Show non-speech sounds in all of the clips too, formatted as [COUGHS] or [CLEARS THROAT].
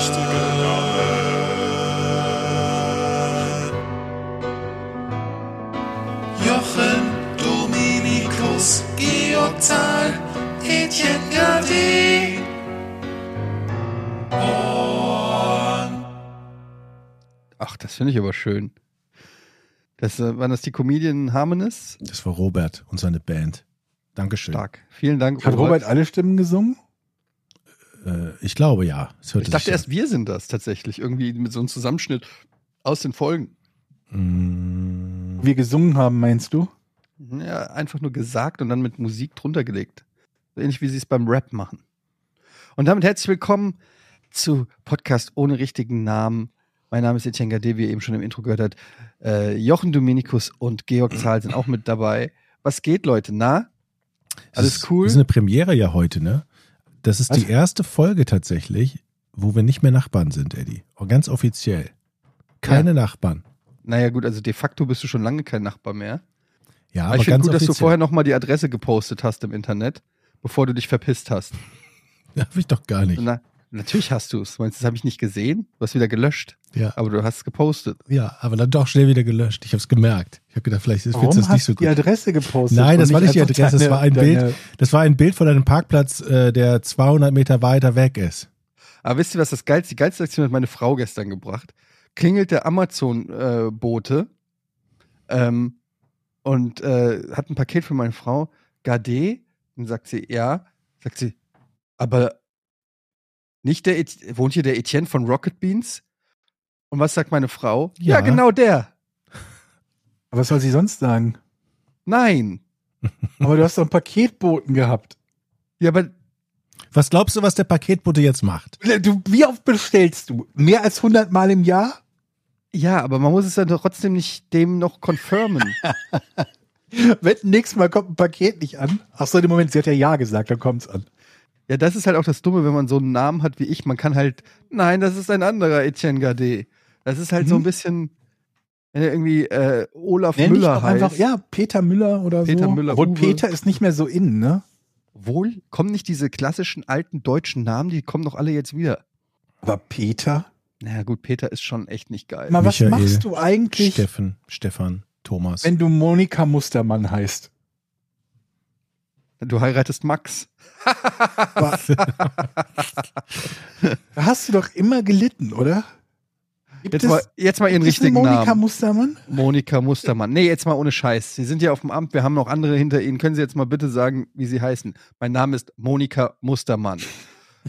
richtigen Namen. Jochen, Dominikus, Georg Zahl, Etienne Gade. Und Ach, das finde ich aber schön. Das, äh, waren das die Comedian Harmonists? Das war Robert und seine Band. Dankeschön. Stark. Vielen Dank, Hat Robert alle Stimmen gesungen? Äh, ich glaube ja. Ich dachte sich erst, wir sind das tatsächlich. Irgendwie mit so einem Zusammenschnitt aus den Folgen. Mm, Wir gesungen haben, meinst du? Ja, einfach nur gesagt und dann mit Musik drunter gelegt. So ähnlich wie sie es beim Rap machen. Und damit herzlich willkommen zu Podcast ohne richtigen Namen. Mein Name ist Etienne Gade, wie ihr eben schon im Intro gehört habt. Äh, Jochen Dominikus und Georg Zahl sind auch mit dabei. Was geht, Leute? Na? es Alles ist- cool? Das ist eine Premiere ja heute, ne? Das ist Was? die erste Folge tatsächlich, wo wir nicht mehr Nachbarn sind, Eddie. Und ganz offiziell. Keine Nachbarn. Naja, gut, also de facto bist du schon lange kein Nachbar mehr. Ja, Aber aber ich finde gut, dass offiziell. du vorher nochmal die Adresse gepostet hast im Internet, bevor du dich verpisst hast. [LAUGHS] Hab ich doch gar nicht. Na, natürlich hast du es. Meinst du, das habe ich nicht gesehen? Du hast wieder gelöscht. Ja, Aber du hast es gepostet. ja, aber dann doch schnell wieder gelöscht. Ich habe es gemerkt. Ich habe gedacht, vielleicht ist Warum das hast nicht so du die gut. Adresse gepostet? Nein, das war nicht die Adresse, das deine- war ein deine- Bild. Das war ein Bild von einem Parkplatz, äh, der 200 Meter weiter weg ist. Aber wisst ihr, was das geilste, die geilste Aktion hat meine Frau gestern gebracht? Klingelt der Amazon-Bote ähm, und äh, hat ein Paket für meine Frau. Gade? Dann sagt sie, ja. Sagt sie, aber nicht der, Et- wohnt hier der Etienne von Rocket Beans? Und was sagt meine Frau? Ja, Ja. genau der. Aber was soll sie sonst sagen? Nein. [LAUGHS] Aber du hast doch einen Paketboten gehabt. Ja, aber Was glaubst du, was der Paketbote jetzt macht? Du, wie oft bestellst du? Mehr als 100 Mal im Jahr? ja, aber man muss es ja doch trotzdem nicht dem noch confirmen. [LAUGHS] Wenn nächstes Mal kommt ein Paket nicht an. Ach so, im Moment, sie hat ja Ja gesagt, dann kommt's an. Ja, das ist halt auch das Dumme, wenn man so einen Namen hat wie ich. Man kann halt, nein, das ist ein anderer Etienne Gade. Das ist halt so ein Mhm. bisschen, wenn er irgendwie äh, Olaf Nenn dich Müller heißt. einfach, ja, Peter Müller oder Peter so. Müller, Obwohl Uwe. Peter ist nicht mehr so in, ne? Wohl, kommen nicht diese klassischen alten deutschen Namen, die kommen doch alle jetzt wieder. Aber Peter? Naja, gut, Peter ist schon echt nicht geil. Mal, was Michael, machst du eigentlich, Steffen, Stefan, Thomas. wenn du Monika Mustermann heißt? Du heiratest Max. Da [LAUGHS] hast du doch immer gelitten, oder? Gibt Jetzt es- mal, jetzt mal ihren richtigen Monika Namen. Mustermann? Monika Mustermann. Nee, jetzt mal ohne Scheiß. Sie sind ja auf dem Amt, wir haben noch andere hinter Ihnen. Können Sie jetzt mal bitte sagen, wie Sie heißen? Mein Name ist Monika Mustermann.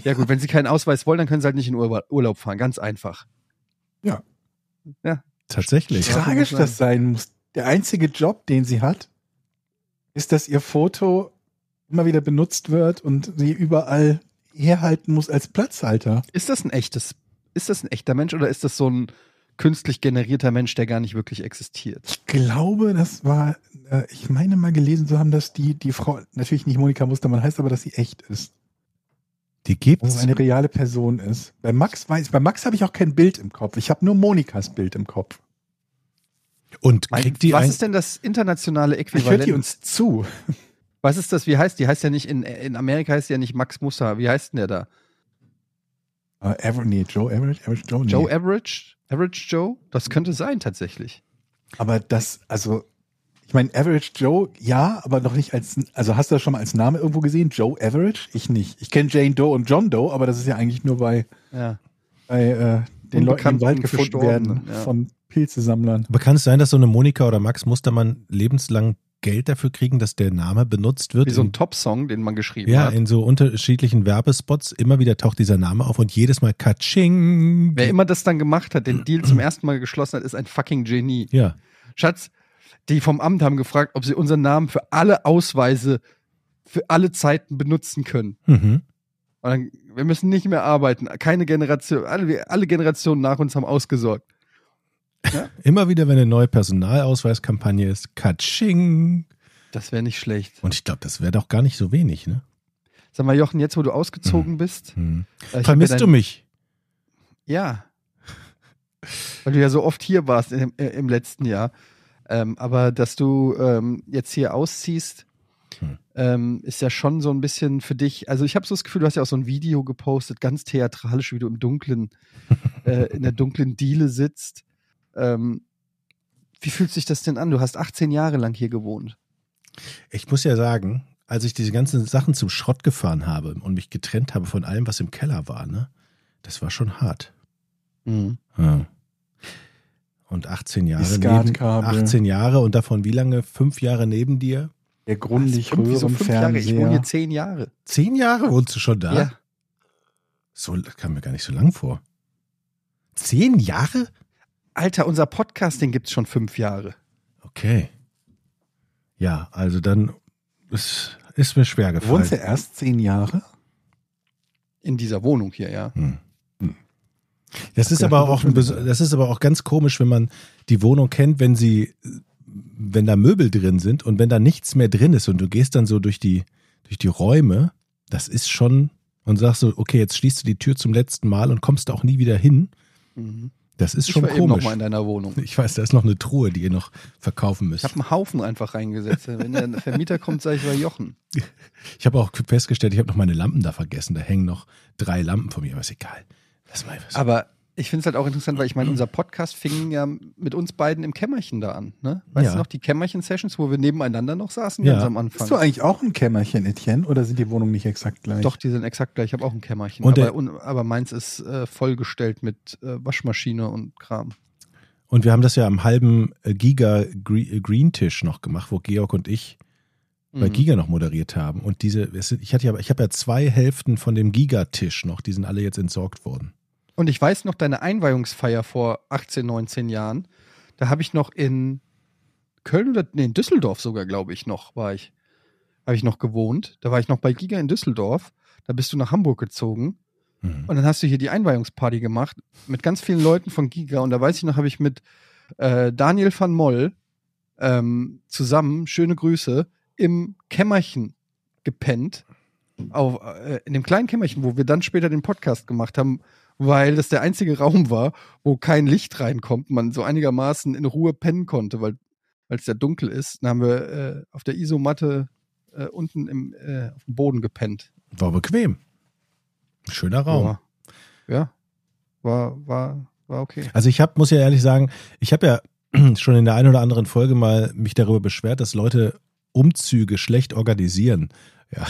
Ja gut, wenn Sie keinen Ausweis wollen, dann können Sie halt nicht in Urlaub fahren. Ganz einfach. Tatsächlich. Ja. tragisch muss das sein muss. Der einzige Job, den sie hat, ist, dass ihr Foto immer wieder benutzt wird und sie überall herhalten muss als Platzhalter. Ist das ein echtes, ist das ein echter Mensch oder ist das so ein künstlich generierter Mensch, der gar nicht wirklich existiert? Ich glaube, das war, äh, ich meine mal gelesen zu haben, dass die, die Frau, natürlich nicht Monika Mustermann heißt, aber dass sie echt ist. Die Dass gibt's. es eine reale Person ist. Bei Max weiß, bei Max habe ich auch kein Bild im Kopf. Ich habe nur Monikas Bild im Kopf. Und Mein, kriegt die was ein, ist denn das internationale Ich höre Äquivalent? die uns zu. Was ist das? Wie heißt die? Heißt ja nicht in, in Amerika heißt die ja nicht Max Muster. Wie heißt denn der da? Uh, Aver nee, Joe Average, Average Joe, nee. Joe Average? Average Joe? Das könnte sein tatsächlich. Aber das, also, ich meine, Average Joe, ja, aber noch nicht als, also hast du das schon mal als Name irgendwo gesehen? Joe Average? Ich nicht. Ich kenne Jane Doe und John Doe, aber das ist ja eigentlich nur bei, Ja. bei äh, den Leuten, die im Wald gefunden werden ja. von Pilzesammlern. aber kann es sein, dass so eine Monika oder Max Mustermann lebenslang Geld dafür kriegen, dass der Name benutzt wird? Wie so ein in, Top-Song, den man geschrieben ja, hat. in so unterschiedlichen Werbespots. Immer wieder taucht dieser Name auf und jedes Mal Katsching. Wer immer das dann gemacht hat, den Deal zum ersten Mal geschlossen hat, ist ein fucking Genie. Ja. Schatz, die vom Amt haben gefragt, ob sie unseren Namen für alle Ausweise für alle Zeiten benutzen können. Mhm. Und dann, wir müssen nicht mehr arbeiten. Keine Generation, alle, alle Generationen nach uns haben ausgesorgt. [LAUGHS] Immer wieder, wenn eine neue Personalausweiskampagne ist, Katsching. Das wäre nicht schlecht. Und ich glaube, das wäre doch gar nicht so wenig, ne? Sag mal, Jochen, jetzt wo du ausgezogen bist. Hm. äh, ich hab Vermisst ja du mich? Ja. Weil du ja so oft hier warst im, äh, im letzten Jahr. Ähm, aber dass du ähm, jetzt hier ausziehst, Hm. ähm, ist ja schon so ein bisschen für dich, also ich habe so das Gefühl, du hast ja auch so ein Video gepostet, ganz theatralisch, wie du im dunklen, äh, in der dunklen Diele sitzt. Ähm, wie fühlt sich das denn an? Du hast 18 Jahre lang hier gewohnt. Ich muss ja sagen, als ich diese ganzen Sachen zum Schrott gefahren habe und mich getrennt habe von allem, was im Keller war, ne, das war schon hart. Ja. Und 18 Jahre, neben, Skatkabel. 18 Jahre und davon wie lange? Fünf Jahre neben dir? Der grundlich Irgendwie so fünf Jahre. Ich wohne hier zehn Jahre. Zehn Jahre wohnst du schon da? Ja. So das kam mir gar nicht so lang vor. Zehn Jahre? Alter, unser Podcasting gibt's schon fünf Jahre. Okay. Ja, also dann ist, ist mir schwer Du gefallen. wohnst ja erst zehn Jahre? In dieser Wohnung hier, ja. Hm. Das ist aber auch ein, das ist aber auch ganz komisch, wenn man die Wohnung kennt, wenn sie, wenn da Möbel drin sind und wenn da nichts mehr drin ist und du gehst dann so durch die, durch die Räume, das ist schon und sagst so, okay, jetzt schließt du die Tür zum letzten Mal und kommst auch nie wieder hin. Mhm. Das ist Ich schon war eben noch komisch. mal in deiner Wohnung. Ich weiß, da ist noch eine Truhe, die ihr noch verkaufen Ich müsst. habe einen Haufen einfach reingesetzt. Wenn der Vermieter kommt, sage ich bei Jochen. [LAUGHS] Ich habe auch festgestellt, ich habe noch meine Lampen da vergessen. Da hängen noch drei Lampen von mir, aber ist egal. Lass mal was. Aber ich finde es halt auch interessant, weil ich meine, unser Podcast fing ja mit uns beiden im Kämmerchen da an. Ne? Weißt Ja. du noch, die Kämmerchen-Sessions, wo wir nebeneinander noch saßen, Ja. ganz am Bist du Anfang. eigentlich auch ein Kämmerchen, Etienne, oder sind die Wohnungen nicht exakt gleich? Doch, die sind exakt gleich. Ich habe auch ein Kämmerchen. Und der- aber, un, aber meins ist äh, vollgestellt mit äh, Waschmaschine und Kram. Und wir haben das ja am halben äh, Giga äh, Green Tisch noch gemacht, wo Georg und ich bei Mhm. Giga noch moderiert haben. Und diese, ich hatte ja, ich habe ja zwei Hälften von dem Giga-Tisch noch, die sind alle jetzt entsorgt worden. Und ich weiß noch deine Einweihungsfeier vor 18, 19 Jahren. Da habe ich noch in Köln oder nee, in Düsseldorf sogar, glaube ich, noch war ich. Habe ich noch gewohnt. Da war ich noch bei Giga in Düsseldorf. Da bist du nach Hamburg gezogen. Mhm. Und dann hast du hier die Einweihungsparty gemacht mit ganz vielen Leuten von Giga. Und da weiß ich noch, habe ich mit äh, Daniel van Moll ähm, zusammen, schöne Grüße, im Kämmerchen gepennt. Auf, äh, in dem kleinen Kämmerchen, wo wir dann später den Podcast gemacht haben, weil das der einzige Raum war, wo kein Licht reinkommt, man so einigermaßen in Ruhe pennen konnte, weil es ja dunkel ist. Dann haben wir äh, auf der Isomatte äh, unten im, äh, auf dem Boden gepennt. War bequem. Ein schöner Raum. Ja, ja. war, war, war okay. Also ich habe, muss ja ehrlich sagen, ich habe ja [CLEARS THROAT] schon in der einen oder anderen Folge mal mich darüber beschwert, dass Leute Umzüge schlecht organisieren. Ja.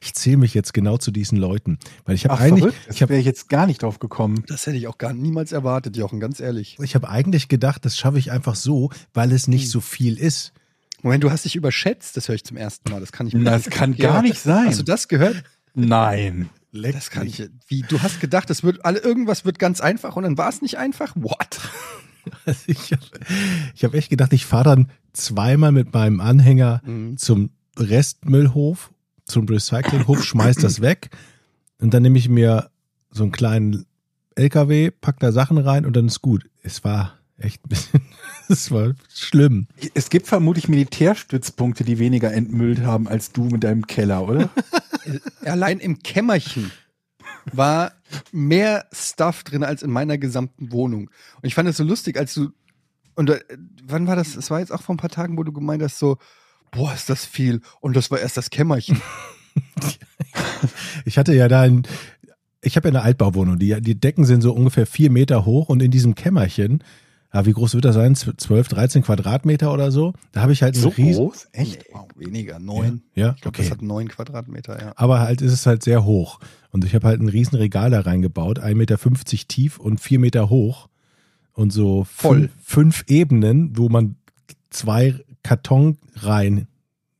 Ich zähle mich jetzt genau zu diesen Leuten, weil ich habe eigentlich, verrückt. ich Das habe wäre ich jetzt gar nicht drauf gekommen. Das hätte ich auch gar niemals erwartet, Jochen, ganz ehrlich. ich habe eigentlich gedacht, das schaffe ich einfach so, weil es nicht Hm. so viel ist. Moment, du hast dich überschätzt, das höre ich zum ersten Mal. Das kann ich mir Das kann gar nicht sein. Hast du das gehört? Nein. Das kann ich. Wie, du hast gedacht, es wird alle, irgendwas wird ganz einfach und dann war es nicht einfach? What? Also [LAUGHS] ich habe ich hab echt gedacht, ich fahre dann zweimal mit meinem Anhänger Mhm. zum Restmüllhof, zum Recyclinghof, schmeiß das weg und dann nehme ich mir so einen kleinen LKW, pack da Sachen rein und dann ist gut. Es war echt ein bisschen, [LAUGHS] es war schlimm. Es gibt vermutlich Militärstützpunkte, die weniger entmüllt haben als du mit deinem Keller, oder? [LAUGHS] Allein im Kämmerchen war mehr Stuff drin als in meiner gesamten Wohnung. Und ich fand es so lustig, als du. Und äh, wann war das? Es war jetzt auch vor ein paar Tagen, wo du gemeint hast, so, boah, ist das viel. Und das war erst das Kämmerchen. [LAUGHS] Ich hatte ja da ein, ich habe ja eine Altbauwohnung, die, die Decken sind so ungefähr vier Meter hoch und in diesem Kämmerchen, ja, wie groß wird das sein? 12, 13 Quadratmeter oder so? Da habe ich halt So riesen, groß? Echt? Nee, weniger, neun. Ja, Ich glaube, okay. das hat neun Quadratmeter, ja. Aber halt ist es halt sehr hoch. Und ich habe halt ein riesen Regal da reingebaut, 1,50 Meter tief und vier Meter hoch. Und so Voll. Fünf, fünf Ebenen, wo man zwei Kartonreihen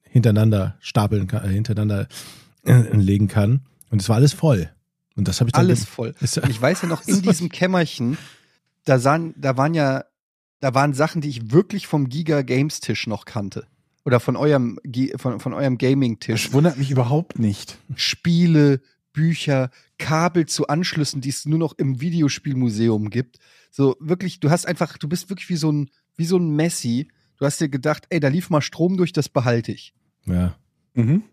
hintereinander stapeln kann, äh, hintereinander äh, legen kann. Und es war alles voll. Und das habe ich dann Alles voll. [LAUGHS] Und ich weiß ja noch, in [LAUGHS] diesem Kämmerchen, da, sahen, da waren ja, da waren Sachen, die ich wirklich vom Giga Games Tisch noch kannte. Oder von eurem, von, von eurem Gaming-Tisch. Das wundert mich überhaupt nicht. Spiele, Bücher, Kabel zu Anschlüssen, die es nur noch im Videospielmuseum gibt. So wirklich, du hast einfach, du bist wirklich wie so ein, wie so ein Messi. Du hast dir gedacht, ey, da lief mal Strom durch, das behalte ich. ja, Mhm.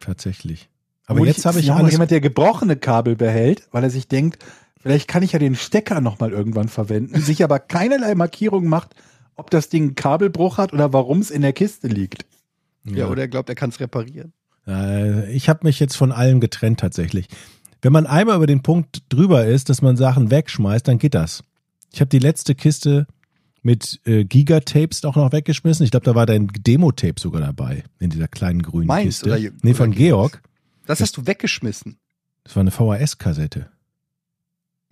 tatsächlich. Aber Obwohl jetzt habe ich ja, noch alles. jemand, der gebrochene Kabel behält, weil er sich denkt, vielleicht kann ich ja den Stecker nochmal irgendwann verwenden, sich aber keinerlei Markierung macht, ob das Ding einen Kabelbruch hat oder warum es in der Kiste liegt. Ja, oder er glaubt, er kann es reparieren. Äh, ich habe mich jetzt von allem getrennt tatsächlich. Wenn man einmal über den Punkt drüber ist, dass man Sachen wegschmeißt, dann geht das. Ich habe die letzte Kiste mit äh, Gigatapes auch noch weggeschmissen. Ich glaube, da war dein Demo-Tape sogar dabei, in dieser kleinen grünen Meins Kiste. oder- nee, oder von Georgs? Georg. Das hast du weggeschmissen. Das war eine VHS-Kassette.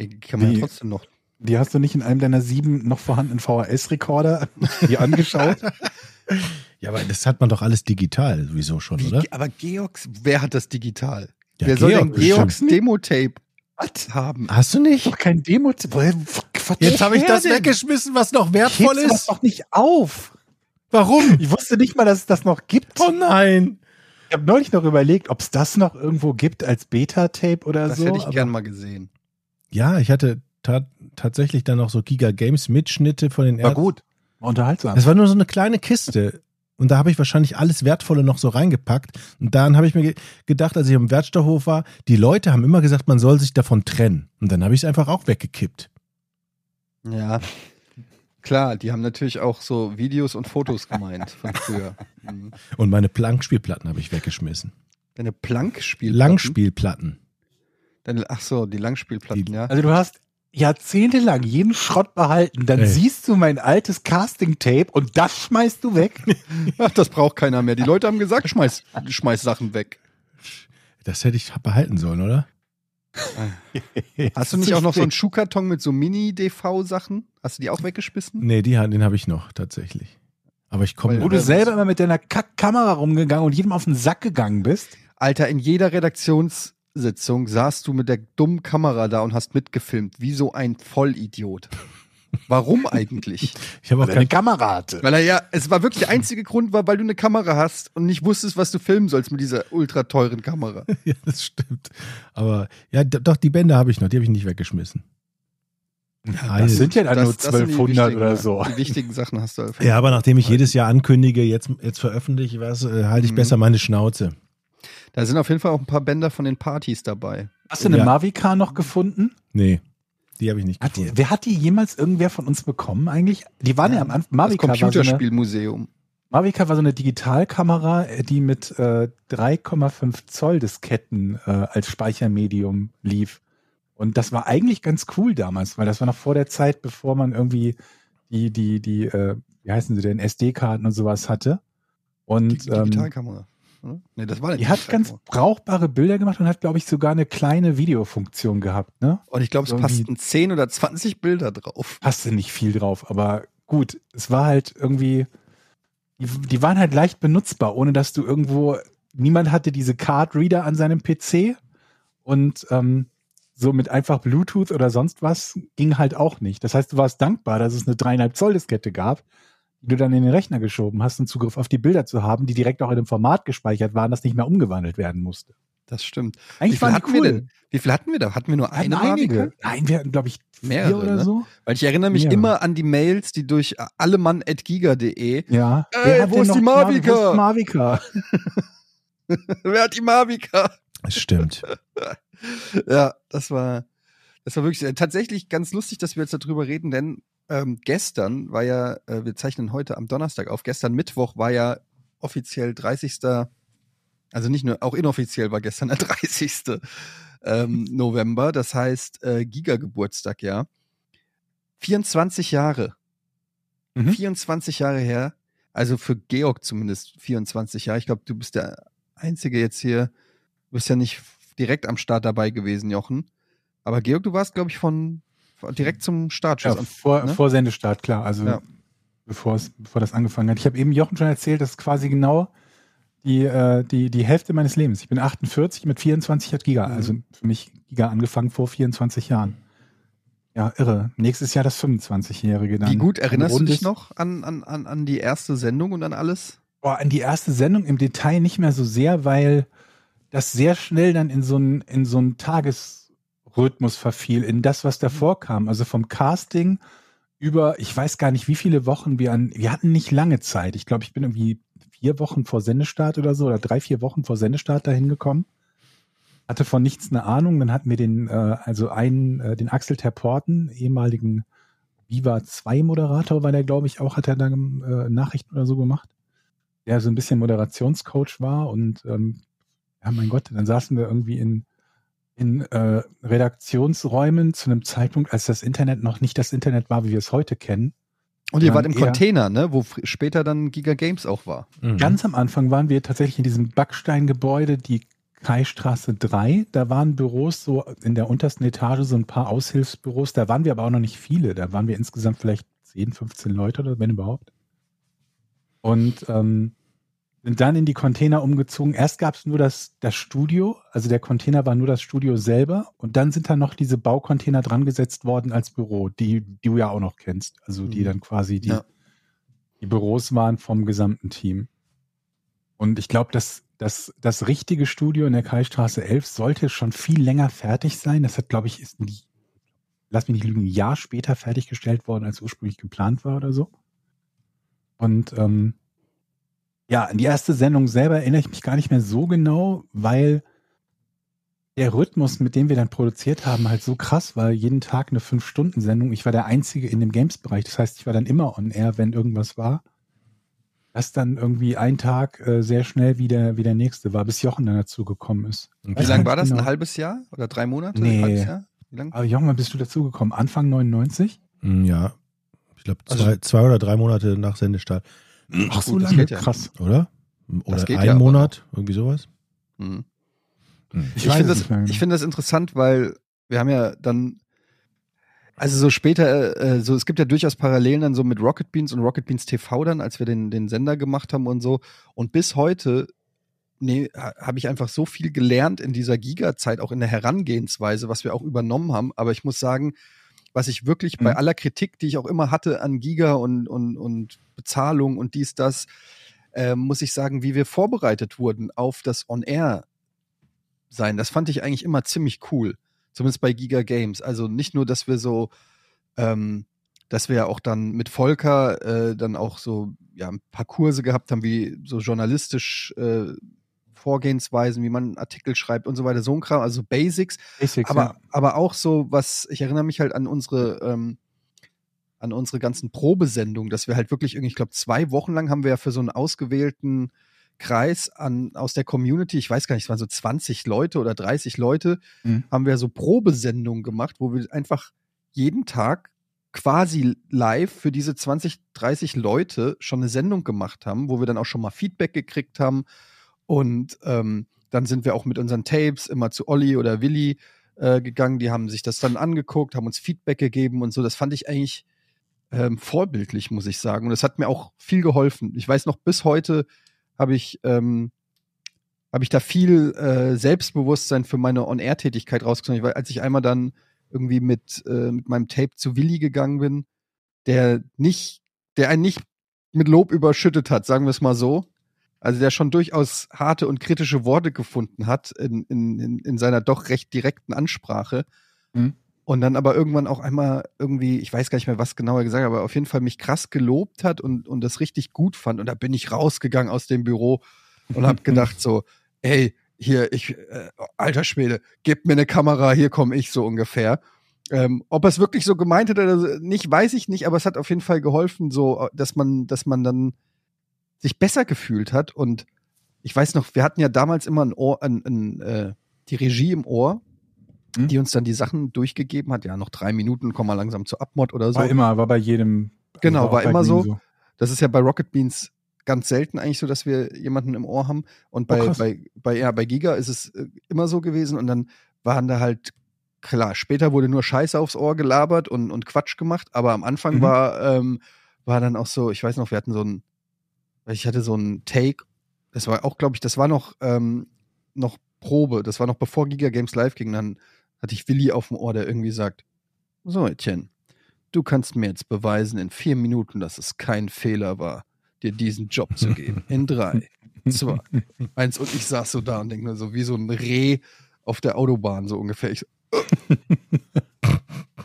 Die kann man Die- ja trotzdem noch. Die hast du nicht in einem deiner sieben noch vorhandenen VHS-Rekorder [LAUGHS] die angeschaut? Ja, aber das hat man doch alles digital sowieso schon, Wie, oder? aber Georgs, wer hat das digital? Ja, wer soll Georg denn Georgs. Demo-Tape Was? haben? Hast du nicht? Doch kein Demo. Jetzt habe ich das denn? weggeschmissen, was noch Ich wertvoll heb's das ist. doch nicht auf. Warum? Ich wusste nicht mal, dass es das noch gibt. Oh nein. Ich habe neulich noch überlegt, ob es das noch irgendwo gibt als Beta-Tape oder Das so. hätte ich gern mal gesehen. Ja, ich hatte ta tatsächlich dann noch so Giga Games Mitschnitte von den War Ärzten. gut. War unterhaltsam. Das war nur so eine kleine Kiste. Und da habe ich wahrscheinlich alles Wertvolle noch so reingepackt. Und dann habe ich mir ge gedacht, als ich am Wertstoffhof war, die Leute haben immer gesagt, man soll sich davon trennen. Und dann habe ich es einfach auch weggekippt. Ja. Klar, die haben natürlich auch so Videos und Fotos gemeint von früher. Mhm. Und meine Plankspielplatten habe ich weggeschmissen. Deine Plankspielplatten? Langspielplatten. Deine, ach so, die Langspielplatten, Die- ja. Also du hast jahrzehntelang jeden Schrott behalten, dann Ey. siehst du mein altes Casting-Tape und das schmeißt du weg. [LAUGHS] Ach, das braucht keiner mehr. Die Leute haben gesagt, schmeiß, schmeiß Sachen weg. Das hätte ich behalten sollen, oder? Hast du nicht auch noch so einen Schuhkarton mit so Mini-DV-Sachen? Hast du die auch weggeschmissen? Nee, die, den habe ich noch tatsächlich. Aber ich komme Wo du selber immer mit deiner Kackkamera rumgegangen und jedem auf den Sack gegangen bist. Alter, in jeder Redaktionssitzung saßt du mit der dummen Kamera da und hast mitgefilmt, wie so ein Vollidiot. Warum eigentlich? [LAUGHS] Ich habe auch Weil er eine kein, Kamera hatte. Weil er ja, es war wirklich der einzige Grund, war, weil du eine Kamera hast und nicht wusstest, was du filmen sollst mit dieser ultra teuren Kamera. [LAUGHS] ja, das stimmt. Aber ja, doch, die Bänder habe ich noch, die habe ich nicht weggeschmissen. Das sind ja dann nur das die 1200 wichtigen- oder so. Die wichtigen Sachen hast du. [LAUGHS] Ja, aber nachdem ich jedes Jahr ankündige, jetzt, jetzt veröffentliche ich was, äh, halte ich Mhm. besser meine Schnauze. Da sind auf jeden Fall auch ein paar Bänder von den Partys dabei. Hast du eine Ja. Mavica noch gefunden? Nee, die habe ich nicht Hat die, gefunden. wer hat die jemals irgendwer von uns bekommen eigentlich? Die waren ja, am Anfang. Das Mavica war, so eine, Computerspielmuseum. Mavica war so eine Digitalkamera, äh, die mit äh, 3,5 Zoll Disketten äh, als Speichermedium lief. Und das war eigentlich ganz cool damals, weil das war noch vor der Zeit, bevor man irgendwie die, die, die, äh, wie heißen sie denn, SD-Karten und sowas hatte. Die Und ähm, Digitalkamera. Oder? Nee, das war eine die hat ganz Digitalkamera. brauchbare Bilder gemacht und hat, glaube ich, sogar eine kleine Videofunktion gehabt, ne? Und ich glaube, es irgendwie- passten 10 oder 20 Bilder drauf. passte nicht viel drauf, aber gut, es war halt irgendwie, die, die waren halt leicht benutzbar, ohne dass du irgendwo, niemand hatte diese Card Reader an seinem PC und ähm, so mit einfach Bluetooth oder sonst was ging halt auch nicht. Das heißt, du warst dankbar, dass es eine dreieinhalb Zoll Diskette gab, die du dann in den Rechner geschoben hast, um Zugriff auf die Bilder zu haben, die direkt auch in dem Format gespeichert waren, das nicht mehr umgewandelt werden musste. Das stimmt. Wie Eigentlich viel waren hatten die wir cool. denn? Wie viel hatten wir da? Hatten wir nur Wir hatten eine einige. Nein, wir hatten, glaube ich, Mehrere, oder ne? so. Weil ich erinnere mich Ja. immer an die Mails, die durch allemann.giga.de. Ja. Ey, Wer hat wo ist die Mavica? Wo ist? [LAUGHS] Wer hat die Mavica? Das stimmt. [LAUGHS] Ja, das war, das war wirklich äh, tatsächlich ganz lustig, dass wir jetzt darüber reden, denn ähm, gestern war ja, äh, wir zeichnen heute am Donnerstag auf, gestern Mittwoch war ja offiziell 30. Also nicht nur, auch inoffiziell war gestern der [LAUGHS] 30. Ähm, November, das heißt äh, Giga-Geburtstag, ja. 24 Jahre. Mhm. 24 Jahre her. Also für Georg zumindest 24 Jahre. Ich glaube, du bist der Einzige jetzt hier. Du bist ja nicht direkt am Start dabei gewesen, Jochen. Aber Georg, du warst, glaube ich, von, von direkt zum Startschuss. Ja, vor, ne? vor Sendestart, klar. Also Ja. bevor, es, bevor das angefangen hat. Ich habe eben Jochen schon erzählt, das ist quasi genau die, äh, die, die Hälfte meines Lebens. Ich bin 48, mit 24 hat Giga. Mhm. Also für mich Giga angefangen vor 24 Jahren. Ja, irre. Nächstes Jahr das 25-Jährige dann. Wie gut Ein erinnerst du dich noch an, an, an, an die erste Sendung und an alles? Boah, an die erste Sendung im Detail nicht mehr so sehr, weil das sehr schnell dann in so einen in so einen Tagesrhythmus verfiel, in das, was davor kam. Also vom Casting über, ich weiß gar nicht, wie viele Wochen wir an, wir hatten nicht lange Zeit. Ich glaube, ich bin irgendwie vier Wochen vor Sendestart oder so, oder drei, vier Wochen vor Sendestart dahin gekommen. Hatte von nichts eine Ahnung. Dann hatten wir den, äh, also einen, äh, den Axel Terporten, ehemaligen Viva 2 Moderator war der, glaube ich, auch, hat er dann äh, Nachrichten oder so gemacht. der so ein bisschen Moderationscoach war und ähm, ja, mein Gott, dann saßen wir irgendwie in, in äh, Redaktionsräumen zu einem Zeitpunkt, als das Internet noch nicht das Internet war, wie wir es heute kennen. Und ihr wart im Container, ne? Wo später dann Giga Games auch war. Mhm. Ganz am Anfang waren wir tatsächlich in diesem Backsteingebäude, die Kaistraße 3. Da waren Büros so in der untersten Etage, so ein paar Aushilfsbüros. Da waren wir aber auch noch nicht viele. Da waren wir insgesamt vielleicht 10, 15 Leute oder wenn überhaupt. Und ähm, sind dann in die Container umgezogen. Erst gab es nur das, das Studio, also der Container war nur das Studio selber. Und dann sind da noch diese Baucontainer dran gesetzt worden als Büro, die, die du ja auch noch kennst. Also die Mhm. dann quasi die, Ja. die Büros waren vom gesamten Team. Und ich glaube, dass das, das richtige Studio in der Kaistraße 11 sollte schon viel länger fertig sein. Das hat, glaube ich, ist, ein- lass mich nicht lügen, ein Jahr später fertiggestellt worden, als ursprünglich geplant war oder so. Und ähm, ja, an die erste Sendung selber erinnere ich mich gar nicht mehr so genau, weil der Rhythmus, mit dem wir dann produziert haben, halt so krass war. Jeden Tag eine Fünf-Stunden-Sendung. Ich war der Einzige in dem Games-Bereich. Das heißt, ich war dann immer on air, wenn irgendwas war. Dass dann irgendwie ein Tag äh, sehr schnell wie der, wie der nächste war, bis Jochen dann dazu gekommen ist. Okay. Wie Weiß lange gar war das? genau. Ein halbes Jahr oder drei Monate? Nee. Ein halbes Jahr? Wie lang? Aber Jochen, wann bist du dazu gekommen? Anfang 99? Mm, Ja, ich glaube Also- zwei, zwei oder drei Monate nach Sendestart, Ach, so lange? geht ja. Krass. oder? Oder geht ein ja Monat, irgendwie sowas. Mhm. Ich Ich, finde das, genau. ich finde das interessant, weil wir haben ja dann, also so später, äh, so es gibt ja durchaus Parallelen dann so mit Rocket Beans und Rocket Beans TV dann, als wir den, den Sender gemacht haben und so. Und bis heute, nee, ha- habe ich einfach so viel gelernt in dieser Giga-Zeit, auch in der Herangehensweise, was wir auch übernommen haben. Aber ich muss sagen, was ich wirklich bei Mhm. aller Kritik, die ich auch immer hatte an Giga und, und, und Bezahlung und dies, das, äh, muss ich sagen, wie wir vorbereitet wurden auf das On-Air sein. Das fand ich eigentlich immer ziemlich cool. Zumindest bei Giga Games. Also nicht nur, dass wir so, ähm, dass wir ja auch dann mit Volker äh, dann auch so ja, ein paar Kurse gehabt haben, wie so journalistisch äh, Vorgehensweisen, wie man Artikel schreibt und so weiter, so ein Kram, also Basics, Basics, aber, ja. aber auch so, was, ich erinnere mich halt an unsere, ähm, an unsere ganzen Probesendungen, dass wir halt wirklich irgendwie, ich glaube, zwei Wochen lang haben wir ja für so einen ausgewählten Kreis an, aus der Community, ich weiß gar nicht, es waren so 20 Leute oder 30 Leute, Mhm. haben wir so Probesendungen gemacht, wo wir einfach jeden Tag quasi live für diese 20, 30 Leute schon eine Sendung gemacht haben, wo wir dann auch schon mal Feedback gekriegt haben. Und ähm, dann sind wir auch mit unseren Tapes immer zu Olli oder Willi äh, gegangen. Die haben sich das dann angeguckt, haben uns Feedback gegeben und so. Das fand ich eigentlich ähm, vorbildlich, muss ich sagen. Und das hat mir auch viel geholfen. Ich weiß noch, bis heute habe ich, ähm, habe ich da viel äh, Selbstbewusstsein für meine On-Air-Tätigkeit rausgenommen. Weil als ich einmal dann irgendwie mit, äh, mit meinem Tape zu Willi gegangen bin, der nicht, der einen nicht mit Lob überschüttet hat, sagen wir es mal so. Also der schon durchaus harte und kritische Worte gefunden hat in, in, in, in seiner doch recht direkten Ansprache. Mhm. Und dann aber irgendwann auch einmal irgendwie, ich weiß gar nicht mehr, was genau er gesagt hat, aber auf jeden Fall mich krass gelobt hat und, und das richtig gut fand. Und da bin ich rausgegangen aus dem Büro und habe [LAUGHS] gedacht so, ey, hier, ich, äh, alter Schwede, gib mir eine Kamera, hier komme ich so ungefähr. Ähm, ob er es wirklich so gemeint hat oder nicht, weiß ich nicht, aber es hat auf jeden Fall geholfen, so, dass man, dass man dann sich besser gefühlt hat. Und ich weiß noch, wir hatten ja damals immer ein Ohr, ein, ein, äh, die Regie im Ohr, Hm? die uns dann die Sachen durchgegeben hat. Ja, noch drei Minuten, kommen wir langsam zur Abmod oder so. War immer, war bei jedem. also Genau, auch war bei immer Green so. Das ist ja bei Rocket Beans ganz selten eigentlich so, dass wir jemanden im Ohr haben. Und bei, Oh, bei, bei, ja, bei Giga ist es äh, immer so gewesen. Und dann waren da halt, klar, später wurde nur Scheiße aufs Ohr gelabert und, und Quatsch gemacht. Aber am Anfang Mhm. war, ähm, war dann auch so, ich weiß noch, wir hatten so ein, ich hatte so ein Take, das war auch, glaube ich, das war noch, ähm, noch Probe, das war noch bevor Giga Games live ging, dann hatte ich Willi auf dem Ohr, der irgendwie sagt, so Etienne, du kannst mir jetzt beweisen in vier Minuten, dass es kein Fehler war, dir diesen Job zu geben. [LAUGHS] In drei, zwei, eins. Und ich saß so da und denke nur so wie so ein Reh auf der Autobahn, so ungefähr. Ich so, [LAUGHS]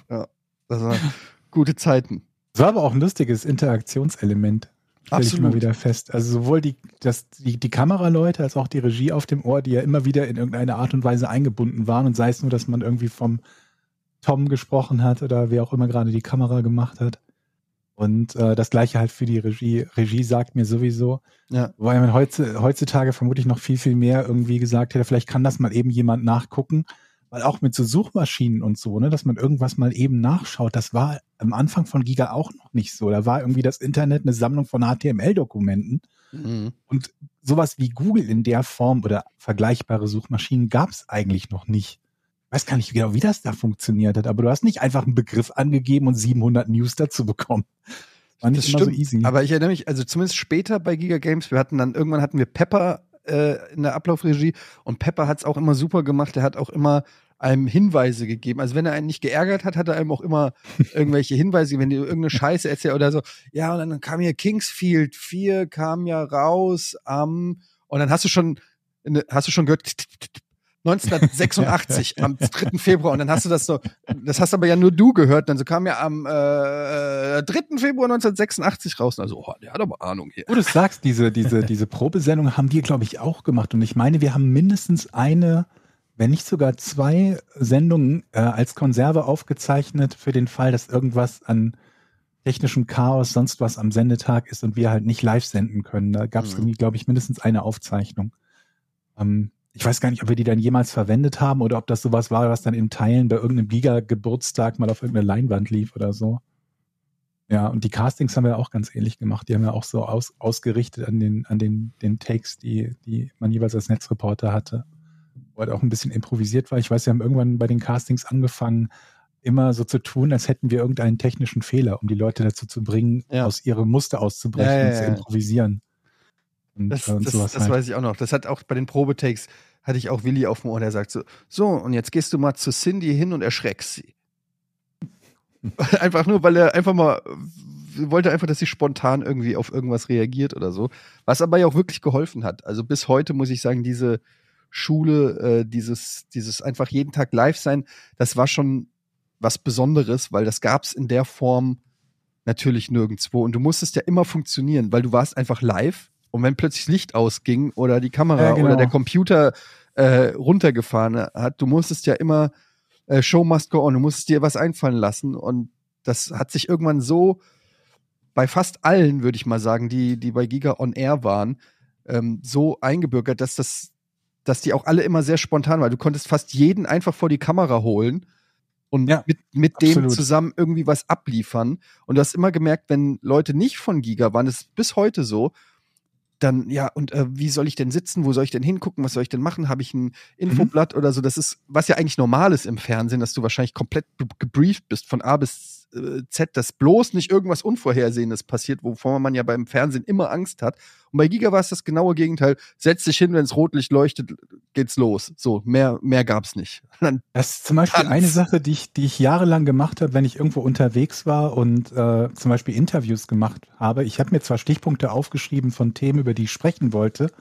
ja, das waren gute Zeiten. Das war aber auch ein lustiges Interaktionselement. Stell ich mal Absolut. wieder fest. Also sowohl die, das, die, die Kameraleute als auch die Regie auf dem Ohr, die ja immer wieder in irgendeiner Art und Weise eingebunden waren und sei es nur, dass man irgendwie vom Tom gesprochen hat oder wer auch immer gerade die Kamera gemacht hat. Und äh, das gleiche halt für die Regie. Regie sagt mir sowieso, Ja. weil man heutz- heutzutage vermutlich noch viel, viel mehr irgendwie gesagt hätte, vielleicht kann das mal eben jemand nachgucken. Weil auch mit so Suchmaschinen und so, ne, dass man irgendwas mal eben nachschaut, das war am Anfang von Giga auch noch nicht so. Da war irgendwie das Internet eine Sammlung von HTML-Dokumenten. Mhm. Und sowas wie Google in der Form oder vergleichbare Suchmaschinen gab es eigentlich noch nicht. Ich weiß gar nicht genau, wie das da funktioniert hat, aber du hast nicht einfach einen Begriff angegeben und 700 News dazu bekommen. War nicht Das immer stimmt. so easy. Aber ich erinnere mich, also zumindest später bei Giga Games, wir hatten dann, irgendwann hatten wir Pepper äh, in der Ablaufregie und Pepper hat es auch immer super gemacht. Er hat auch immer einem Hinweise gegeben. Also wenn er einen nicht geärgert hat, hat er einem auch immer [LAUGHS] irgendwelche Hinweise, wenn die irgendeine Scheiße erzählt oder so. Ja, und dann kam hier Kingsfield 4, kam ja raus am, und dann hast du schon, eine- hast du schon gehört, 1986 [LAUGHS] am 3. Februar und dann hast du das so, das hast aber ja nur du gehört, dann so kam ja am äh, 3. Februar 1986 raus. Also, oh, der hat aber Ahnung hier. Wo du sagst, diese, diese, diese Probesendung haben wir, glaube ich, auch gemacht. Und ich meine, wir haben mindestens eine, wenn nicht sogar zwei Sendungen äh, als Konserve aufgezeichnet für den Fall, dass irgendwas an technischem Chaos, sonst was am Sendetag ist und wir halt nicht live senden können. Da gab es Mhm. irgendwie, glaube ich, mindestens eine Aufzeichnung. Ähm, ich weiß gar nicht, ob wir die dann jemals verwendet haben oder ob das sowas war, was dann in Teilen bei irgendeinem Giga-Geburtstag mal auf irgendeine Leinwand lief oder so. Ja, und die Castings haben wir auch ganz ähnlich gemacht. Die haben wir auch so aus, ausgerichtet an den, an den, den Takes, die, die man jeweils als Netzreporter hatte. Wo halt auch ein bisschen improvisiert war. Ich weiß, wir haben irgendwann bei den Castings angefangen, immer so zu tun, als hätten wir irgendeinen technischen Fehler, um die Leute dazu zu bringen, Ja. aus ihrem Muster auszubrechen Ja, ja, und zu improvisieren. Und, Das, äh, und das, das halt. weiß ich auch noch. Das hat auch bei den Probetakes, hatte ich auch Willi auf dem Ohr, der sagt so, so, und jetzt gehst du mal zu Cindy hin und erschreckst sie. [LAUGHS] einfach nur, weil er einfach mal wollte einfach, dass sie spontan irgendwie auf irgendwas reagiert oder so. Was aber ja auch wirklich geholfen hat. Also bis heute muss ich sagen, diese Schule, äh, dieses, dieses einfach jeden Tag live sein, das war schon was Besonderes, weil das gab's in der Form natürlich nirgendwo. Und du musstest ja immer funktionieren, weil du warst einfach live. Und wenn plötzlich Licht ausging oder die Kamera Ja, genau. oder der Computer äh, runtergefahren hat, du musstest ja immer äh, Show must go on, du musstest dir was einfallen lassen. Und das hat sich irgendwann so bei fast allen, würde ich mal sagen, die, die bei Giga on Air waren, ähm, so eingebürgert, dass das, dass die auch alle immer sehr spontan waren. Du konntest fast jeden einfach vor die Kamera holen und Ja, mit, mit dem zusammen irgendwie was abliefern. Und du hast immer gemerkt, wenn Leute nicht von Giga waren, das ist bis heute so, dann, ja, und äh, wie soll ich denn sitzen? Wo soll ich denn hingucken? Was soll ich denn machen? Habe ich ein Infoblatt oder so? Das ist, was ja eigentlich normal ist im Fernsehen, dass du wahrscheinlich komplett gebrieft bist von A bis Z, dass bloß nicht irgendwas Unvorhersehendes passiert, wovor man ja beim Fernsehen immer Angst hat. Und bei Giga war es das genaue Gegenteil. Setz dich hin, wenn es Rotlicht leuchtet, geht's los. So, mehr, mehr gab's nicht. [LAUGHS] Dann, Das ist zum Beispiel Tanz. eine Sache, die ich, die ich jahrelang gemacht habe, wenn ich irgendwo unterwegs war und äh, zum Beispiel Interviews gemacht habe. Ich habe mir zwar Stichpunkte aufgeschrieben von Themen, über die ich sprechen wollte,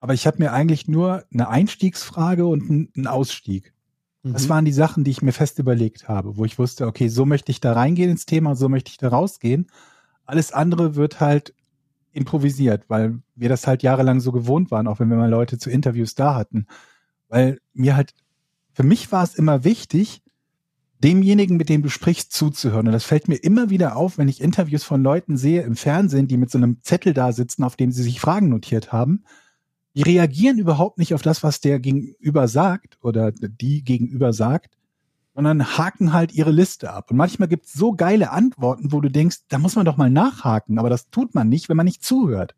aber ich habe mir eigentlich nur eine Einstiegsfrage und einen, einen Das Mhm. waren die Sachen, die ich mir fest überlegt habe, wo ich wusste, okay, so möchte ich da reingehen ins Thema, so möchte ich da rausgehen. Alles andere wird halt improvisiert, weil wir das halt jahrelang so gewohnt waren, auch wenn wir mal Leute zu Interviews da hatten. Weil mir halt, für mich war es immer wichtig, demjenigen, mit dem du sprichst, zuzuhören. Und das fällt mir immer wieder auf, wenn ich Interviews von Leuten sehe im Fernsehen, die mit so einem Zettel da sitzen, auf dem sie sich Fragen notiert haben. Die reagieren überhaupt nicht auf das, was der Gegenüber sagt oder die Gegenüber sagt, sondern haken halt ihre Liste ab. Und manchmal gibt es so geile Antworten, wo du denkst, da muss man doch mal nachhaken, aber das tut man nicht, wenn man nicht zuhört.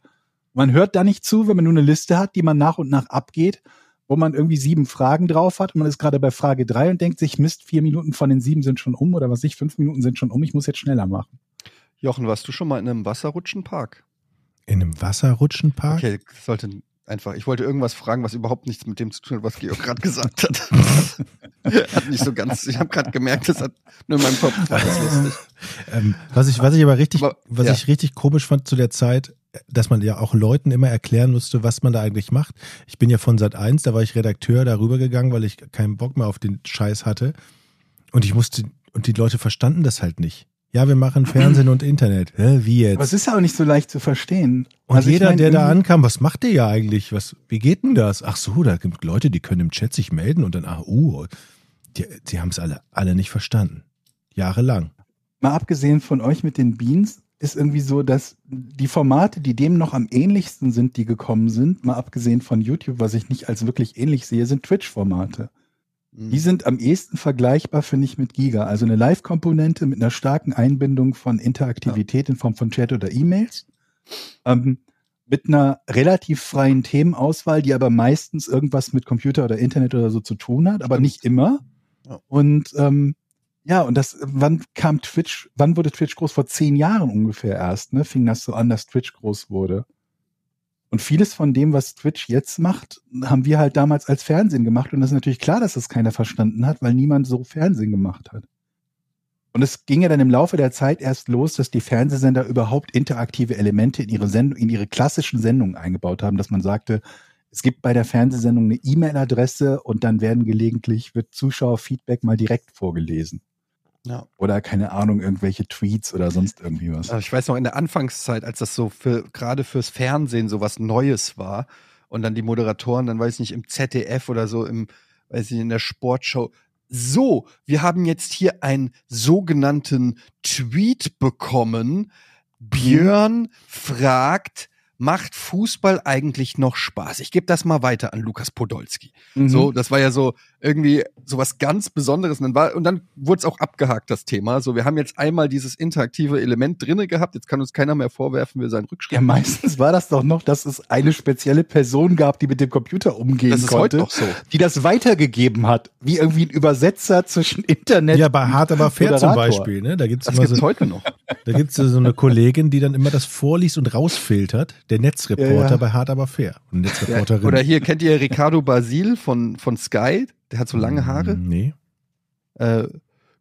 Man hört da nicht zu, wenn man nur eine Liste hat, die man nach und nach abgeht, wo man irgendwie sieben Fragen drauf hat und man ist gerade bei Frage drei und denkt sich, Mist, vier Minuten von den sieben sind schon um oder was ich, fünf Minuten sind schon um, ich muss jetzt schneller machen. Jochen, warst du schon mal in einem Wasserrutschenpark? In einem Wasserrutschenpark? Okay, sollte einfach. Ich wollte irgendwas fragen, was überhaupt nichts mit dem zu tun hat, was Georg gerade gesagt hat. [LAUGHS] hat nicht so ganz. Ich habe gerade gemerkt, das hat nur in meinem Kopf war das lustig. [LAUGHS] Ähm, was ich, was ich aber richtig, Aber, was ja. ich richtig komisch fand zu der Zeit, dass man ja auch Leuten immer erklären musste, was man da eigentlich macht. Ich bin ja von Sat 1, da war ich Redakteur darüber gegangen, weil ich keinen Bock mehr auf den Scheiß hatte. Und ich musste, und die Leute verstanden das halt nicht. Ja, wir machen Fernsehen und Internet. Hä, wie Aber es jetzt? ist ja auch nicht so leicht zu verstehen. Und Also ich jeder, mein, der da ankam, was macht der ja eigentlich? Was, wie geht denn das? Ach so, da gibt Leute, die können im Chat sich melden und dann, ah, uh, die, die haben es alle, alle nicht verstanden. Jahrelang. mal abgesehen von euch mit den Beans, ist irgendwie so, dass die Formate, die dem noch am ähnlichsten sind, die gekommen sind, mal abgesehen von YouTube, was ich nicht als wirklich ähnlich sehe, sind Twitch-Formate. Mhm. Die sind am ehesten vergleichbar, finde ich, mit Giga. Also eine Live-Komponente mit einer starken Einbindung von Interaktivität in Form von Chat oder E-Mails. Ähm, mit einer relativ freien Themenauswahl, die aber meistens irgendwas mit Computer oder Internet oder so zu tun hat, aber Stimmt. nicht immer. Ja. Und ähm, ja, und das, wann kam Twitch, wann wurde Twitch groß? Vor zehn Jahren ungefähr erst, ne? Fing das so an, dass Twitch groß wurde. Und vieles von dem, was Twitch jetzt macht, haben wir halt damals als Fernsehen gemacht. Und das ist natürlich klar, dass das keiner verstanden hat, weil niemand so Fernsehen gemacht hat. Und es ging ja dann im Laufe der Zeit erst los, dass die Fernsehsender überhaupt interaktive Elemente in ihre Sendung, in ihre klassischen Sendungen eingebaut haben, dass man sagte, es gibt bei der Fernsehsendung eine E-Mail-Adresse und dann werden gelegentlich, wird Zuschauerfeedback mal direkt vorgelesen. Ja. Oder keine Ahnung, irgendwelche Tweets oder sonst irgendwie was. Aber ich weiß noch, in der Anfangszeit, als das so für, gerade fürs Fernsehen so was Neues war und dann die Moderatoren, dann weiß ich nicht, im ZDF oder so, im, weiß ich in der Sportshow. So, wir haben jetzt hier einen sogenannten Tweet bekommen. Björn fragt, macht Fußball eigentlich noch Spaß? Ich gebe das mal weiter an Lukas Podolski. Mhm. So, das war ja so irgendwie so was ganz Besonderes. Und dann, war, und dann wurde es auch abgehakt, das Thema. So, wir haben jetzt einmal dieses interaktive Element drinne gehabt. Jetzt kann uns keiner mehr vorwerfen, wir seien Rückschritt. Ja, meistens war das doch noch, dass es eine spezielle Person gab, die mit dem Computer umgehen das ist konnte, heute noch so. die das weitergegeben hat, wie irgendwie ein Übersetzer zwischen Internet. Ja, bei Hart aber fair zum. Beispiel, ne? Da gibt's Das immer gibt's so, heute noch. da gibt's so eine Kollegin, die dann immer das vorliest und rausfiltert. Der Netzreporter Ja, ja. bei Hart aber fair. Und Netzreporterin. Oder hier, kennt ihr Ricardo Basil von, von Sky? Der hat so lange Haare. Hm, Nee. Äh,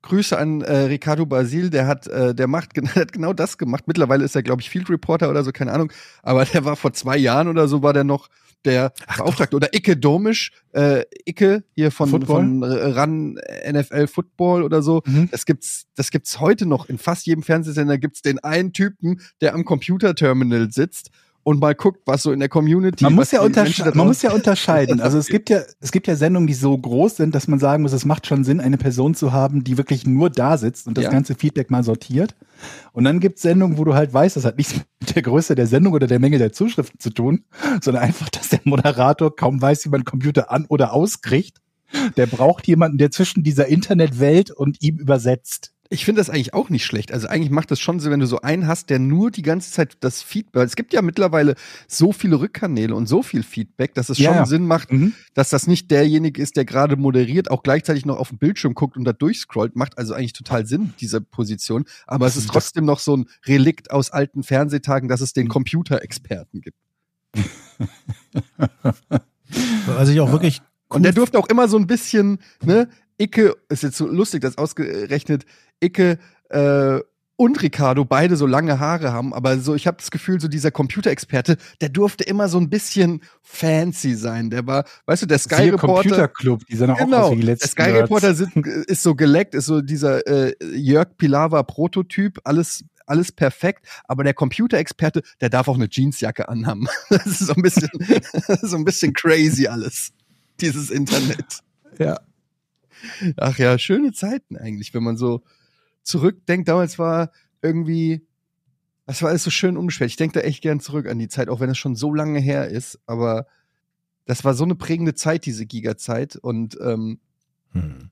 Grüße an äh, Ricardo Basil, der hat, äh, der macht gen- [LAUGHS] hat genau das gemacht. Mittlerweile ist er, glaube ich, Field Reporter oder so, keine Ahnung. Aber der war vor zwei Jahren oder so, war der noch der Beauftragte. Oder Icke Domisch, äh, Icke hier von, Football? von RAN NFL Football oder so. Mhm. Das gibt's, das gibt's heute noch. In fast jedem Fernsehsender gibt's den einen Typen, der am Computerterminal sitzt und mal guckt, was so in der Community. Man muss, ja untersche man muss ja unterscheiden. Also es gibt ja, [LAUGHS] es gibt ja Sendungen, die so groß sind, dass man sagen muss, es macht schon Sinn, eine Person zu haben, die wirklich nur da sitzt und das Ja. ganze Feedback mal sortiert. Und dann gibt es Sendungen, wo du halt weißt, das hat nichts [LAUGHS] mit der Größe der Sendung oder der Menge der Zuschriften zu tun, sondern einfach, dass der Moderator kaum weiß, wie man Computer an- oder auskriegt. Der braucht jemanden, der zwischen dieser Internetwelt und ihm übersetzt. Ich finde das eigentlich auch nicht schlecht. Also eigentlich macht das schon Sinn, wenn du so einen hast, der nur die ganze Zeit das Feedback. Es gibt ja mittlerweile so viele Rückkanäle und so viel Feedback, dass es Ja, schon ja. Sinn macht, Mhm. dass das nicht derjenige ist, der gerade moderiert, auch gleichzeitig noch auf den Bildschirm guckt und da durchscrollt. Macht also eigentlich total Sinn, diese Position. Aber es ist trotzdem noch so ein Relikt aus alten Fernsehtagen, dass es den Computerexperten gibt. Was ich auch wirklich Und der durfte auch immer so ein bisschen, ne, Icke, ist jetzt so lustig, dass ausgerechnet Icke äh, und Ricardo beide so lange Haare haben, aber so, ich habe das Gefühl, so dieser Computerexperte, der durfte immer so ein bisschen fancy sein. Der war, weißt du, der Sky Siehe Reporter. Computer Club, die sind auch Genau, aus wie die der letzten Sky Nerds. Reporter [LAUGHS] sind, ist so geleckt, ist so dieser äh, Jörg Pilawa Prototyp, alles alles perfekt, aber der Computerexperte, der darf auch eine Jeansjacke anhaben. [LAUGHS] Das ist so ein bisschen [LAUGHS] so ein bisschen crazy alles. Dieses Internet. Ja. Ach ja, schöne Zeiten eigentlich, wenn man so zurückdenkt. Damals war irgendwie, das war alles so schön unbeschwert. Ich denke da echt gern zurück an die Zeit, auch wenn es schon so lange her ist. Aber das war so eine prägende Zeit, diese Giga-Zeit. Und ähm, Hm.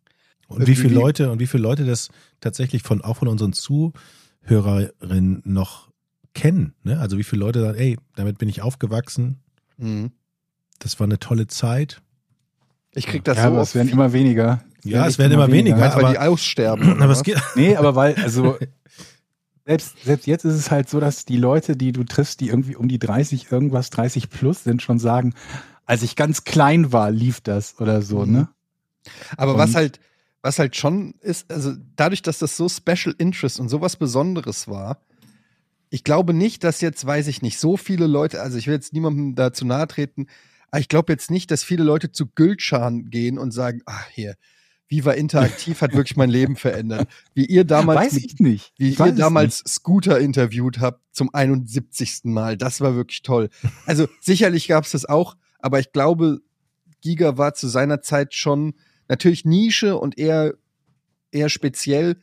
Und wie viele Leute und wie viele Leute das tatsächlich von auch von unseren Zuhörerinnen noch kennen, ne? Also wie viele Leute sagen, ey, damit bin ich aufgewachsen, mh, das war eine tolle Zeit. ich krieg das ja, so. aber es werden immer weniger. Ja, es werden immer weniger, Meinst du, weil aber- die aussterben. Aber es was? geht, [LAUGHS] Nee, aber weil, also, selbst, selbst jetzt ist es halt so, dass die Leute, die du triffst, die irgendwie um die 30 irgendwas, 30 plus sind, schon sagen, als ich ganz klein war, lief das oder so, Mhm. ne? Aber was Und- halt, was halt schon ist, also dadurch, dass das so Special Interest und sowas Besonderes war, ich glaube nicht, dass jetzt, weiß ich nicht, so viele Leute, also ich will jetzt niemandem dazu nahe treten, aber ich glaube jetzt nicht, dass viele Leute zu Gültschan gehen und sagen, ach hier, Viva Interaktiv hat wirklich mein Leben verändert. Wie ihr damals Weiß ich nicht. wie Ich ihr damals Scooter interviewt habt zum 71. Mal. Das war wirklich toll. Also sicherlich gab es das auch, aber ich glaube, Giga war zu seiner Zeit schon natürlich Nische und eher, eher speziell.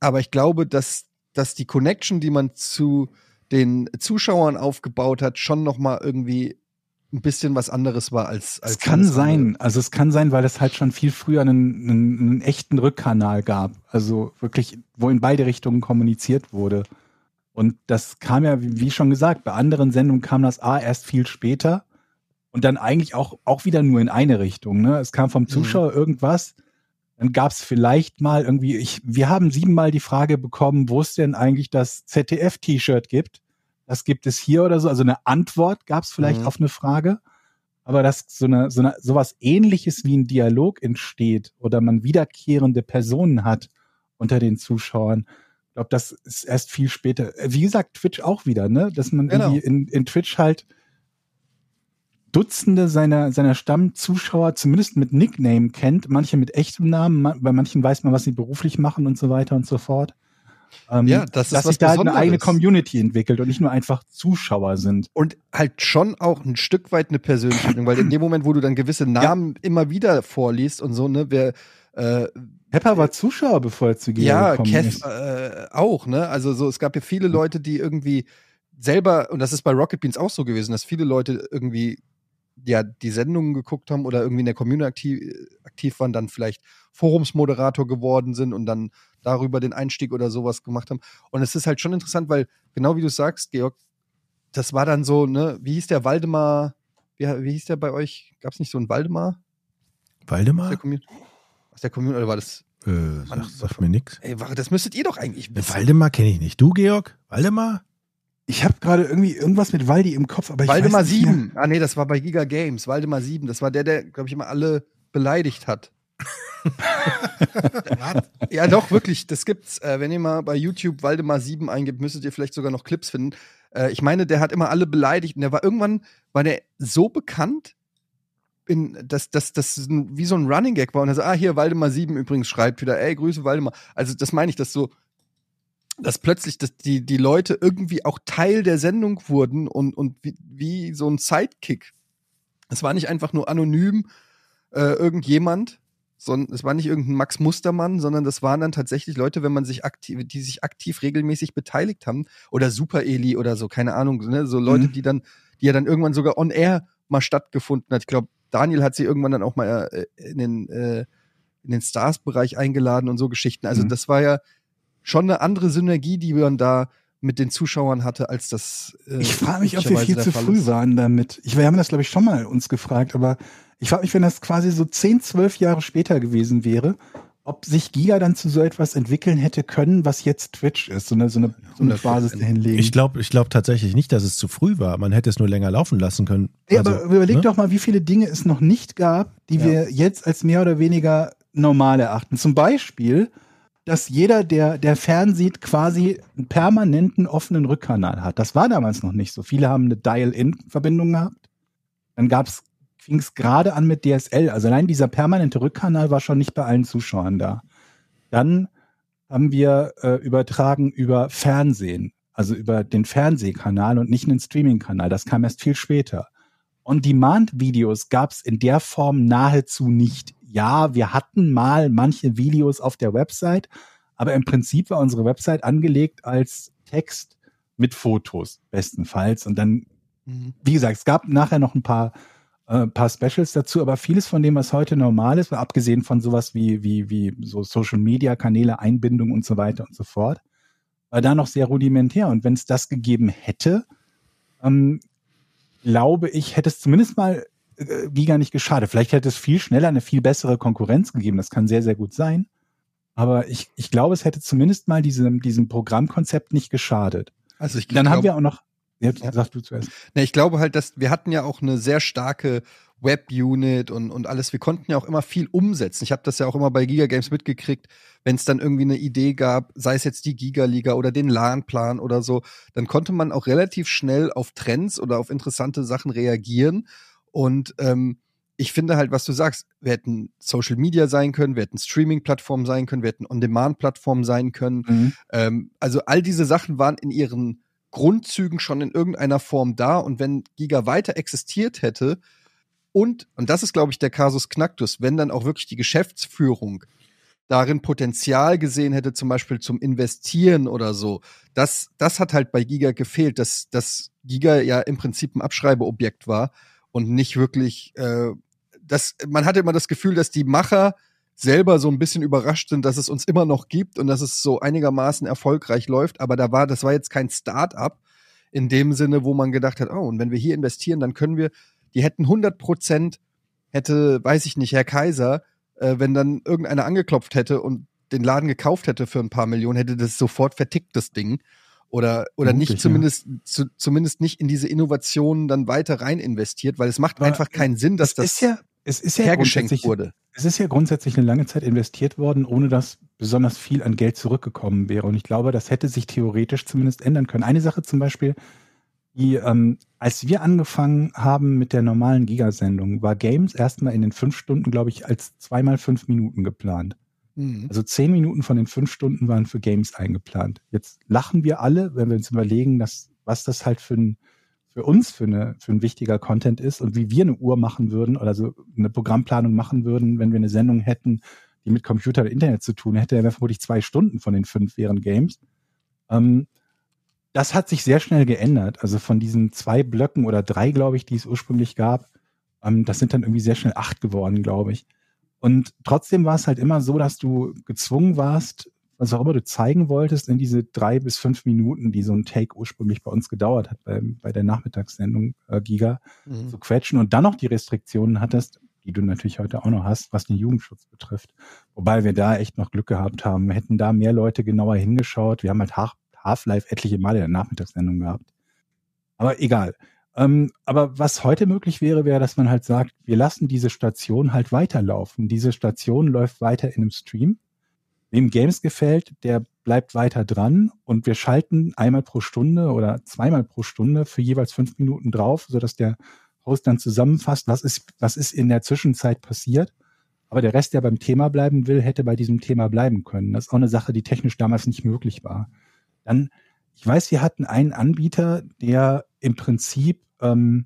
aber ich glaube, dass, dass die Connection, die man zu den Zuschauern aufgebaut hat, schon noch mal irgendwie ein bisschen was anderes war als als Es kann sein, andere. also es kann sein, weil es halt schon viel früher einen, einen, einen echten Rückkanal gab. Also wirklich, wo in beide Richtungen kommuniziert wurde. Und das kam ja, wie schon gesagt, bei anderen Sendungen kam das A erst viel später und dann eigentlich auch, auch wieder nur in eine Richtung. Ne? Es kam vom Zuschauer irgendwas, dann gab es vielleicht mal irgendwie, ich, wir haben siebenmal die Frage bekommen, wo es denn eigentlich das ZDF-T-Shirt gibt. Das gibt es hier oder so. Also eine Antwort gab es vielleicht Mhm. auf eine Frage. Aber dass so eine, so eine, sowas ähnliches wie ein Dialog entsteht oder man wiederkehrende Personen hat unter den Zuschauern, ich glaube, das ist erst viel später. Äh, Wie gesagt, Twitch auch wieder, ne? Dass man Genau. in, in Twitch halt Dutzende seiner, seiner Stammzuschauer zumindest mit Nickname kennt, manche mit echtem Namen, bei manchen weiß man, was sie beruflich machen und so weiter und so fort. Ähm, Ja, das ist dass sich da halt eine eigene Community entwickelt und nicht nur einfach Zuschauer sind. und halt schon auch ein Stück weit eine Persönlichkeit, weil in dem Moment, wo du dann gewisse Namen immer wieder vorliest und so, ne, wer äh, Pepper war Zuschauer, bevor er zu Giga ja, gekommen Kev ist. äh, auch, ne? Also so, es gab ja viele Leute, die irgendwie selber, und das ist bei Rocket Beans auch so gewesen, dass viele Leute irgendwie ja die Sendungen geguckt haben oder irgendwie in der Community aktiv, aktiv waren, dann vielleicht Forumsmoderator geworden sind und dann darüber den Einstieg oder sowas gemacht haben. Und es ist halt schon interessant, weil genau wie du sagst, Georg, das war dann so, ne, wie hieß der Waldemar, wie, wie hieß der bei euch? Gab es nicht so einen Waldemar aus der Waldemar? Community? Aus der Community, oder war das? Äh, sag, sag mir nix. Ey, das müsstet ihr doch eigentlich wissen. Waldemar kenne ich nicht. Du, Georg? Waldemar? Ich habe gerade irgendwie irgendwas mit Waldi im Kopf, aber ich Waldemar weiß nicht mehr. 7. Ah, nee, das war bei Giga Games. Waldemar 7. Das war der, der, glaube ich, immer alle beleidigt hat. [LAUGHS] ja, doch, wirklich. Das gibt's. Äh, wenn ihr mal bei YouTube Waldemar 7 eingibt, müsstet ihr vielleicht sogar noch Clips finden. Äh, ich meine, der hat immer alle beleidigt. Und der war irgendwann, war der so bekannt, in, dass das wie so ein Running Gag war. Und er so, ah, hier, Waldemar 7 übrigens schreibt wieder, ey, Grüße Waldemar. Also, das meine ich, dass so, dass plötzlich dass die, die Leute irgendwie auch Teil der Sendung wurden und, und wie, wie so ein Sidekick. Es war nicht einfach nur anonym äh, irgendjemand, sondern es war nicht irgendein Max Mustermann, sondern das waren dann tatsächlich Leute, wenn man sich aktiv, die sich aktiv regelmäßig beteiligt haben oder Super Eli oder so, keine Ahnung, ne? so Leute, Mhm. die dann, die ja dann irgendwann sogar on air mal stattgefunden hat. Ich glaube, Daniel hat sie irgendwann dann auch mal äh, in den äh, in den Stars-Bereich eingeladen und so Geschichten. Also Mhm. das war ja schon eine andere Synergie, die man da mit den Zuschauern hatte, als das. Äh, Ich frage mich, ob wir viel zu Fall früh ist. waren damit. Ich, wir haben das, glaube ich, schon mal uns gefragt, aber ich frage mich, wenn das quasi so 10, 12 Jahre später gewesen wäre, ob sich Giga dann zu so etwas entwickeln hätte können, was jetzt Twitch ist, so eine, so eine, so eine 100%. Basis dahinlegen. Ich glaube ich glaub tatsächlich nicht, dass es zu früh war. Man hätte es nur länger laufen lassen können. Nee, Also, aber überleg ne? doch mal, wie viele Dinge es noch nicht gab, die Ja. wir jetzt als mehr oder weniger normal erachten. Zum Beispiel, dass jeder, der, der fernsieht, quasi einen permanenten offenen Rückkanal hat. Das war damals noch nicht so. Viele haben eine Dial-In-Verbindung gehabt. Dann gab's, fing es gerade an mit DSL. Also allein dieser permanente Rückkanal war schon nicht bei allen Zuschauern da. Dann haben wir äh, übertragen über Fernsehen, also über den Fernsehkanal und nicht einen Streaming-Kanal. Das kam erst viel später. On-Demand-Videos gab es in der Form nahezu nicht. Ja, wir hatten mal manche Videos auf der Website, aber im Prinzip war unsere Website angelegt als Text mit Fotos bestenfalls. Und dann, Mhm. wie gesagt, es gab nachher noch ein paar, äh, paar Specials dazu, aber vieles von dem, was heute normal ist, abgesehen von sowas wie, wie, wie so Social-Media-Kanäle, Einbindung und so weiter und so fort, war da noch sehr rudimentär. Und wenn es das gegeben hätte, ähm, glaube ich, hätte es zumindest mal Giga nicht geschadet. Vielleicht hätte es viel schneller eine viel bessere Konkurrenz gegeben. Das kann sehr, sehr gut sein. Aber ich, ich glaube, es hätte zumindest mal diesem, diesem Programmkonzept nicht geschadet. Also ich Dann glaub, haben wir auch noch, ja, Ja. sag du zuerst. Ne, ich glaube halt, dass wir hatten ja auch eine sehr starke Web-Unit und, und alles. Wir konnten ja auch immer viel umsetzen. Ich habe das ja auch immer bei Giga Games mitgekriegt, wenn es dann irgendwie eine Idee gab, sei es jetzt die Giga-Liga oder den LAN-Plan oder so, dann konnte man auch relativ schnell auf Trends oder auf interessante Sachen reagieren. Und ähm, ich finde halt, was du sagst, wir hätten Social Media sein können, wir hätten Streaming-Plattformen sein können, wir hätten On-Demand-Plattformen sein können. Mhm. Ähm, also all diese Sachen waren in ihren Grundzügen schon in irgendeiner Form da und wenn Giga weiter existiert hätte und, und das ist, glaube ich, der Kasus Knacktus, wenn dann auch wirklich die Geschäftsführung darin Potenzial gesehen hätte, zum Beispiel zum Investieren oder so. Das, das hat halt bei Giga gefehlt, dass, dass Giga ja im Prinzip ein Abschreibeobjekt war und nicht wirklich, äh, das, man hatte immer das Gefühl, dass die Macher selber so ein bisschen überrascht sind, dass es uns immer noch gibt und dass es so einigermaßen erfolgreich läuft. Aber da war, das war jetzt kein Start-up in dem Sinne, wo man gedacht hat, oh, und wenn wir hier investieren, dann können wir, die hätten 100 Prozent, hätte, weiß ich nicht, Herr Kaiser, äh, wenn dann irgendeiner angeklopft hätte und den Laden gekauft hätte für ein paar Millionen, hätte das sofort vertickt, das Ding. Oder, oder nicht zumindest, zu, zumindest nicht in diese Innovationen dann weiter rein investiert, weil es macht Aber einfach keinen Sinn, dass es das ist ja, es ist ja hergeschenkt wurde. Es ist ja grundsätzlich eine lange Zeit investiert worden, ohne dass besonders viel an Geld zurückgekommen wäre. Und ich glaube, das hätte sich theoretisch zumindest ändern können. Eine Sache zum Beispiel, die, ähm, als wir angefangen haben mit der normalen Gigasendung, war Games erstmal in den fünf Stunden, glaube ich, als zweimal fünf Minuten geplant. Mhm. Also zehn Minuten von den fünf Stunden waren für Games eingeplant. Jetzt lachen wir alle, wenn wir uns überlegen, dass, was das halt für ein, für uns für, eine, für ein wichtiger Content ist und wie wir eine Uhr machen würden oder so eine Programmplanung machen würden, wenn wir eine Sendung hätten, die mit Computer oder Internet zu tun hätte, wäre vermutlich zwei Stunden von den fünf wären Games. Ähm, das hat sich sehr schnell geändert. Also von diesen zwei Blöcken oder drei, glaube ich, die es ursprünglich gab, ähm, das sind dann irgendwie sehr schnell acht geworden, glaube ich. Und trotzdem war es halt immer so, dass du gezwungen warst, was auch immer du zeigen wolltest, in diese drei bis fünf Minuten, die so ein Take ursprünglich bei uns gedauert hat, bei, bei der Nachmittagssendung äh, Giga, Mhm. zu quetschen und dann noch die Restriktionen hattest, die du natürlich heute auch noch hast, was den Jugendschutz betrifft. Wobei wir da echt noch Glück gehabt haben. Wir hätten da mehr Leute genauer hingeschaut. Wir haben halt Half- Half-Life etliche Male in der Nachmittagssendung gehabt. Aber egal. Ähm, aber was heute möglich wäre, wäre, dass man halt sagt, wir lassen diese Station halt weiterlaufen. Diese Station läuft weiter in einem Stream. Wem Games gefällt, der bleibt weiter dran und wir schalten einmal pro Stunde oder zweimal pro Stunde für jeweils fünf Minuten drauf, sodass der Host dann zusammenfasst, was ist, was ist in der Zwischenzeit passiert. Aber der Rest, der beim Thema bleiben will, hätte bei diesem Thema bleiben können. Das ist auch eine Sache, die technisch damals nicht möglich war. Dann, ich weiß, wir hatten einen Anbieter, der im Prinzip ähm,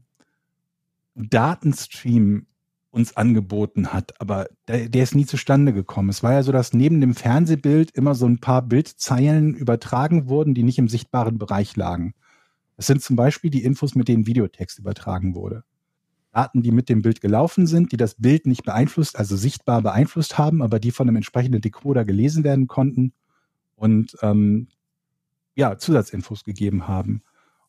Datenstream uns angeboten hat, aber der, der ist nie zustande gekommen. Es war ja so, dass neben dem Fernsehbild immer so ein paar Bildzeilen übertragen wurden, die nicht im sichtbaren Bereich lagen. Das sind zum Beispiel die Infos, mit denen Videotext übertragen wurde. Daten, die mit dem Bild gelaufen sind, die das Bild nicht beeinflusst, also sichtbar beeinflusst haben, aber die von einem entsprechenden Decoder gelesen werden konnten und ähm, ja, Zusatzinfos gegeben haben.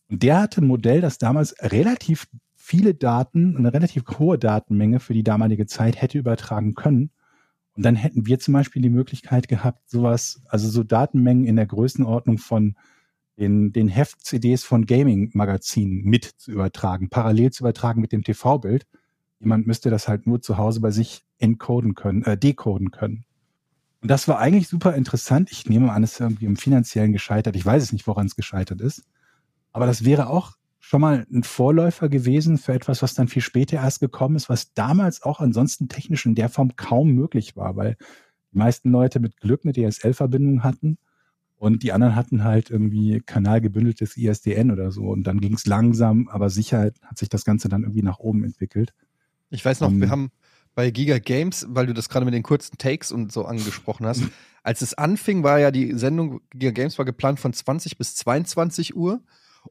Und der hatte ein Modell, das damals relativ viele Daten, eine relativ hohe Datenmenge für die damalige Zeit hätte übertragen können. Und dann hätten wir zum Beispiel die Möglichkeit gehabt, sowas, also so Datenmengen in der Größenordnung von den, den Heft-CDs von Gaming-Magazinen mit zu übertragen, parallel zu übertragen mit dem TV-Bild. Jemand müsste das halt nur zu Hause bei sich encoden können, äh, decoden können. Und das war eigentlich super interessant. Ich nehme an, es ist irgendwie im Finanziellen gescheitert. Ich weiß es nicht, woran es gescheitert ist. Aber das wäre auch schon mal ein Vorläufer gewesen für etwas, was dann viel später erst gekommen ist, was damals auch ansonsten technisch in der Form kaum möglich war, weil die meisten Leute mit Glück eine DSL-Verbindung hatten und die anderen hatten halt irgendwie kanalgebündeltes ISDN oder so. Und dann ging es langsam, aber sicher hat sich das Ganze dann irgendwie nach oben entwickelt. Ich weiß noch, Um, wir haben bei Giga Games, weil du das gerade mit den kurzen Takes und so angesprochen hast, [LAUGHS] als es anfing, war ja die Sendung Giga Games war geplant von 20 bis 22 Uhr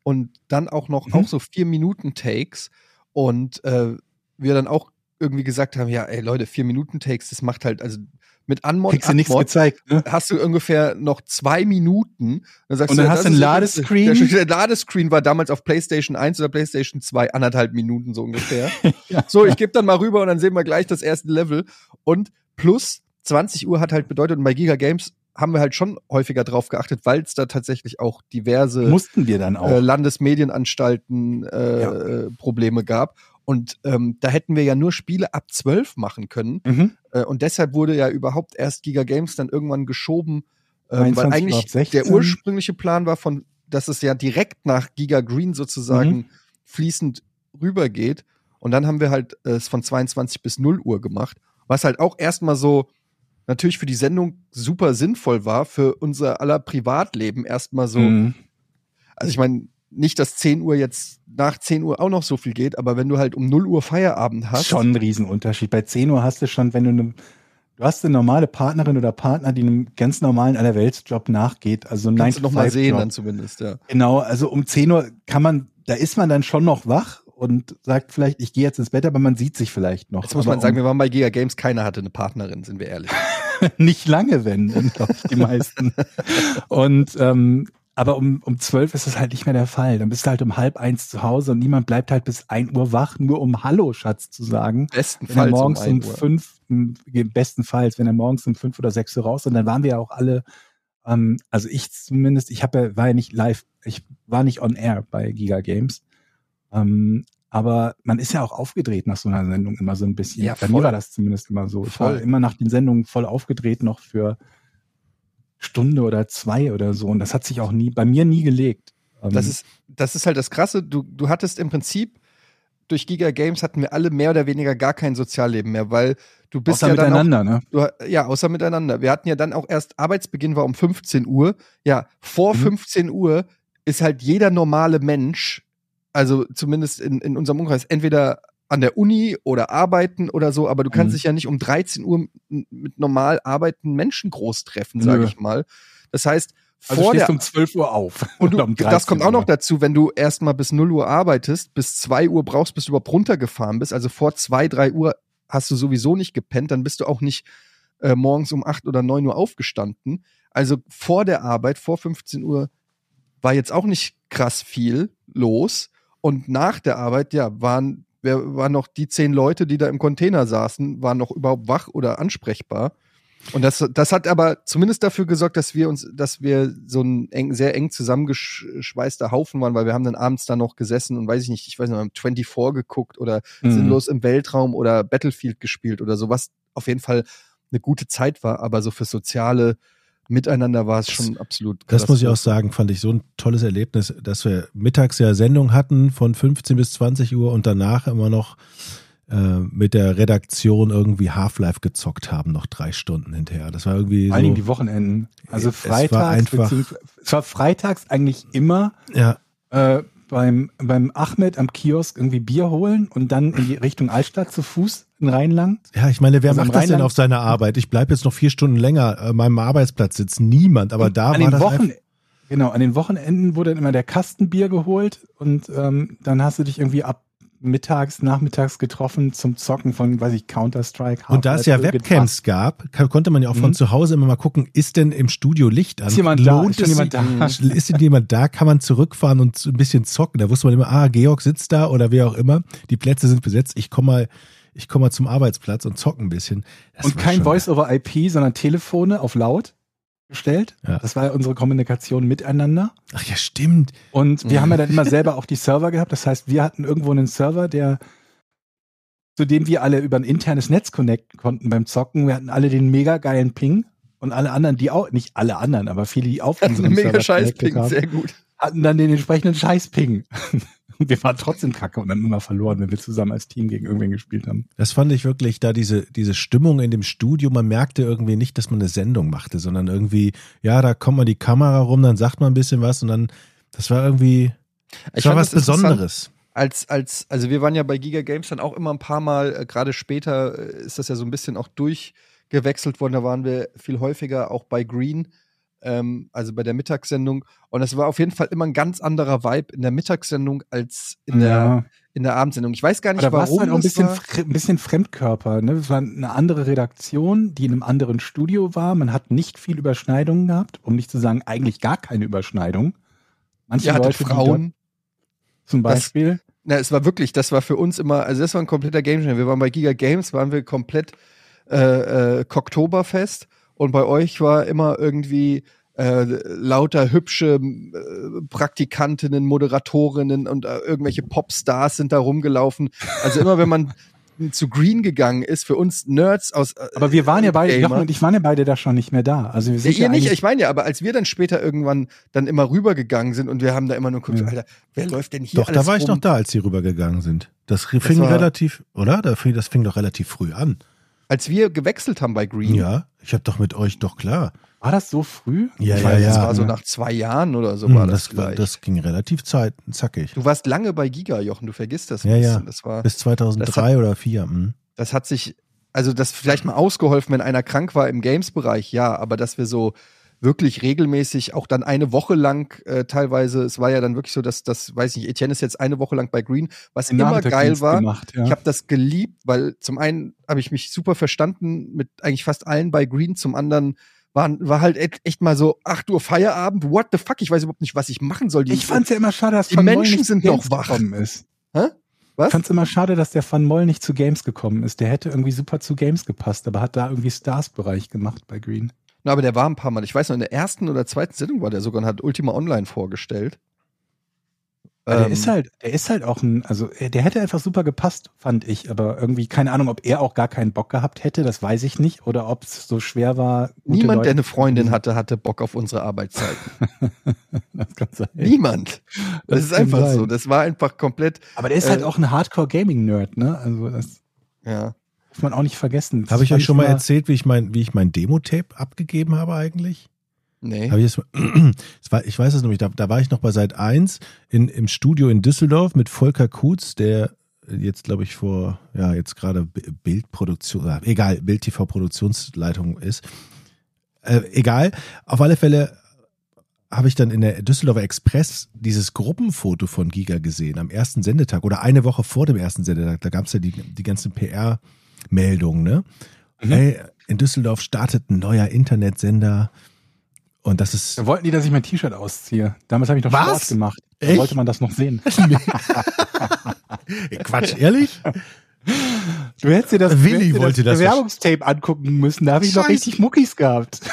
und dann auch noch Mhm. auch so vier Minuten Takes und äh, wir dann auch irgendwie gesagt haben, ja, ey Leute, vier Minuten Takes, das macht halt also mit Anmod, Kriegst du nichts gezeigt, ne? hast du ungefähr noch zwei Minuten. Dann sagst Und du, dann ja, hast du einen Ladescreen. Der, der Ladescreen war damals auf PlayStation 1 oder PlayStation 2 anderthalb Minuten so ungefähr. [LAUGHS] Ja. So, ich gebe dann mal rüber und dann sehen wir gleich das erste Level. Und plus 20 Uhr hat halt bedeutet, und bei Giga Games haben wir halt schon häufiger drauf geachtet, weil es da tatsächlich auch diverse Mussten wir dann auch. äh, Landesmedienanstalten äh, Ja. äh, Probleme gab. Und ähm, da hätten wir ja nur Spiele ab 12 machen können. mhm. Äh, und deshalb wurde ja überhaupt erst Giga Games dann irgendwann geschoben, ähm, weil 23 eigentlich auf 16. der ursprüngliche Plan war von, dass es ja direkt nach Giga Green sozusagen Mhm. fließend rübergeht. Und dann haben wir halt äh, es von 22 bis 0 Uhr gemacht, was halt auch erstmal so natürlich für die Sendung super sinnvoll war, für unser aller Privatleben erstmal so. Mhm. Also ich meine, nicht, dass 10 Uhr jetzt nach 10 Uhr auch noch so viel geht, aber wenn du halt um 0 Uhr Feierabend hast. Schon ein Riesenunterschied. Bei 10 Uhr hast du schon, wenn du eine du hast eine normale Partnerin oder Partner, die einem ganz normalen Allerweltsjob nachgeht, also ein Kannst du noch mal sehen 9-to-5-Job. dann zumindest, ja. Genau, also um 10 Uhr kann man, da ist man dann schon noch wach und sagt vielleicht, ich gehe jetzt ins Bett, aber man sieht sich vielleicht noch. Jetzt muss aber man sagen, um, wir waren bei Giga Games, keiner hatte eine Partnerin, sind wir ehrlich. [LAUGHS] nicht lange, wenn, [LAUGHS] glaube ich, die meisten. Und ähm, aber um, um 12 ist das halt nicht mehr der Fall. Dann bist du halt um halb eins zu Hause und niemand bleibt halt bis 1 Uhr wach, nur um Hallo, Schatz zu sagen. Wenn er Bestenfalls morgens um um, 1 Uhr. fünf, bestenfalls, wenn er morgens um fünf oder sechs Uhr raus, und dann waren wir ja auch alle, ähm, also ich zumindest, ich habe ja, war ja nicht live, ich war nicht on air bei Giga Games. Ähm, aber man ist ja auch aufgedreht nach so einer Sendung immer so ein bisschen. Ja, Bei voll. mir war das zumindest immer so. Ich war Voll. immer nach den Sendungen voll aufgedreht noch für Stunde oder zwei oder so. Und das hat sich auch nie, bei mir nie gelegt. Ähm, Das ist, das ist halt das Krasse. Du, du hattest im Prinzip durch Giga Games hatten wir alle mehr oder weniger gar kein Sozialleben mehr, weil du bist außer ja dann auch, miteinander, ne? du, ja, außer miteinander. Wir hatten ja dann auch erst Arbeitsbeginn war um 15 Uhr. Ja, vor Mhm. 15 Uhr ist halt jeder normale Mensch, also zumindest in, in unserem Umkreis, entweder an der Uni oder arbeiten oder so, aber du kannst Mhm. dich ja nicht um 13 Uhr mit normal arbeitenden Menschen groß treffen, sage ich mal. Das heißt, Also vor stehst der um 12 Uhr auf. [LAUGHS] und du, um das 13 kommt auch noch dazu, wenn du erstmal bis 0 Uhr arbeitest, bis 2 Uhr brauchst, bis du überhaupt runtergefahren bist. Also vor 2, 3 Uhr hast du sowieso nicht gepennt, dann bist du auch nicht äh, morgens um 8 oder 9 Uhr aufgestanden. Also vor der Arbeit, vor 15 Uhr, war jetzt auch nicht krass viel los. Und nach der Arbeit, ja, waren, wer, waren noch die zehn Leute, die da im Container saßen, waren noch überhaupt wach oder ansprechbar. Und das, das hat aber zumindest dafür gesorgt, dass wir uns, dass wir so ein eng, sehr eng zusammengeschweißter Haufen waren, weil wir haben dann abends da noch gesessen und weiß ich nicht, ich weiß nicht, haben 24 geguckt oder Mhm. sinnlos im Weltraum oder Battlefield gespielt oder so, was auf jeden Fall eine gute Zeit war, aber so für soziale Miteinander war es Das- schon absolut Das muss ich auch sagen, fand ich so ein tolles Erlebnis, dass wir mittags ja Sendung hatten von 15 bis 20 Uhr und danach immer noch äh, mit der Redaktion irgendwie Half-Life gezockt haben, noch drei Stunden hinterher. Das war irgendwie Vor allen Dingen so, die Wochenenden. Also Es war freitags, einfach- es war freitags eigentlich immer ja, äh, beim, beim Ahmed am Kiosk irgendwie Bier holen und dann in die Richtung Altstadt zu Fuß in Rheinland. ja, ich meine, wer Also macht das denn Rheinland- auf seiner Arbeit? Ich bleibe jetzt noch vier Stunden länger an meinem Arbeitsplatz sitzen. Niemand, aber Und da an war den das Wochen, genau, an den Wochenenden wurde dann immer der Kastenbier geholt und ähm, dann hast du dich irgendwie ab mittags, nachmittags getroffen zum Zocken von, weiß ich, Counter-Strike. und da es ja Webcams gab, konnte man ja auch von Mhm. zu Hause immer mal gucken, ist denn im Studio Licht an? Ist jemand da? Lohnt Ist schon es jemand da? Ist denn jemand da? Kann man zurückfahren und ein bisschen zocken? Da wusste man immer, ah, Georg sitzt da oder wer auch immer. Die Plätze sind besetzt. Ich komme mal, ich komme mal zum Arbeitsplatz und zocke ein bisschen. Das Und kein Voice-over-IP, sondern Telefone auf laut gestellt. Ja. Das war ja unsere Kommunikation miteinander. Ach ja, stimmt. Und wir haben ja dann immer selber auch die Server gehabt. Das heißt, wir hatten irgendwo einen Server, der zu dem wir alle über ein internes Netz connecten konnten beim Zocken. Wir hatten alle den mega geilen Ping und alle anderen, die auch, nicht alle anderen, aber viele, die auf unserem mega Server scheiß connected Ping, haben, sehr gut. hatten dann den entsprechenden Scheiß-Ping. Und wir waren trotzdem kacke und haben immer verloren, wenn wir zusammen als Team gegen irgendwen gespielt haben. Das fand ich wirklich da diese, diese Stimmung in dem Studio. Man merkte irgendwie nicht, dass man eine Sendung machte, sondern irgendwie, ja, da kommt mal die Kamera rum, dann sagt man ein bisschen was und dann, das war irgendwie, das Ich war was. Besonderes. als, als, also wir waren ja bei Giga Games dann auch immer ein paar Mal, äh, gerade später äh, ist das ja so ein bisschen auch durchgewechselt worden. Da waren wir viel häufiger auch bei Green, ähm, also bei der Mittagssendung. Und es war auf jeden Fall immer ein ganz anderer Vibe in der Mittagssendung als in, der, in der Abendsendung. Ich weiß gar Aber nicht, es warum. halt auch ein das bisschen, ein bisschen Fremdkörper. Ne? Es war eine andere Redaktion, die in einem anderen Studio war. Man hat nicht viel Überschneidungen gehabt, um nicht zu sagen, eigentlich gar keine Überschneidung. Manche hattet Leute, Frauen. zum Das- Beispiel. Na, es war wirklich, das war für uns immer, also das war ein kompletter Game Changer. Wir waren bei Giga Games, waren wir komplett äh, äh, Cocktoberfest und bei euch war immer irgendwie äh, lauter hübsche äh, Praktikantinnen, Moderatorinnen und äh, irgendwelche Popstars sind da rumgelaufen. Also immer wenn man [LAUGHS] zu Green gegangen ist, für uns Nerds aus äh, Aber wir waren ja beide, Gamer. Jochen und ich waren ja beide da schon nicht mehr da. Also wir Ja, sind ihr ja nicht, ich meine ja, aber als wir dann später irgendwann dann immer rübergegangen sind und wir haben da immer nur geguckt, Ja. Alter, wer läuft denn hier Doch, da war ich rum? noch da, als sie rübergegangen sind. Das fing war- relativ, oder? Da fing- Das fing doch relativ früh an. Als wir gewechselt haben bei Green. Ja, ich habe doch mit euch doch klar. war das so früh? Ja, ich ja, weiß, das ja. war so Ja. nach zwei Jahren oder so Hm, war das, das, war, das ging relativ zeit, zackig. du warst lange bei Giga, Jochen, du vergisst das ein Ja, ja. bisschen. Das, war, Bis 2003 oder 2004. Hm. das hat sich also das vielleicht mal ausgeholfen, wenn einer krank war im Games-Bereich, ja, aber dass wir so wirklich regelmäßig auch dann eine Woche lang äh, teilweise, es war ja dann wirklich so, dass das, weiß ich nicht, Etienne ist jetzt eine Woche lang bei Green, was Den immer geil war. Gemacht, ja. Ich habe das geliebt, weil zum einen habe ich mich super verstanden mit eigentlich fast allen bei Green, zum anderen war, war halt echt, mal so 8 Uhr Feierabend, what the fuck, ich weiß überhaupt nicht, was ich machen soll. Die, ich fand's ja immer schade, dass die Van Moll Menschen nicht sind doch wach. gekommen ist. Hä? Ich Was? fand's immer schade, dass der Van Moll nicht zu Games gekommen ist. Der hätte irgendwie super zu Games gepasst, aber hat da irgendwie Stars-Bereich gemacht bei Green. Na, aber der war ein paar Mal. Ich weiß noch, in der ersten oder zweiten Sendung war der sogar und hat Ultima Online vorgestellt. Weil der Ähm, ist halt, der ist halt auch ein, also er- der hätte einfach super gepasst, fand ich. Aber irgendwie, keine Ahnung, ob er auch gar keinen Bock gehabt hätte, das weiß ich nicht. Oder ob es so schwer war. Niemand, Leute der eine Freundin finden. hatte, hatte Bock auf unsere Arbeitszeit. [LAUGHS] Das kann sein. Niemand. Das, Das ist einfach sein. so. Das war einfach komplett, Aber der ist halt Äh, auch ein Hardcore-Gaming-Nerd, ne? Also das ja. Darf man auch nicht vergessen. Habe ich euch schon mal erzählt, wie ich mein, wie ich mein Demo-Tape abgegeben habe eigentlich? Nee. Habe ich das, das [CLEARS THROAT] war, ich weiß es nämlich, da, da war ich noch bei Seit 1 in, im Studio in Düsseldorf mit Volker Kutz, der jetzt, glaube ich, vor, ja, jetzt gerade Bildproduktion, egal, Bild-TV-Produktionsleitung ist. Äh, egal, auf alle Fälle habe ich dann in der Düsseldorfer Express dieses Gruppenfoto von Giga gesehen am ersten Sendetag oder eine Woche vor dem ersten Sendetag. Da gab es ja die, die ganzen PR-Meldungen, ne? Mhm. Hey, in Düsseldorf startet ein neuer Internetsender. Und das ist Da wollten die, dass ich mein T-Shirt ausziehe. Damals habe ich noch Was? Sport gemacht. Da Echt? wollte man das noch sehen. [LAUGHS] Quatsch, ehrlich? Du hättest dir das, Willi wollte das das Bewerbungstape angucken müssen. Da habe ich noch Scheiße. richtig Muckis gehabt. [LAUGHS]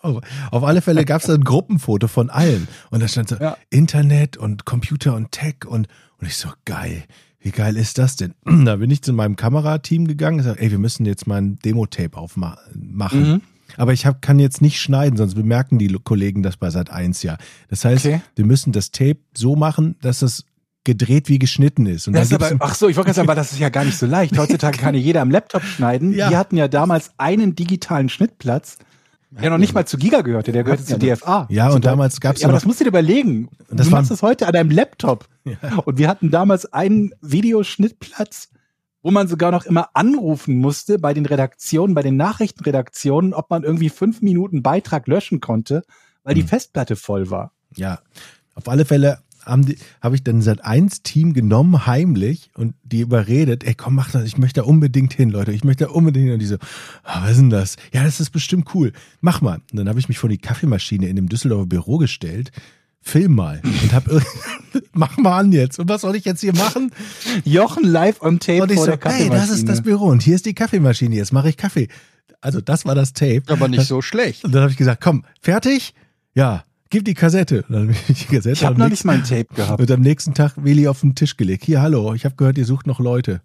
Auf, auf alle Fälle gab es da ein Gruppenfoto von allen. Und da stand so Ja. Internet und Computer und Tech und, und ich so, geil. Wie geil ist das denn? [CLEARS THROAT] Da bin ich zu meinem Kamerateam gegangen und gesagt, ey, wir müssen jetzt mal ein Demo-Tape aufmachen. Mhm. Aber ich hab, kann jetzt nicht schneiden, sonst bemerken die Kollegen das bei Sat 1 ja. Das heißt, Okay. wir müssen das Tape so machen, dass es gedreht wie geschnitten ist. Und Das ist aber, ach so, ich wollte gerade sagen, aber das ist ja gar nicht so leicht. Heutzutage [LAUGHS] kann ja jeder am Laptop schneiden. Ja. Die hatten ja damals einen digitalen Schnittplatz, der noch nicht mal zu Giga gehörte, der gehörte zu ja DFA. Ja, und damals gab's ja, ja aber das musst du dir überlegen. Das du machst das heute an deinem Laptop. Und wir hatten damals einen Videoschnittplatz, wo man sogar noch immer anrufen musste bei den Redaktionen, bei den Nachrichtenredaktionen, ob man irgendwie fünf Minuten Beitrag löschen konnte, weil die Hm. Festplatte voll war. Ja, auf alle Fälle haben die, habe ich dann seit eins Team genommen, heimlich, und die überredet, ey, komm, mach das, ich möchte da unbedingt hin, Leute, ich möchte da unbedingt hin. Und die so, ah, was ist denn das? Ja, das ist bestimmt cool. Mach mal. Und dann habe ich mich vor die Kaffeemaschine in dem Düsseldorfer Büro gestellt, film mal und hab [LAUGHS] mach mal an jetzt. Und was soll ich jetzt hier machen? Jochen live on tape Und ich vor so, der hey, Kaffeemaschine. das ist das Büro und hier ist die Kaffeemaschine, jetzt mache ich Kaffee. Also das war das Tape. Aber nicht so schlecht. Und dann habe ich gesagt, komm, fertig? Ja, gib die Kassette. Und [LAUGHS] dann habe ich die Kassette ich habe am noch nächsten- nicht mal ein Tape gehabt. und am nächsten Tag Willi auf den Tisch gelegt. Hier, hallo, ich habe gehört, ihr sucht noch Leute.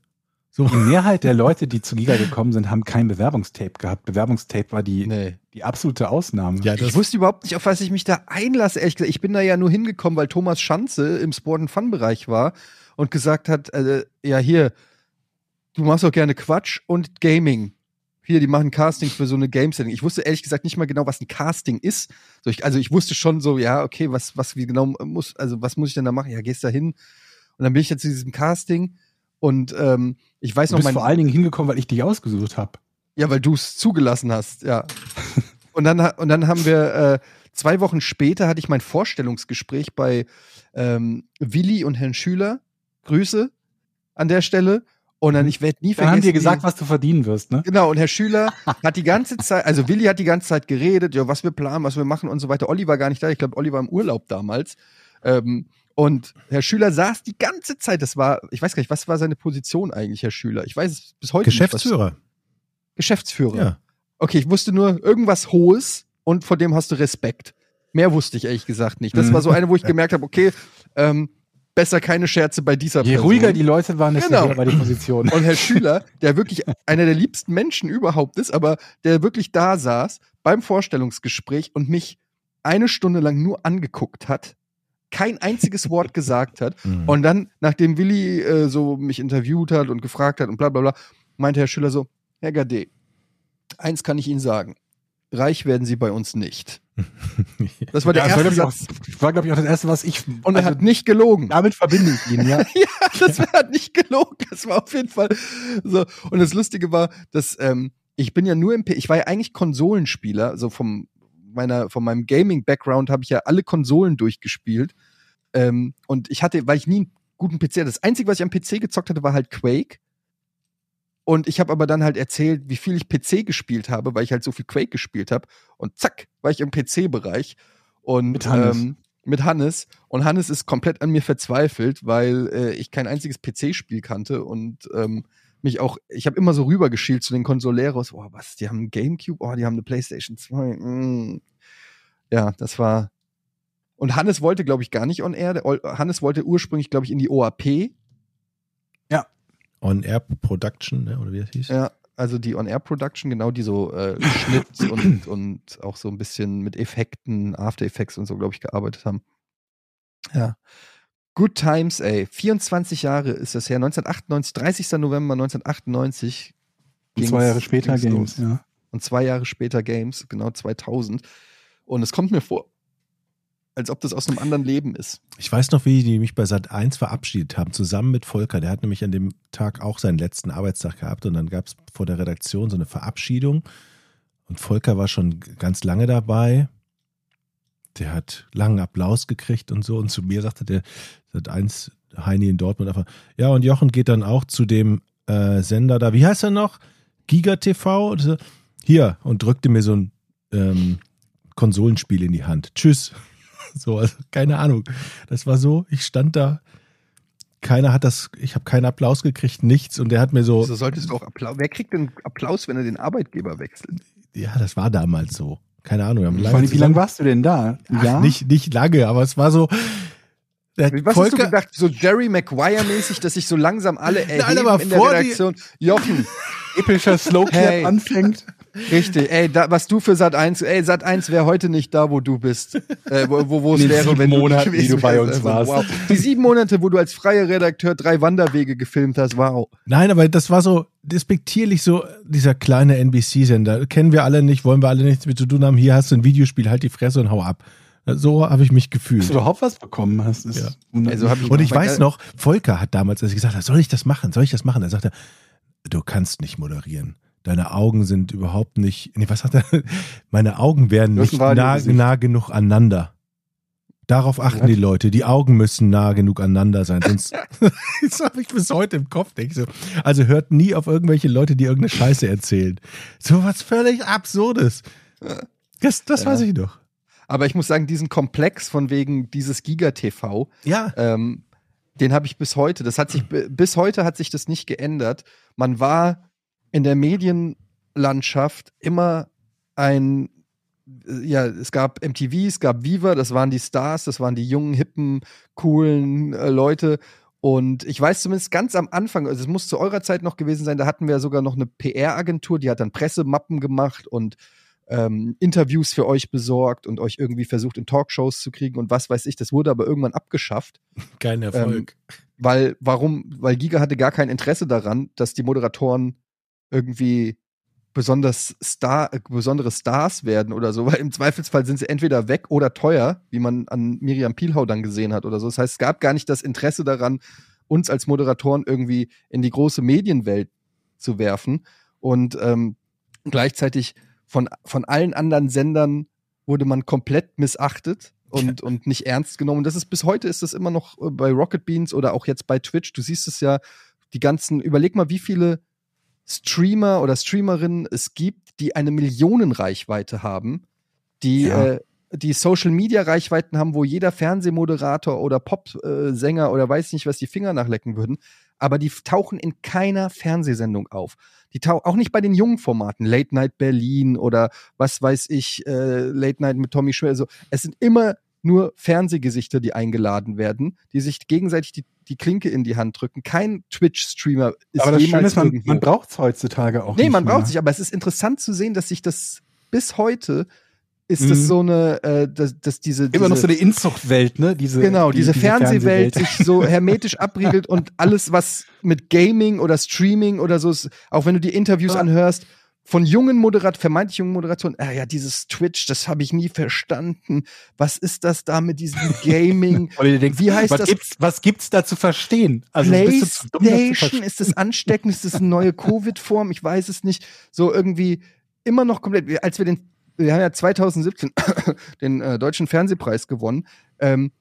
So. Die Mehrheit der Leute, die zu Giga gekommen sind, haben kein Bewerbungstape gehabt. Bewerbungstape war die, Nee. die absolute Ausnahme. Ja, das, Ich wusste überhaupt nicht, auf was ich mich da einlasse, ehrlich gesagt. Ich bin da ja nur hingekommen, weil Thomas Schanze im Sport and Fun Bereich war und gesagt hat, äh, ja hier, du machst doch gerne Quatsch und Gaming. Hier, die machen Casting für so eine Game-Sendung. Ich wusste ehrlich gesagt nicht mal genau, was ein Casting ist. So, ich, also ich wusste schon so, ja, okay, was, was, wie genau muss, also was muss ich denn da machen? Ja, gehst da hin. Und dann bin ich jetzt zu diesem Casting und ähm, ich weiß Du noch, bist mein, vor allen Dingen hingekommen, weil ich dich ausgesucht habe. ja, weil du es zugelassen hast, ja. [LAUGHS] und, dann, und dann haben wir, äh, zwei Wochen später hatte ich mein Vorstellungsgespräch bei ähm, Willi und Herrn Schüler. Grüße an der Stelle. Und dann, ich werde nie Dann vergessen. haben die wie- gesagt, was du verdienen wirst, ne? Genau, und Herr Schüler hat die ganze Zeit, also Willi hat die ganze Zeit geredet, ja, was wir planen, was wir machen und so weiter. Olli war gar nicht da, ich glaube, Olli war im Urlaub damals. Ähm, und Herr Schüler saß die ganze Zeit, das war, ich weiß gar nicht, was war seine Position eigentlich, Herr Schüler? Ich weiß es bis heute nicht. Geschäftsführer. Was, Geschäftsführer. Ja. Okay, ich wusste nur irgendwas Hohes und vor dem hast du Respekt. Mehr wusste ich ehrlich gesagt nicht. Das Mhm. war so eine, wo ich gemerkt habe, okay, ähm, besser keine Scherze bei dieser Je Person. ruhiger die Leute waren, desto Genau. war die Position. Und Herr Schüler, der wirklich einer der liebsten Menschen überhaupt ist, aber der wirklich da saß beim Vorstellungsgespräch und mich eine Stunde lang nur angeguckt hat, kein einziges Wort gesagt hat. [LAUGHS] Mhm. Und dann, nachdem Willi äh, so mich interviewt hat und gefragt hat und bla bla bla, meinte Herr Schüler so, Herr Gade, eins kann ich Ihnen sagen. Reich werden sie bei uns nicht. [LAUGHS] Das war der Ja, das war, erste glaub Satz. ich, glaube ich, auch das erste, was ich. Und er also, hat nicht gelogen. damit verbinde ich ihn, ja. [LAUGHS] ja, das war nicht gelogen. Das war auf jeden Fall so. Und das Lustige war, dass ähm, ich bin ja nur im P ich war ja eigentlich Konsolenspieler, so vom meiner von meinem Gaming Background habe ich ja alle Konsolen durchgespielt. Ähm, und ich hatte, weil ich nie einen guten PC hatte. Das einzige, was ich am PC gezockt hatte, war halt Quake. Und ich habe aber dann halt erzählt, wie viel ich PC gespielt habe, weil ich halt so viel Quake gespielt habe. Und zack, war ich im PC-Bereich. Und Mit Hannes. Ähm, mit Hannes. Und Hannes ist komplett an mir verzweifelt, weil äh, ich kein einziges PC-Spiel kannte und ähm, mich auch, ich habe immer so rübergeschielt zu den Consoleros. Oh, was, die haben einen Gamecube? Oh, die haben eine PlayStation 2. Mm. Ja, das war. Und Hannes wollte, glaube ich, gar nicht on air. Hannes wollte ursprünglich, glaube ich, in die OAP. On-Air Production, ne? oder wie das hieß? Ja, also die On-Air-Production, genau, die so äh, Schnitt [COUGHS] und, und auch so ein bisschen mit Effekten, After Effects und so, glaube ich, gearbeitet haben. Ja. Good Times, ey. 24 Jahre ist das her. 1998, 30. November 1998. Und ging's- zwei Jahre später ging's Games, los. ja. Und zwei Jahre später Games, genau 2000. Und es kommt mir vor, als ob das aus einem anderen Leben ist. Ich weiß noch, wie die mich bei Sat 1 verabschiedet haben, zusammen mit Volker. Der hat nämlich an dem Tag auch seinen letzten Arbeitstag gehabt und dann gab es vor der Redaktion so eine Verabschiedung. Und Volker war schon ganz lange dabei. Der hat langen Applaus gekriegt und so. Und zu mir sagte der Sat 1 Heini in Dortmund einfach, ja, und Jochen geht dann auch zu dem äh, Sender da, wie heißt er noch? Giga TV? Hier, und drückte mir so ein ähm, Konsolenspiel in die Hand. Tschüss. [LAUGHS] So, also keine Ahnung. Das war so, ich stand da, keiner hat das, ich habe keinen Applaus gekriegt, nichts. Und der hat mir so, Wieso solltest du auch Applaus? Wer kriegt denn Applaus, wenn er den Arbeitgeber wechselt? ja, das war damals so. Keine Ahnung. Wir haben Vor lange allem, wie lange warst du denn da? Jahr? nicht, nicht lange, aber es war so. Der Was hast du Volker, gedacht? So Jerry Maguire-mäßig, dass sich so langsam alle [LAUGHS] erheben aber in der Redaktion. Jochen, epischer Slowclap Hey. anfängt. Richtig. Ey, da, was du für Sat 1, ey, Sat 1 wäre heute nicht da, wo du bist. Äh, wo, wo, es wäre, wenn du gewesen die du bei uns warst. Wow. Die sieben Monate, wo du als freier Redakteur drei Wanderwege gefilmt hast, wow. Nein, aber das war so despektierlich, so dieser kleine NBC-Sender. Kennen wir alle nicht, wollen wir alle nichts mit zu tun haben. Hier hast du ein Videospiel, halt die Fresse und hau ab. So habe ich mich Dass gefühlt. du überhaupt was bekommen hast. Ist Ja. Also ich- Und ich weiß noch, Volker hat damals, als ich gesagt habe, soll ich das machen, soll ich das machen? Er sagte, du kannst nicht moderieren. Deine Augen sind überhaupt nicht, nee, was hat er? [LAUGHS] Meine Augen hast nicht nah, nah genug aneinander. Darauf achten Was? die Leute. Die Augen müssen nah genug aneinander sein. Sonst, [LAUGHS] das habe ich bis heute im Kopf. Denk ich so. Also hört nie auf irgendwelche Leute, die irgendeine Scheiße erzählen. So was völlig Absurdes. Das, das Ja. weiß ich noch. Aber ich muss sagen, diesen Komplex von wegen dieses Giga-TV, Ja. ähm, den habe ich bis heute. Das hat sich bi- bis heute hat sich das nicht geändert. Man war in der Medienlandschaft immer ein ja, es gab MTV, es gab Viva, das waren die Stars, das waren die jungen, hippen, coolen äh, Leute. Und ich weiß zumindest ganz am Anfang, also es muss zu eurer Zeit noch gewesen sein, da hatten wir sogar noch eine PR-Agentur, die hat dann Pressemappen gemacht und ähm, Interviews für euch besorgt und euch irgendwie versucht, in Talkshows zu kriegen und was weiß ich. Das wurde aber irgendwann abgeschafft. Kein Erfolg. Weil, warum? Weil Giga hatte gar kein Interesse daran, dass die Moderatoren irgendwie besonders Star, äh, besondere Stars werden oder so, [LAUGHS] weil im Zweifelsfall sind sie entweder weg oder teuer, wie man an Miriam Pielhau dann gesehen hat oder so. Das heißt, es gab gar nicht das Interesse daran, uns als Moderatoren irgendwie in die große Medienwelt zu werfen. Und ähm, gleichzeitig von, von allen anderen Sendern wurde man komplett missachtet und, und nicht ernst genommen. Das ist bis heute ist das immer noch äh, bei Rocket Beans oder auch jetzt bei Twitch. Du siehst es ja, die ganzen, überleg mal, wie viele Streamer oder Streamerinnen es gibt, die eine Millionenreichweite haben, die, Ja. äh, die Social Media Reichweiten haben, wo jeder Fernsehmoderator oder Popsänger oder weiß nicht was die Finger nachlecken würden, aber die tauchen in keiner Fernsehsendung auf. Die tauchen auch nicht bei den jungen Formaten, Late Night Berlin oder was weiß ich, äh, Late Night mit Tommy Schwer. Also es sind immer nur Fernsehgesichter, die eingeladen werden, die sich gegenseitig die, die Klinke in die Hand drücken. Kein Twitch-Streamer ist Aber das Schöne ist, man, irgendwo. man braucht es heutzutage auch Nee, nicht man mehr. braucht sich, aber es ist interessant zu sehen, dass sich das bis heute ist Mhm. das so eine, äh, dass, dass diese, Immer noch diese so eine Inzuchtwelt, ne? Diese, genau, die- diese, Fernsehwelt sich so hermetisch abriegelt und [LAUGHS] alles, was mit Gaming oder Streaming oder so ist, auch wenn du die Interviews Ja. anhörst, von jungen Moderat, vermeintlich jungen Moderatoren, ah ja, dieses Twitch, das habe ich nie verstanden. Was ist das da mit diesem [LAUGHS] Gaming? Denkst, Wie heißt was das? Gibt's, was gibt's da zu verstehen? Also zu dumm, das PlayStation, verstehen? ist das ansteckend? Ist das eine neue Covid-Form? Ich weiß es nicht. So irgendwie immer noch komplett, als wir den, wir haben ja 2017 [COUGHS] den äh, deutschen Fernsehpreis gewonnen. Ähm,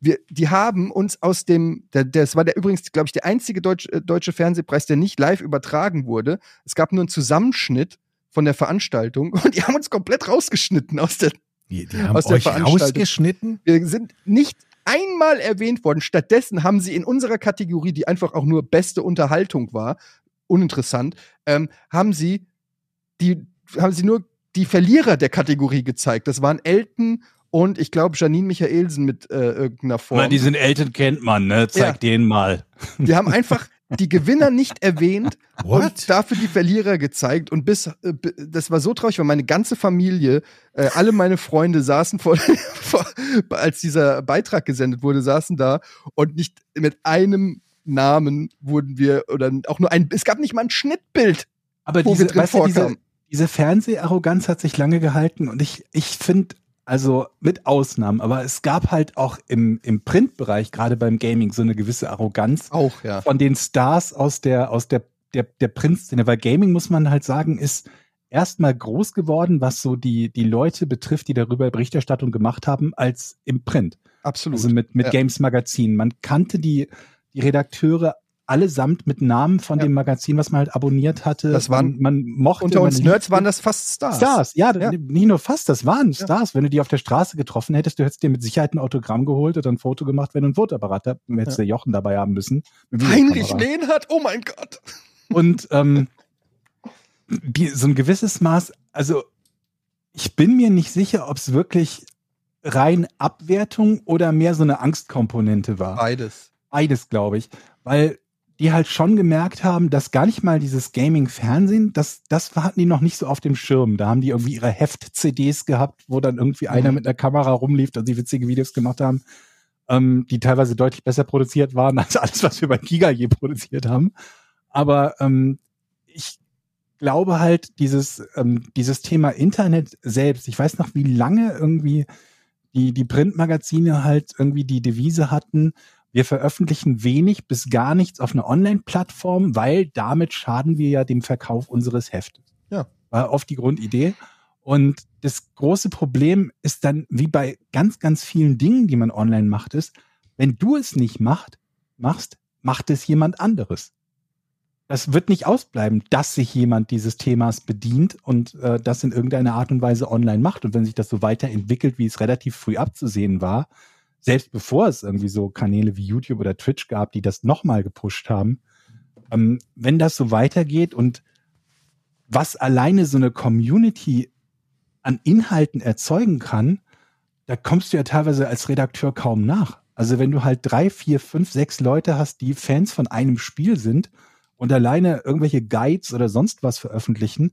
wir, die haben uns aus dem, der, das war der übrigens, glaube ich, der einzige Deutsch, äh, deutsche Fernsehpreis, der nicht live übertragen wurde. Es gab nur einen Zusammenschnitt von der Veranstaltung [LAUGHS] und die haben uns komplett rausgeschnitten aus der. Die, die haben Aus der euch Veranstaltung. rausgeschnitten? Wir sind nicht einmal erwähnt worden. Stattdessen haben sie in unserer Kategorie, die einfach auch nur beste Unterhaltung war, uninteressant, ähm, haben sie die, haben sie nur die Verlierer der Kategorie gezeigt. Das waren Elton und ich glaube Janine Michaelsen mit äh, irgendeiner Form. Man, diesen Eltern kennt man, ne? Zeig Ja. den mal. Wir haben einfach die Gewinner nicht erwähnt [LAUGHS] What? und dafür die Verlierer gezeigt. Und bis, äh, das war so traurig, weil meine ganze Familie, äh, alle meine Freunde saßen vor, [LAUGHS] vor, als dieser Beitrag gesendet wurde, saßen da und nicht mit einem Namen wurden wir, oder auch nur ein, es gab nicht mal ein Schnittbild. Aber Wo diese, wir drin weißt du, diese, diese Fernseharroganz hat sich lange gehalten und ich, ich finde, also mit Ausnahmen, aber es gab halt auch im, im Printbereich, gerade beim Gaming, so eine gewisse Arroganz Auch, ja. von den Stars aus der, aus der, der, der Printszene. Weil Gaming, muss man halt sagen, ist erstmal groß geworden, was so die, die Leute betrifft, die darüber Berichterstattung gemacht haben, als im Print. Absolut. Also mit, mit Ja. Games Magazin. Man kannte die, die Redakteure allesamt mit Namen von Ja. dem Magazin, was man halt abonniert hatte. Das waren- man, man mochte. Unter uns Nerds waren das fast Stars. Stars, ja, Ja. nicht nur fast, das waren Ja. Stars. Wenn du die auf der Straße getroffen hättest, du hättest dir mit Sicherheit ein Autogramm geholt oder ein Foto gemacht, wenn du ein Fotoapparat hast, hättest du Jochen dabei haben müssen. Heinrich. Lehnhardt, oh mein Gott. [LAUGHS] Und ähm, so ein gewisses Maß, also ich bin mir nicht sicher, ob es wirklich rein Abwertung oder mehr so eine Angstkomponente war. Beides. Beides, glaube ich. Weil die halt schon gemerkt haben, dass gar nicht mal dieses Gaming-Fernsehen, das, das hatten die noch nicht so auf dem Schirm. Da haben die irgendwie ihre Heft-CDs gehabt, wo dann irgendwie einer mit einer Kamera rumlief und die witzige Videos gemacht haben, ähm, die teilweise deutlich besser produziert waren [LAUGHS] als alles, was wir bei Giga je produziert haben. Aber ähm, ich glaube halt, dieses, ähm, dieses Thema Internet selbst, ich weiß noch, wie lange irgendwie die, die Printmagazine halt irgendwie die Devise hatten, wir veröffentlichen wenig bis gar nichts auf einer Online-Plattform, weil damit schaden wir ja dem Verkauf unseres Heftes. Ja. War oft die Grundidee. Und das große Problem ist dann, wie bei ganz, ganz vielen Dingen, die man online macht, ist, wenn du es nicht macht, machst, macht es jemand anderes. Das wird nicht ausbleiben, dass sich jemand dieses Themas bedient und äh, das in irgendeiner Art und Weise online macht. Und wenn sich das so weiterentwickelt, wie es relativ früh abzusehen war, selbst bevor es irgendwie so Kanäle wie YouTube oder Twitch gab, die das nochmal gepusht haben, ähm, wenn das so weitergeht und was alleine so eine Community an Inhalten erzeugen kann, da kommst du ja teilweise als Redakteur kaum nach. Also wenn du halt drei, vier, fünf, sechs Leute hast, die Fans von einem Spiel sind und alleine irgendwelche Guides oder sonst was veröffentlichen,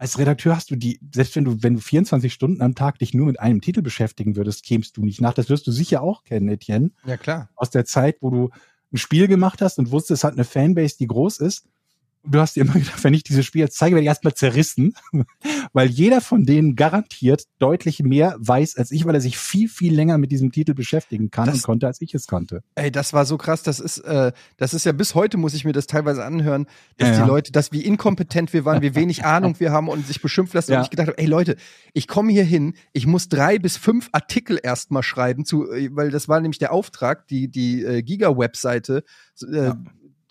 als Redakteur hast du die, selbst wenn du, wenn du 24 Stunden am Tag dich nur mit einem Titel beschäftigen würdest, kämst du nicht nach. Das wirst du sicher auch kennen, Etienne Ja, klar. aus der Zeit, wo du ein Spiel gemacht hast und wusstest, es hat eine Fanbase, die groß ist. Du hast dir immer [LAUGHS] gedacht, wenn ich dieses Spiel jetzt zeige, werde ich erstmal zerrissen, [LAUGHS] weil jeder von denen garantiert deutlich mehr weiß als ich, weil er sich viel, viel länger mit diesem Titel beschäftigen kann Das- und konnte, als ich es konnte. Ey, das war so krass. Das ist, äh, das ist ja bis heute muss ich mir das teilweise anhören, dass Ja, die. Leute, dass wie inkompetent wir waren, wie wenig [LAUGHS] Ahnung wir haben und sich beschimpft lassen. Ja. Und ich gedacht habe, ey Leute, ich komme hier hin, ich muss drei bis fünf Artikel erstmal schreiben, zu, äh, weil das war nämlich der Auftrag, die die äh, Giga-Webseite. Äh, Ja.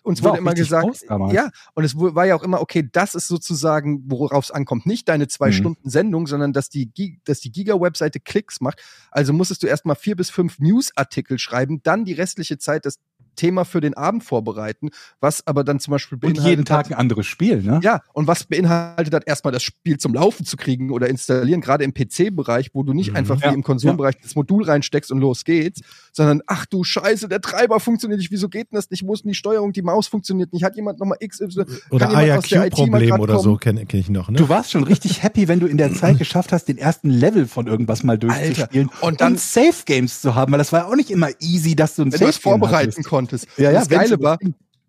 Uns War wurde immer gesagt, ja, und es war ja auch immer, okay, das ist sozusagen, worauf es ankommt. Nicht deine zwei Mhm. Stunden Sendung, sondern dass die, dass die Giga-Webseite Klicks macht. Also musstest du erstmal vier bis fünf News-Artikel schreiben, dann die restliche Zeit das Thema für den Abend vorbereiten, was aber dann zum Beispiel Und jeden Tag hat, ein anderes Spiel, ne? ja, und was beinhaltet hat, erstmal das Spiel zum Laufen zu kriegen oder installieren, gerade im PC-Bereich, wo du nicht Mhm. einfach Ja, wie im Konsolenbereich das Modul reinsteckst und los geht's, sondern ach du Scheiße, der Treiber funktioniert nicht, wieso geht denn das nicht? Wo ist denn die Steuerung? Die Maus funktioniert nicht. Hat jemand nochmal XY? Oder grad oder so kenne kenn ich noch, ne? Du warst schon richtig happy, wenn du in der Zeit [CLEARS THROAT] geschafft hast, den ersten Level von irgendwas mal durchzuspielen Alter, und dann- Safe Games zu haben, weil das war ja auch nicht immer easy, dass du ein wenn du es Safe Game vorbereiten hattest. konntest. Ja, ja, das Geile war,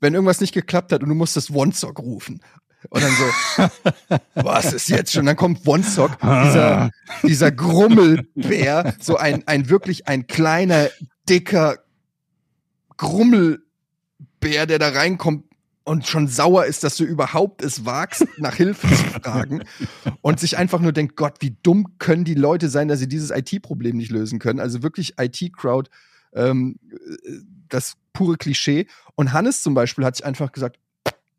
wenn irgendwas nicht geklappt hat und du musstest One-Sock rufen. Und dann so, [LAUGHS] was ist jetzt schon? Dann kommt One-Sock, dieser, dieser Grummelbär, so ein, ein wirklich ein kleiner, dicker Grummelbär, der da reinkommt und schon sauer ist, dass du überhaupt es wagst, nach Hilfe zu fragen und sich einfach nur denkt, Gott, wie dumm können die Leute sein, dass sie dieses IT-Problem nicht lösen können. Also wirklich IT-Crowd, ähm, das pure Klischee. Und Hannes zum Beispiel hat sich einfach gesagt,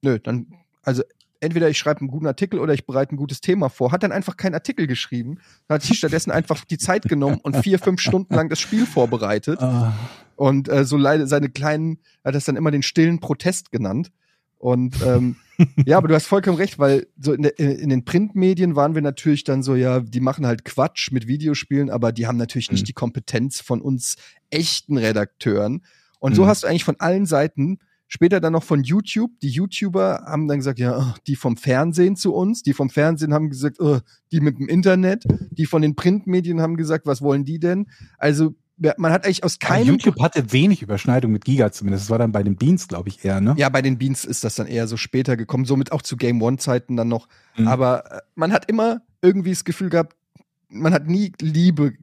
nö, dann, also entweder ich schreibe einen guten Artikel oder ich bereite ein gutes Thema vor. Hat dann einfach keinen Artikel geschrieben. Hat sich stattdessen einfach die Zeit genommen und vier, fünf Stunden lang das Spiel vorbereitet. Ah. Und äh, so leider seine kleinen, hat das dann immer den stillen Protest genannt. Und ähm, [LAUGHS] ja, aber du hast vollkommen recht, weil so in, der, in den Printmedien waren wir natürlich dann so, ja, die machen halt Quatsch mit Videospielen, aber die haben natürlich Mhm. nicht die Kompetenz von uns echten Redakteuren. Und so Mhm. hast du eigentlich von allen Seiten, später dann noch von YouTube, die YouTuber haben dann gesagt, ja, oh, die vom Fernsehen zu uns, die vom Fernsehen haben gesagt, oh, die mit dem Internet, die von den Printmedien haben gesagt, was wollen die denn? Also ja, man hat eigentlich aus Kein keinem YouTube hatte wenig Überschneidung mit Giga zumindest. Das war dann bei dem Dienst, glaube ich, eher, ne? Ja, bei den Beans ist das dann eher so später gekommen, somit auch zu Game One-Zeiten dann noch. Mhm. Aber äh, man hat immer irgendwie das Gefühl gehabt, man hat nie Liebe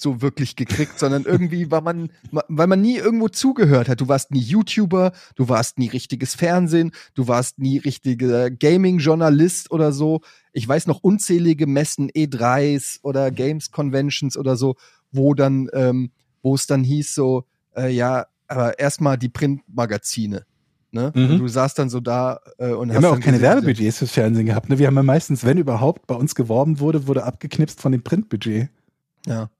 so wirklich gekriegt, sondern irgendwie war man, ma- weil man nie irgendwo zugehört hat. Du warst nie YouTuber, du warst nie richtiges Fernsehen, du warst nie richtiger Gaming-Journalist oder so. Ich weiß noch unzählige Messen, E3s oder Games Conventions oder so, wo dann, ähm, wo es dann hieß so, äh, ja, aber erstmal die Printmagazine. Ne? Mhm. Du saßt dann so da äh, und Wir haben ja auch keine Werbebudgets fürs Fernsehen gehabt. Ne? Wir haben ja meistens, wenn überhaupt, bei uns geworben wurde, wurde abgeknipst von dem Printbudget. Ja.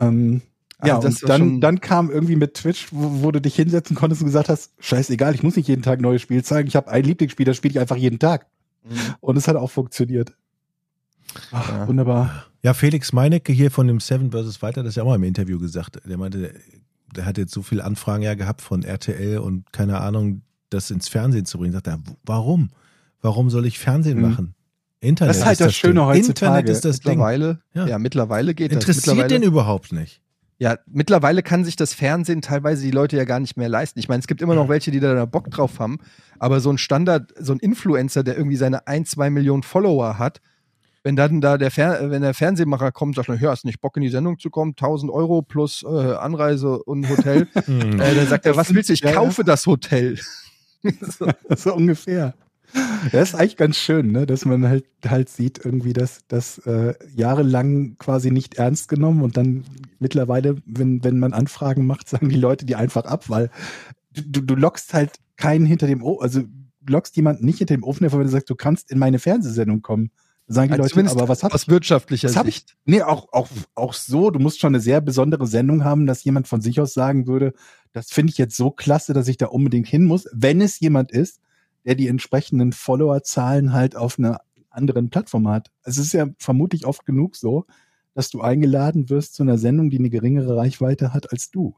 Ähm, Also ja, das und dann, dann kam irgendwie mit Twitch, wo, wo du dich hinsetzen konntest und gesagt hast, scheißegal, ich muss nicht jeden Tag ein neues Spiel zeigen. Ich habe ein Lieblingsspiel, das spiele ich einfach jeden Tag. Mhm. Und es hat auch funktioniert. Ach, Ja. Wunderbar. Ja, Felix Meinecke hier von dem Seven vs. Fighter, das ja auch mal im Interview gesagt. Der meinte, der, der hat jetzt so viele Anfragen ja gehabt von RTL und keine Ahnung, das ins Fernsehen zu bringen. Sagt er, warum? Warum soll ich Fernsehen Mhm. machen? Internet Das ist halt das Schöne Ding. heutzutage. Internet ist das Ding. Mittlerweile, ja. Ja. mittlerweile geht das. Interessiert den überhaupt nicht. Ja, mittlerweile kann sich das Fernsehen teilweise die Leute ja gar nicht mehr leisten. Ich meine, es gibt immer noch welche, die da Bock drauf haben, aber so ein Standard, so ein Influencer, der irgendwie seine ein, zwei Millionen Follower hat, wenn dann da der, Fer wenn der Fernsehmacher kommt, sagt er, ja, hast nicht Bock in die Sendung zu kommen, 1000 Euro plus äh, Anreise und Hotel, [LAUGHS] Hm. äh, dann sagt er, Das was willst du? Ich kaufe das Hotel. [LAUGHS] so. so ungefähr. Das ist eigentlich ganz schön, ne? dass man halt halt sieht, irgendwie, dass das äh, jahrelang quasi nicht ernst genommen und dann mittlerweile, wenn, wenn man Anfragen macht, [LAUGHS] sagen die Leute die einfach ab, weil du, du lockst halt keinen hinter dem Ofen, also lockst jemanden nicht hinter dem Ofen, wenn du sagst, du kannst in meine Fernsehsendung kommen. Sagen die Also Leute, aber was hab Aus wirtschaftlicher Was hab ich? Sicht. Nee, auch, auch, auch so. Du musst schon eine sehr besondere Sendung haben, dass jemand von sich aus sagen würde, das finde ich jetzt so klasse, dass ich da unbedingt hin muss. Wenn es jemand ist, der die entsprechenden Followerzahlen halt auf einer anderen Plattform hat. Es ist ja vermutlich oft genug so, dass du eingeladen wirst zu einer Sendung, die eine geringere Reichweite hat als du.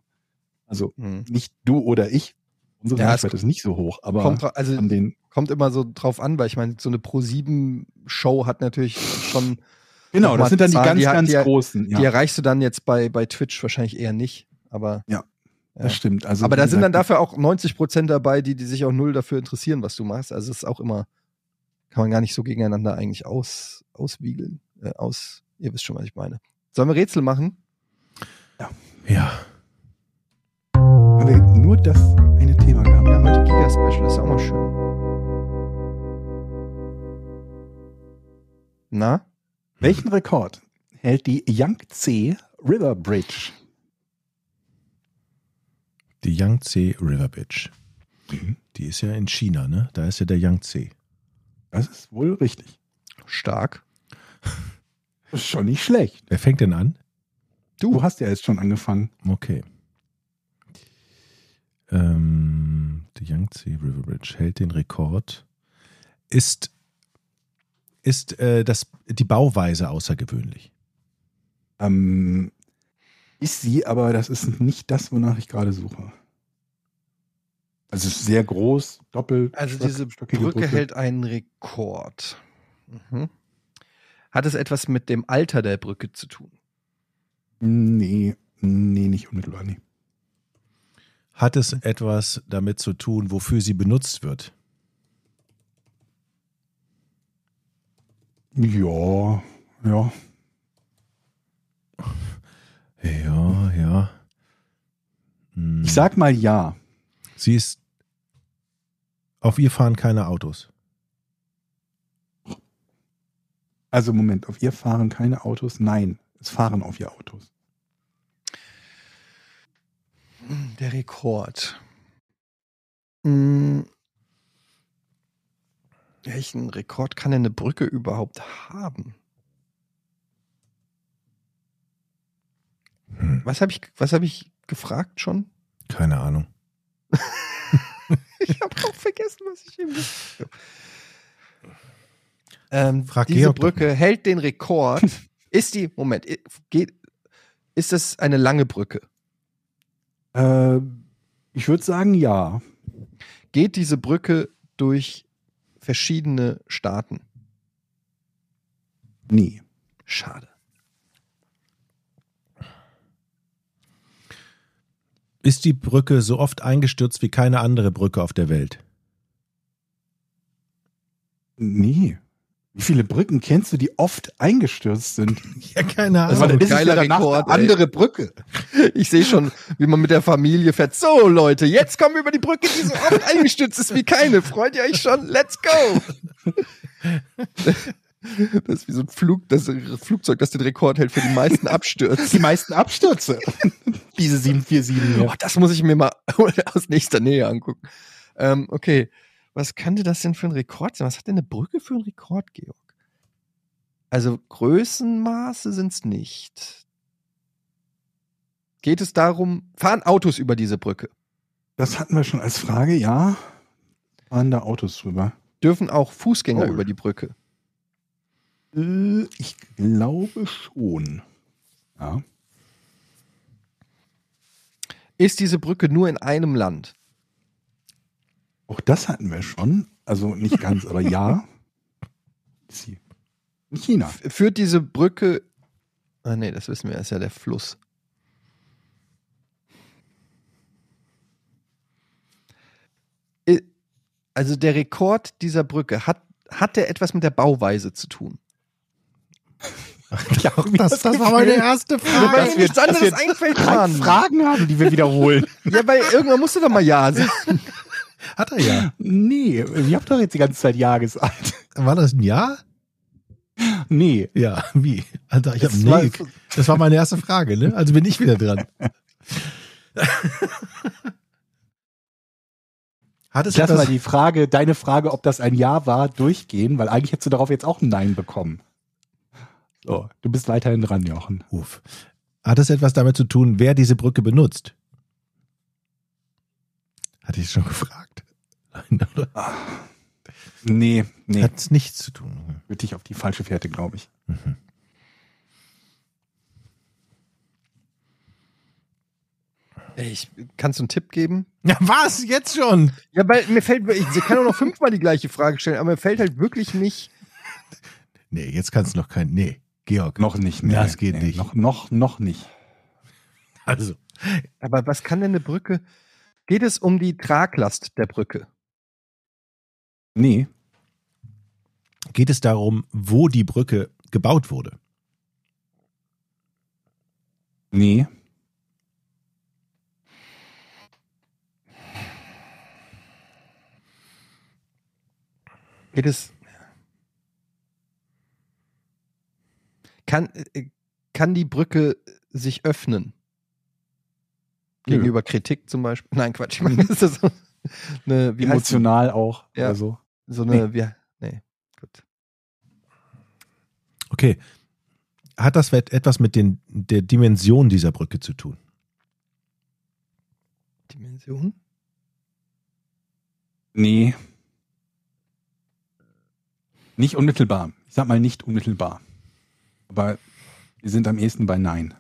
Also Hm. nicht du oder ich. Unsere Ja, Reichweite ist nicht so hoch, aber Kommt, also kommt immer so drauf an, weil ich meine, so eine Pro-7-Show hat natürlich schon, Genau, das sind dann die Zahlen, ganz, die ganz die- großen. Ja, die erreichst du dann jetzt bei, bei Twitch wahrscheinlich eher nicht. Aber, ja. Das stimmt. Also, aber da sind dann dafür auch 90 Prozent dabei, die, die sich auch null dafür interessieren, was du machst. Also es ist auch immer, kann man gar nicht so gegeneinander eigentlich aus, auswiegeln. Äh, aus, ihr wisst schon, was ich meine. Sollen wir Rätsel machen? Ja. haben wir nur das eine Thema gehabt. Ja, heute Giga-Special, ist ja auch mal schön. Na? Welchen Rekord hält die Yangtze River Bridge? Die Yangtze River Bridge. Mhm. Die ist ja in China, ne? Da ist ja der Yangtze. Das ist wohl richtig. Stark. Das ist schon nicht schlecht. Wer fängt denn an? Du hast ja jetzt schon angefangen. Okay. Ähm, die Yangtze River Bridge hält den Rekord. Ist, ist äh, das, die Bauweise außergewöhnlich? Ähm, ist sie, aber das ist nicht das, wonach ich gerade suche. Also es ist sehr groß, doppelt. Also diese stockige Brücke hält einen Rekord. Mhm. Hat es etwas mit dem Alter der Brücke zu tun? Nee, nee, nicht unmittelbar. Nee. Hat es etwas damit zu tun, wofür sie benutzt wird? Ja, ja. Ja, ja. Hm. Ich sag mal ja. Sie ist. Auf ihr fahren keine Autos. Also Moment, auf ihr fahren keine Autos? Nein, es fahren auf ihr Autos. Der Rekord. Hm. Welchen Rekord kann denn eine Brücke überhaupt haben? Hm. Was habe ich, was habe ich gefragt schon? Keine Ahnung. [LAUGHS] Ich habe auch vergessen, was ich eben gesagt habe. Ähm, Frag diese Georg Brücke hält den Rekord. [LAUGHS] Ist die, Moment, geht, ist das eine lange Brücke? Äh, ich würde sagen ja. Geht diese Brücke durch verschiedene Staaten? Nee. Schade. Ist die Brücke so oft eingestürzt wie keine andere Brücke auf der Welt? Nee. Wie viele Brücken kennst du, die oft eingestürzt sind? [LAUGHS] Ja, keine Das war Ahnung. ein geiler Rekord, ey. andere Brücke. [LAUGHS] Ich sehe schon, wie man mit der Familie fährt. So, Leute, jetzt kommen wir über die Brücke, die so oft eingestürzt ist wie keine. Freut ihr euch schon? Let's go! [LAUGHS] Das ist wie so ein Flug, das Flugzeug, das den Rekord hält für die meisten Abstürze. Die meisten Abstürze. [LAUGHS] Diese 747 hier. Oh, das muss ich mir mal [LAUGHS] aus nächster Nähe angucken. Ähm, okay, was könnte das denn für ein Rekord sein? Was hat denn eine Brücke für einen Rekord, Georg? Also Größenmaße sind es nicht. Geht es darum, fahren Autos über diese Brücke? Das hatten wir schon als Frage, ja. Fahren da Autos drüber? Dürfen auch Fußgänger Oh. über die Brücke? Äh, ich glaube schon. Ja. Ist diese Brücke nur in einem Land? Auch das hatten wir schon. Also nicht ganz, aber ja. [LAUGHS] In China. Führt diese Brücke. Ah, nee, das wissen wir, ist ja der Fluss. Also der Rekord dieser Brücke, hat, hat der etwas mit der Bauweise zu tun? Ja, das, das war meine erste Weil Frage. mir nichts anderes einfällt, Mann. Fragen haben, die wir wiederholen. Ja, weil irgendwann musst du doch mal Ja sagen. [LAUGHS] Hat er ja. nee, ich habe doch jetzt die ganze Zeit Ja gesagt. War das ein Ja? Nee. Ja, wie? Alter, ich hab, Es war- nee, das war meine erste Frage, ne? Also bin ich wieder dran. [LAUGHS] Hat es Ich lass mal die Frage, deine Frage, ob das ein Ja war, durchgehen, weil eigentlich hättest du darauf jetzt auch ein Nein bekommen. So, du bist weiterhin dran, Jochen. Uff. Hat es etwas damit zu tun, wer diese Brücke benutzt? Hatte ich schon gefragt. Nein, oder? Nee, nee. Hat es nichts zu tun. Würde dich auf die falsche Fährte, glaube ich. Mhm. Ey, Ich, kannst du einen Tipp geben? Ja, was? Jetzt schon? Ja, weil mir fällt, ich kann auch noch fünfmal die gleiche Frage stellen, aber mir fällt halt wirklich nicht. Nee, jetzt kannst du noch kein. Nee, Georg. Noch nicht. Das geht nicht. Noch, noch, noch nicht. Also. Aber was kann denn eine Brücke? Geht es um die Traglast der Brücke? Nee. Geht es darum, wo die Brücke gebaut wurde? Nee. Geht es. Kann, äh, kann die Brücke sich öffnen? Nö. Gegenüber Kritik zum Beispiel? [LAUGHS] Nein, Quatsch. Ich meine, ist das so eine, wie Emotional auch. Ja. Oder so. die? so eine, wie, nee, gut. Okay. Hat das et- etwas mit den, der Dimension dieser Brücke zu tun? Dimension? Nee. Nicht unmittelbar. Ich sag mal nicht unmittelbar. Aber wir sind am ehesten bei Nein.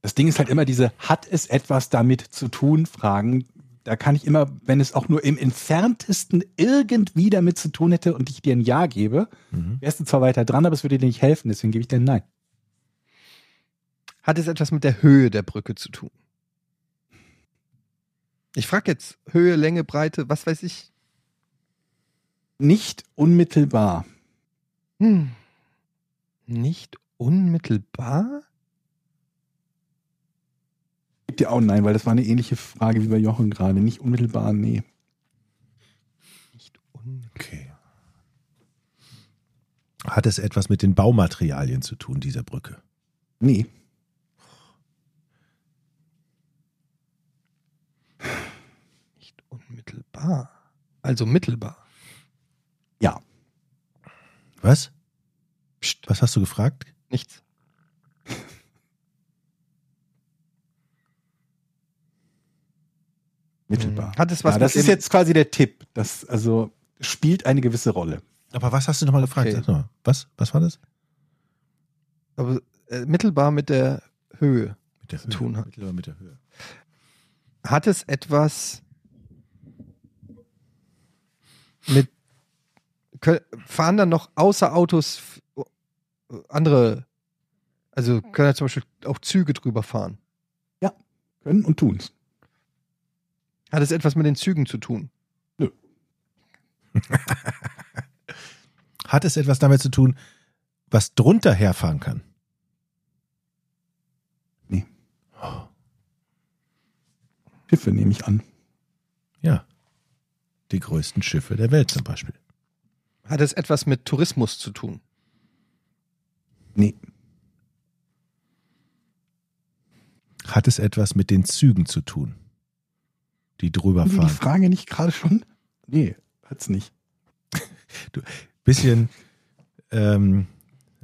Das Ding ist halt immer diese, hat es etwas damit zu tun, Fragen. Da kann ich immer, wenn es auch nur im entferntesten irgendwie damit zu tun hätte und ich dir ein Ja gebe, Mhm. wärst du zwar weiter dran, aber es würde dir nicht helfen, deswegen gebe ich dir ein Nein. Hat es etwas mit der Höhe der Brücke zu tun? Ich frage jetzt Höhe, Länge, Breite, was weiß ich. Nicht unmittelbar. Hm. Nicht unmittelbar? Gibt ja auch nein, weil das war eine ähnliche Frage wie bei Jochen gerade. Nicht unmittelbar, nee. Nicht unmittelbar. Okay. Hat es etwas mit den Baumaterialien zu tun, dieser Brücke? Nee. Nicht unmittelbar. Also mittelbar. Ja. Was? Psst. Was hast du gefragt? Nichts. [LAUGHS] Mittelbar. Hat es was ja, das ist jetzt quasi der Tipp. Das also spielt eine gewisse Rolle. Aber was hast du nochmal gefragt? Okay. Sag noch mal. Was? Was war das? Aber, äh, mittelbar mit der Höhe. Mit der Zu tun hat. Mittelbar mit der Höhe. Hat es etwas mit. Fahren dann noch außer Autos andere. Also können ja zum Beispiel auch Züge drüber fahren. Können und tun's. Hat es etwas mit den Zügen zu tun? [LAUGHS] Hat es etwas damit zu tun, was drunter herfahren kann? Nee. Schiffe nehme ich an. Ja. Die größten Schiffe der Welt zum Beispiel. Hat es etwas mit Tourismus zu tun? Nee. Hat es etwas mit den Zügen zu tun, die drüber wir die fahren? Frage nicht gerade schon? Nee, hat's nicht. Bisschen, ähm,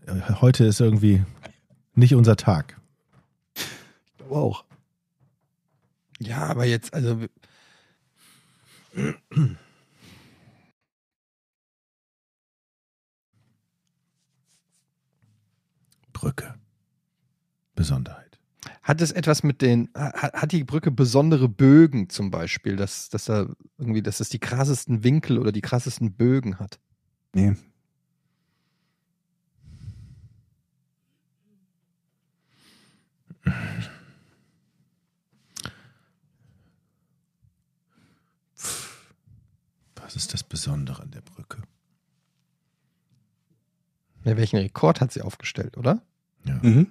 äh, heute ist irgendwie nicht unser Tag. Ich glaube auch. Ja, aber jetzt, also. Brücke. Besonderheit. Hat es etwas mit den, hat, hat die Brücke besondere Bögen zum Beispiel, dass, dass da irgendwie, dass es die krassesten Winkel oder die krassesten Bögen hat? Nee. Was ist das Besondere an der Brücke? Ja, welchen Rekord hat sie aufgestellt, oder? Ja. Mhm.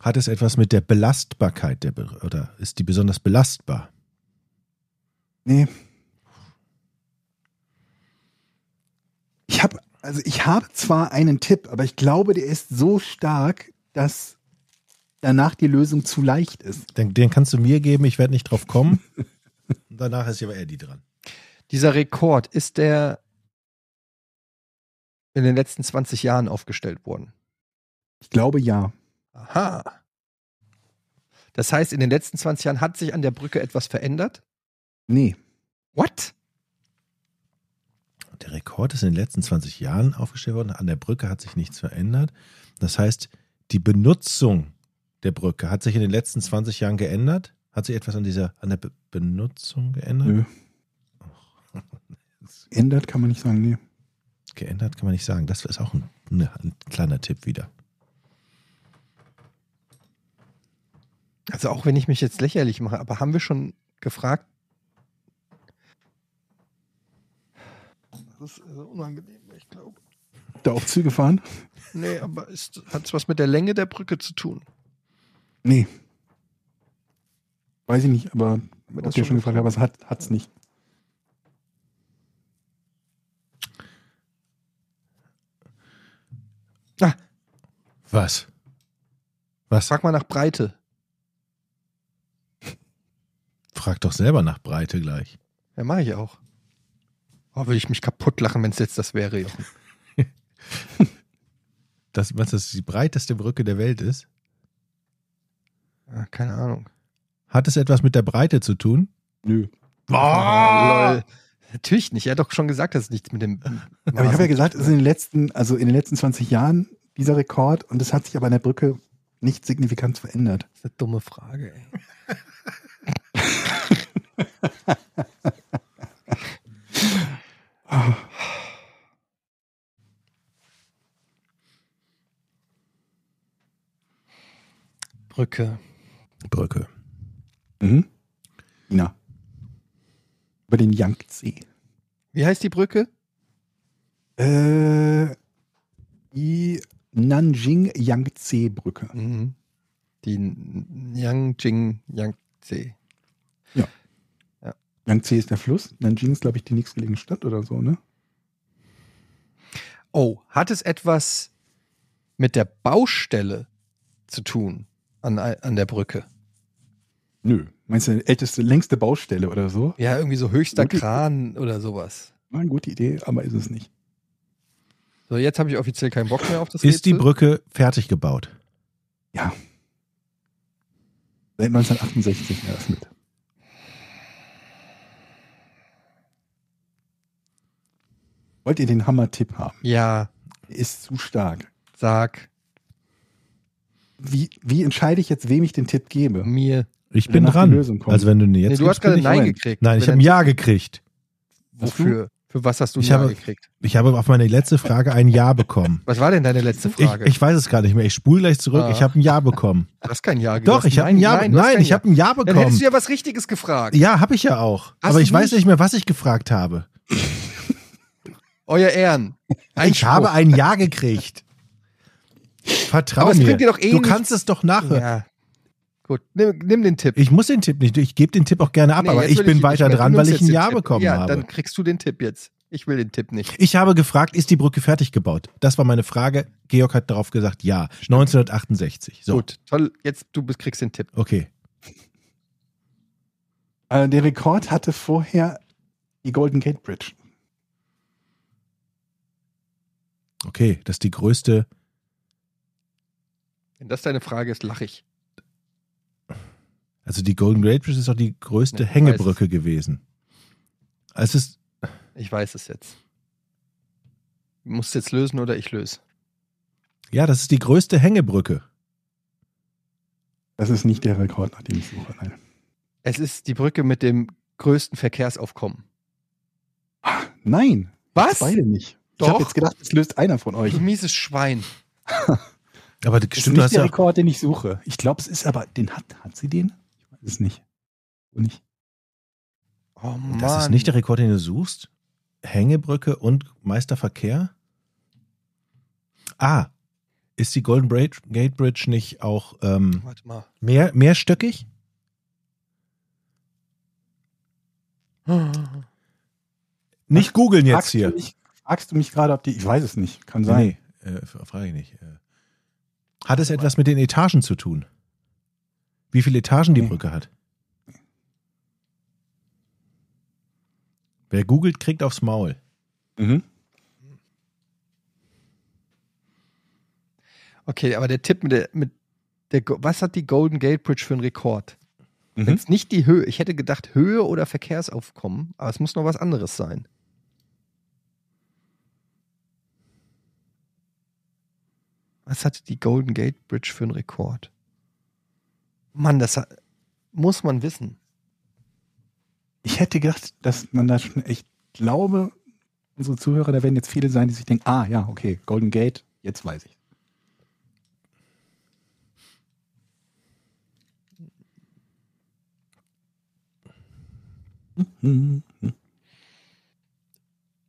Hat es etwas mit der Belastbarkeit der Brücke oder ist die besonders belastbar? Nee. Ich habe, also ich habe zwar einen Tipp, aber ich glaube, der ist so stark, dass danach die Lösung zu leicht ist. Den, den kannst du mir geben, ich werde nicht drauf kommen. [LAUGHS] Und danach ist aber Eddie dran. Dieser Rekord, ist der in den letzten 20 Jahren aufgestellt worden? Ich glaube ja. Aha. Das heißt, in den letzten 20 Jahren hat sich an der Brücke etwas verändert? Nee. What? Der Rekord ist in den letzten 20 Jahren aufgestellt worden. An der Brücke hat sich nichts verändert. Das heißt, die Benutzung der Brücke hat sich in den letzten 20 Jahren geändert. Hat sich etwas an dieser an der Be Benutzung geändert? Nö. [LAUGHS] Ändert kann man nicht sagen, nee. Geändert kann man nicht sagen. Das ist auch ein, ne, ein kleiner Tipp wieder. Also auch wenn ich mich jetzt lächerlich mache, aber haben wir schon gefragt? Das ist also unangenehm, ich glaube. Da auch Züge fahren? Nee, aber hat es was mit der Länge der Brücke zu tun? Nee. Weiß ich nicht, aber ob ihr schon gefragt habt, was hat, hat's nicht. Was? Was? Frag mal nach Breite. Frag doch selber nach Breite gleich. Ja, mache ich auch. Oh, würde ich mich kaputt lachen, wenn es jetzt das wäre, Jochen. [LAUGHS] Das, was das die breiteste Brücke der Welt ist? Ja, keine Ahnung. Hat es etwas mit der Breite zu tun? Nö. lol. Natürlich nicht. Er hat doch schon gesagt, dass es nichts mit dem. [LAUGHS] Aber ich habe ja gesagt, es ist in den letzten, also in den letzten 20 Jahren dieser Rekord und es hat sich aber an der Brücke nicht signifikant verändert. Das ist eine dumme Frage, ey. [LAUGHS] Brücke. Brücke. Mhm. Ina. Über den Yangtze. Wie heißt die Brücke? Äh, die Nanjing-Yangtze-Brücke. Mhm. Die Yangjing Yangtze. Yangtze ist der Fluss. Nanjing ist, glaube ich, die nächstgelegene Stadt oder so, ne? Oh, hat es etwas mit der Baustelle zu tun an, an der Brücke? Nö. Meinst du, älteste, längste Baustelle oder so? Ja, irgendwie so höchster Gute- Kran oder sowas. War eine gute Idee, aber ist es nicht. So, jetzt habe ich offiziell keinen Bock mehr auf das Ist die Rätsel. Brücke fertig gebaut? Ja. Seit 1968 eröffnet. Wollt ihr den Hammer-Tipp haben? Ja, Ist zu stark. sag Wie, wie entscheide ich jetzt, wem ich den Tipp gebe? mir. Ich bin dran. Also wenn du jetzt Nee, du gibst, hast gerade ich- Nein Moment. gekriegt. Nein, ich habe ein Ja gekriegt. Wofür? Für was hast du ein Ich Ja habe- gekriegt? Ich habe auf meine letzte Frage ein Ja bekommen. [LAUGHS] Was war denn deine letzte Ich, Frage? ich weiß es gar nicht mehr. Ich spule gleich zurück. Ah. Ich habe ein Ja bekommen. [LAUGHS] du hast kein Ja Doch, ich habe ein Ja. Nein, kein ich habe ein Ja Dann hättest bekommen. du ja was Richtiges gefragt. Ja, habe ich ja auch. Hast Aber ich weiß nicht? mehr, was ich gefragt habe. [LAUGHS] Euer Ehren. Ich Einspruch. habe ein Ja gekriegt. Vertrau Aber es mir. bringt dir doch eh du nichts. kannst es doch nachhören. Ja. Gut, nimm, nimm den Tipp. Ich muss den Tipp nicht. Ich gebe den Tipp auch gerne ab, Nee, aber ich bin ihn weiter dran, weil ich ein Ja Tipp. bekommen ja, habe. dann kriegst du den Tipp jetzt. Ich will den Tipp nicht. Ich habe gefragt, ist die Brücke fertig gebaut? Das war meine Frage. Georg hat darauf gesagt, ja. 1968. So, Gut, toll. Jetzt du bist- kriegst den Tipp. okay. Äh, der Rekord hatte vorher die Golden Gate Bridge. Okay, das ist die größte. Wenn das deine Frage ist, lache ich. Also die Golden Gate Bridge ist auch die größte Ja, ich Hängebrücke gewesen. Es ist. Ich weiß es jetzt. Du musst jetzt lösen oder ich löse. Ja, das ist die größte Hängebrücke. Das ist nicht der Rekord, nach dem ich suche. Nein. Es ist die Brücke mit dem größten Verkehrsaufkommen. Nein. Was? Beide nicht. Ich Doch. habe jetzt gedacht, es löst einer von euch. Du mieses Schwein. [LAUGHS] Aber Das ist stimmt, du nicht hast der ja. Rekord, den ich suche. Ich glaube, es ist aber, den hat, hat sie den? Ich weiß es nicht. Und nicht. Oh Mann. Das ist nicht der Rekord, den du suchst? Hängebrücke und Meisterverkehr? Ah, ist die Golden Bridge, Gate Bridge nicht auch ähm, Warte mal. mehr, mehrstöckig? [GASPS] Nicht googeln jetzt fragst hier. Du mich, fragst du mich gerade, ob die, ich weiß es nicht, kann sein. Nee, äh, frage ich nicht. Äh, Hat es etwas mit den Etagen zu tun? Wie viele Etagen die Nee. Brücke hat? Wer googelt, kriegt aufs Maul. Mhm. Okay, aber der Tipp mit der, mit der, was hat die Golden Gate Bridge für einen Rekord? Wenn Mhm. es nicht die Höhe, ich hätte gedacht Höhe oder Verkehrsaufkommen, aber es muss noch was anderes sein. Was hatte die Golden Gate Bridge für einen Rekord? Mann, das muss man wissen. Ich hätte gedacht, dass man da schon, ich glaube, unsere Zuhörer, da werden jetzt viele sein, die sich denken, ah ja, okay, Golden Gate, jetzt weiß ich.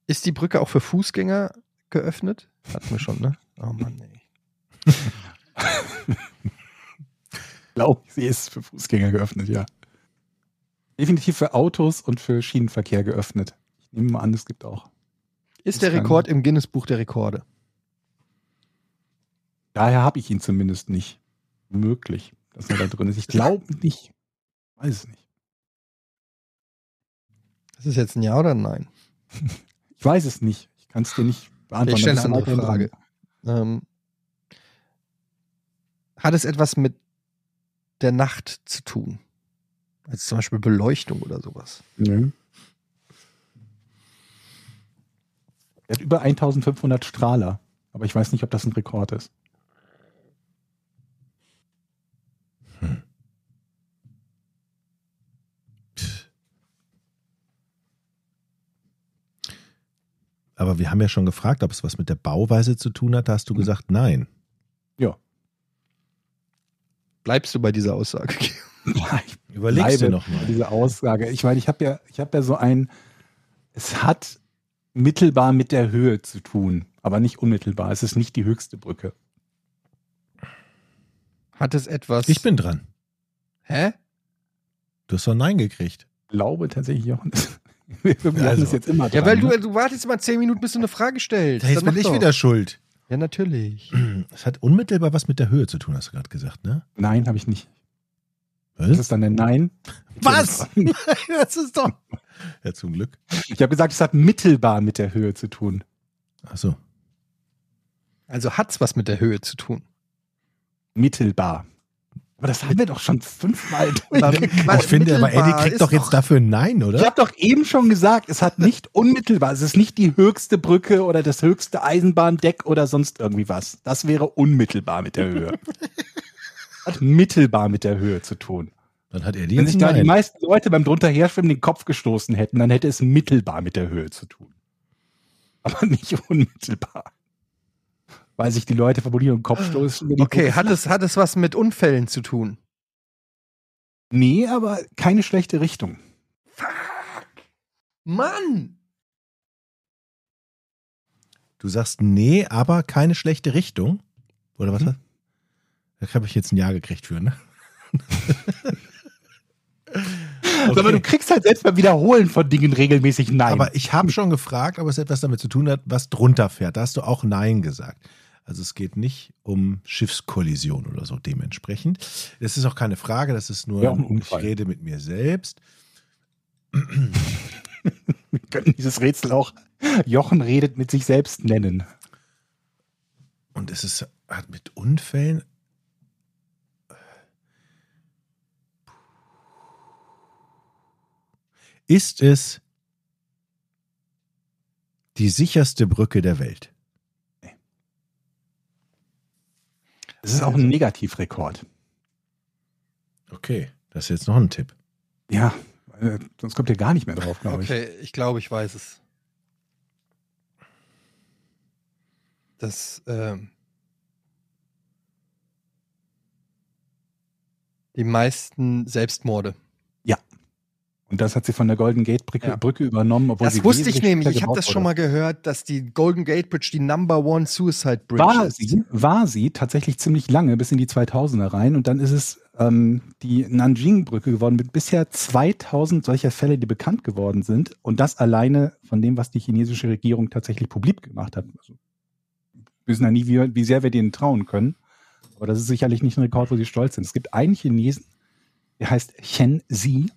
Ist die Brücke auch für Fußgänger geöffnet? Hatten wir schon, ne? Oh Mann, ey. [LAUGHS] glaube, sie ist für Fußgänger geöffnet, ja. Definitiv für Autos und für Schienenverkehr geöffnet. Ich nehme mal an, es gibt auch. Ist der Rekord im Guinness Buch der Rekorde? Daher habe ich ihn zumindest nicht möglich, dass er da drin ist. Ich glaube nicht. Weiß es nicht. Das ist jetzt ein Ja oder ein Nein? [LAUGHS] Ich weiß es nicht. Ich kann es dir nicht beantworten. Ich stelle eine andere Frage. Ähm, hat es etwas mit der Nacht zu tun? Als zum Beispiel Beleuchtung oder sowas. Nö. Er hat über 1500 Strahler. Aber ich weiß nicht, ob das ein Rekord ist. Aber wir haben ja schon gefragt, ob es was mit der Bauweise zu tun hat. Da hast du gesagt, nein. Bleibst du bei dieser Aussage? Ich [LAUGHS] Überlegst du bleibe noch bei mal. Diese Aussage. Ich meine, ich habe ja, ich habe ja so ein, es hat mittelbar mit der Höhe zu tun, aber nicht unmittelbar. Es ist nicht die höchste Brücke. Hat es etwas. Ich bin dran. Hä? Du hast doch Nein gekriegt. Ich glaube tatsächlich auch. [LAUGHS] Wir haben Also. das jetzt immer Ja, dran, weil du, ne? du wartest mal zehn Minuten, bis du eine Frage stellst. Jetzt Dann bin ich doch. wieder schuld. Ja, natürlich. [CLEARS THROAT] Es hat unmittelbar was mit der Höhe zu tun, hast du gerade gesagt, ne? Nein, habe ich nicht. Das Was? ist dann ein Nein. [LAUGHS] Was? [LAUGHS] das ist doch. [LAUGHS] Ja, zum Glück. Ich habe gesagt, es hat mittelbar mit der Höhe zu tun. Ach so. Also hat's was mit der Höhe zu tun. Mittelbar. Aber das haben wir doch schon fünfmal [LAUGHS] ich finde, aber Eddie kriegt doch jetzt dafür ein Nein, Ich oder? habe doch eben schon gesagt, es hat nicht unmittelbar, es ist nicht die höchste Brücke oder das höchste Eisenbahndeck oder sonst irgendwie was. Das wäre unmittelbar mit der Höhe. [LAUGHS] hat mittelbar mit der Höhe zu tun. Dann hat Eddie Wenn sich da die meisten Leute beim drunterherschwimmen den Kopf gestoßen hätten, dann hätte es mittelbar mit der Höhe zu tun. Aber nicht unmittelbar. Weil sich die Leute vermutlich um den Kopf stoßen. wenn die Okay, hat es, hat es was mit Unfällen zu tun? Nee, aber keine schlechte Richtung. Mann! Du sagst nee, aber keine schlechte Richtung. Oder was? Mhm. Da habe ich jetzt ein Ja gekriegt für, ne? [LAUGHS] Aber du kriegst halt selbst beim Wiederholen von Dingen regelmäßig Nein. Aber ich habe schon gefragt, ob es etwas damit zu tun hat, was drunter fährt. Da hast du auch Nein gesagt. Also es geht nicht um Schiffskollision oder so dementsprechend. Das ist auch keine Frage, das ist nur, Ja, um ich rede mit mir selbst. Wir könnten dieses Rätsel auch Jochen redet mit sich selbst nennen. Und es ist hat mit Unfällen. Ist es die sicherste Brücke der Welt? Das ist auch ein Negativrekord. Okay, das ist jetzt noch ein Tipp. Ja, äh, sonst kommt ihr gar nicht mehr drauf, glaube ich. Okay, ich glaube, ich weiß es. Das, ähm, die meisten Selbstmorde. Und das hat sie von der Golden Gate Brücke, Ja. Brücke übernommen, obwohl Das sie wusste ich nämlich. Ich habe das schon mal gehört, dass die Golden Gate Bridge die Number One Suicide Bridge War ist. sie, war sie tatsächlich ziemlich lange, bis in die 2000er rein. Und dann ist es ähm, die Nanjing-Brücke geworden mit bisher 2000 solcher Fälle, die bekannt geworden sind. Und das alleine von dem, was die chinesische Regierung tatsächlich publik gemacht hat. Also, wir wissen ja nie, wie, wie sehr wir denen trauen können. Aber das ist sicherlich nicht ein Rekord, wo sie stolz sind. Es gibt einen Chinesen, der heißt Chen Zi,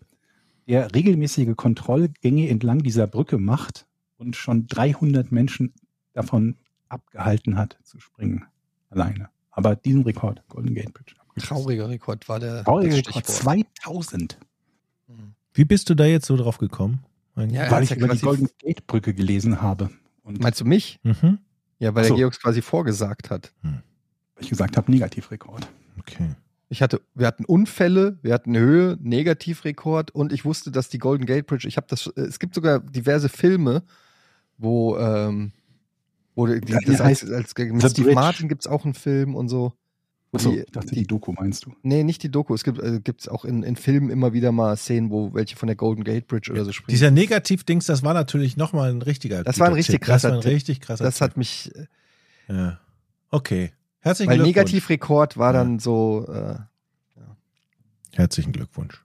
der regelmäßige Kontrollgänge entlang dieser Brücke macht und schon 300 Menschen davon abgehalten hat zu springen. Alleine. Aber diesen Rekord, Golden Gate Bridge. Trauriger Rekord war der Trauriger Rekord. Stichwort. 2000. Mhm. Wie bist du da jetzt so drauf gekommen? Ja, weil ich ja über die Golden Gate Brücke gelesen habe. Und Meinst du mich? Mhm. Ja, weil so. der Georg quasi vorgesagt hat. ich gesagt habe, Negativrekord. Okay. Ich hatte, wir hatten Unfälle, wir hatten Höhe, Negativrekord und ich wusste, dass die Golden Gate Bridge, ich habe das, äh, es gibt sogar diverse Filme, wo, ähm, wo die, das die heißt, heißt als, mit Steve Bridge. Martin gibt es auch einen Film und so. Achso, Die- ich dachte, die- die Doku meinst du. Nee, nicht die Doku. Es gibt äh, gibt's auch in, in Filmen immer wieder mal Szenen, wo welche von der Golden Gate Bridge oder so springen. Dieser Negativ-Dings, das war natürlich nochmal ein richtiger Das war ein richtig Tipp. Das war ein krasser richtig krasser das hat mich, äh, Ja. Okay. Herzlichen weil Glückwunsch. Negativrekord war Ja. dann so, äh, Herzlichen Glückwunsch.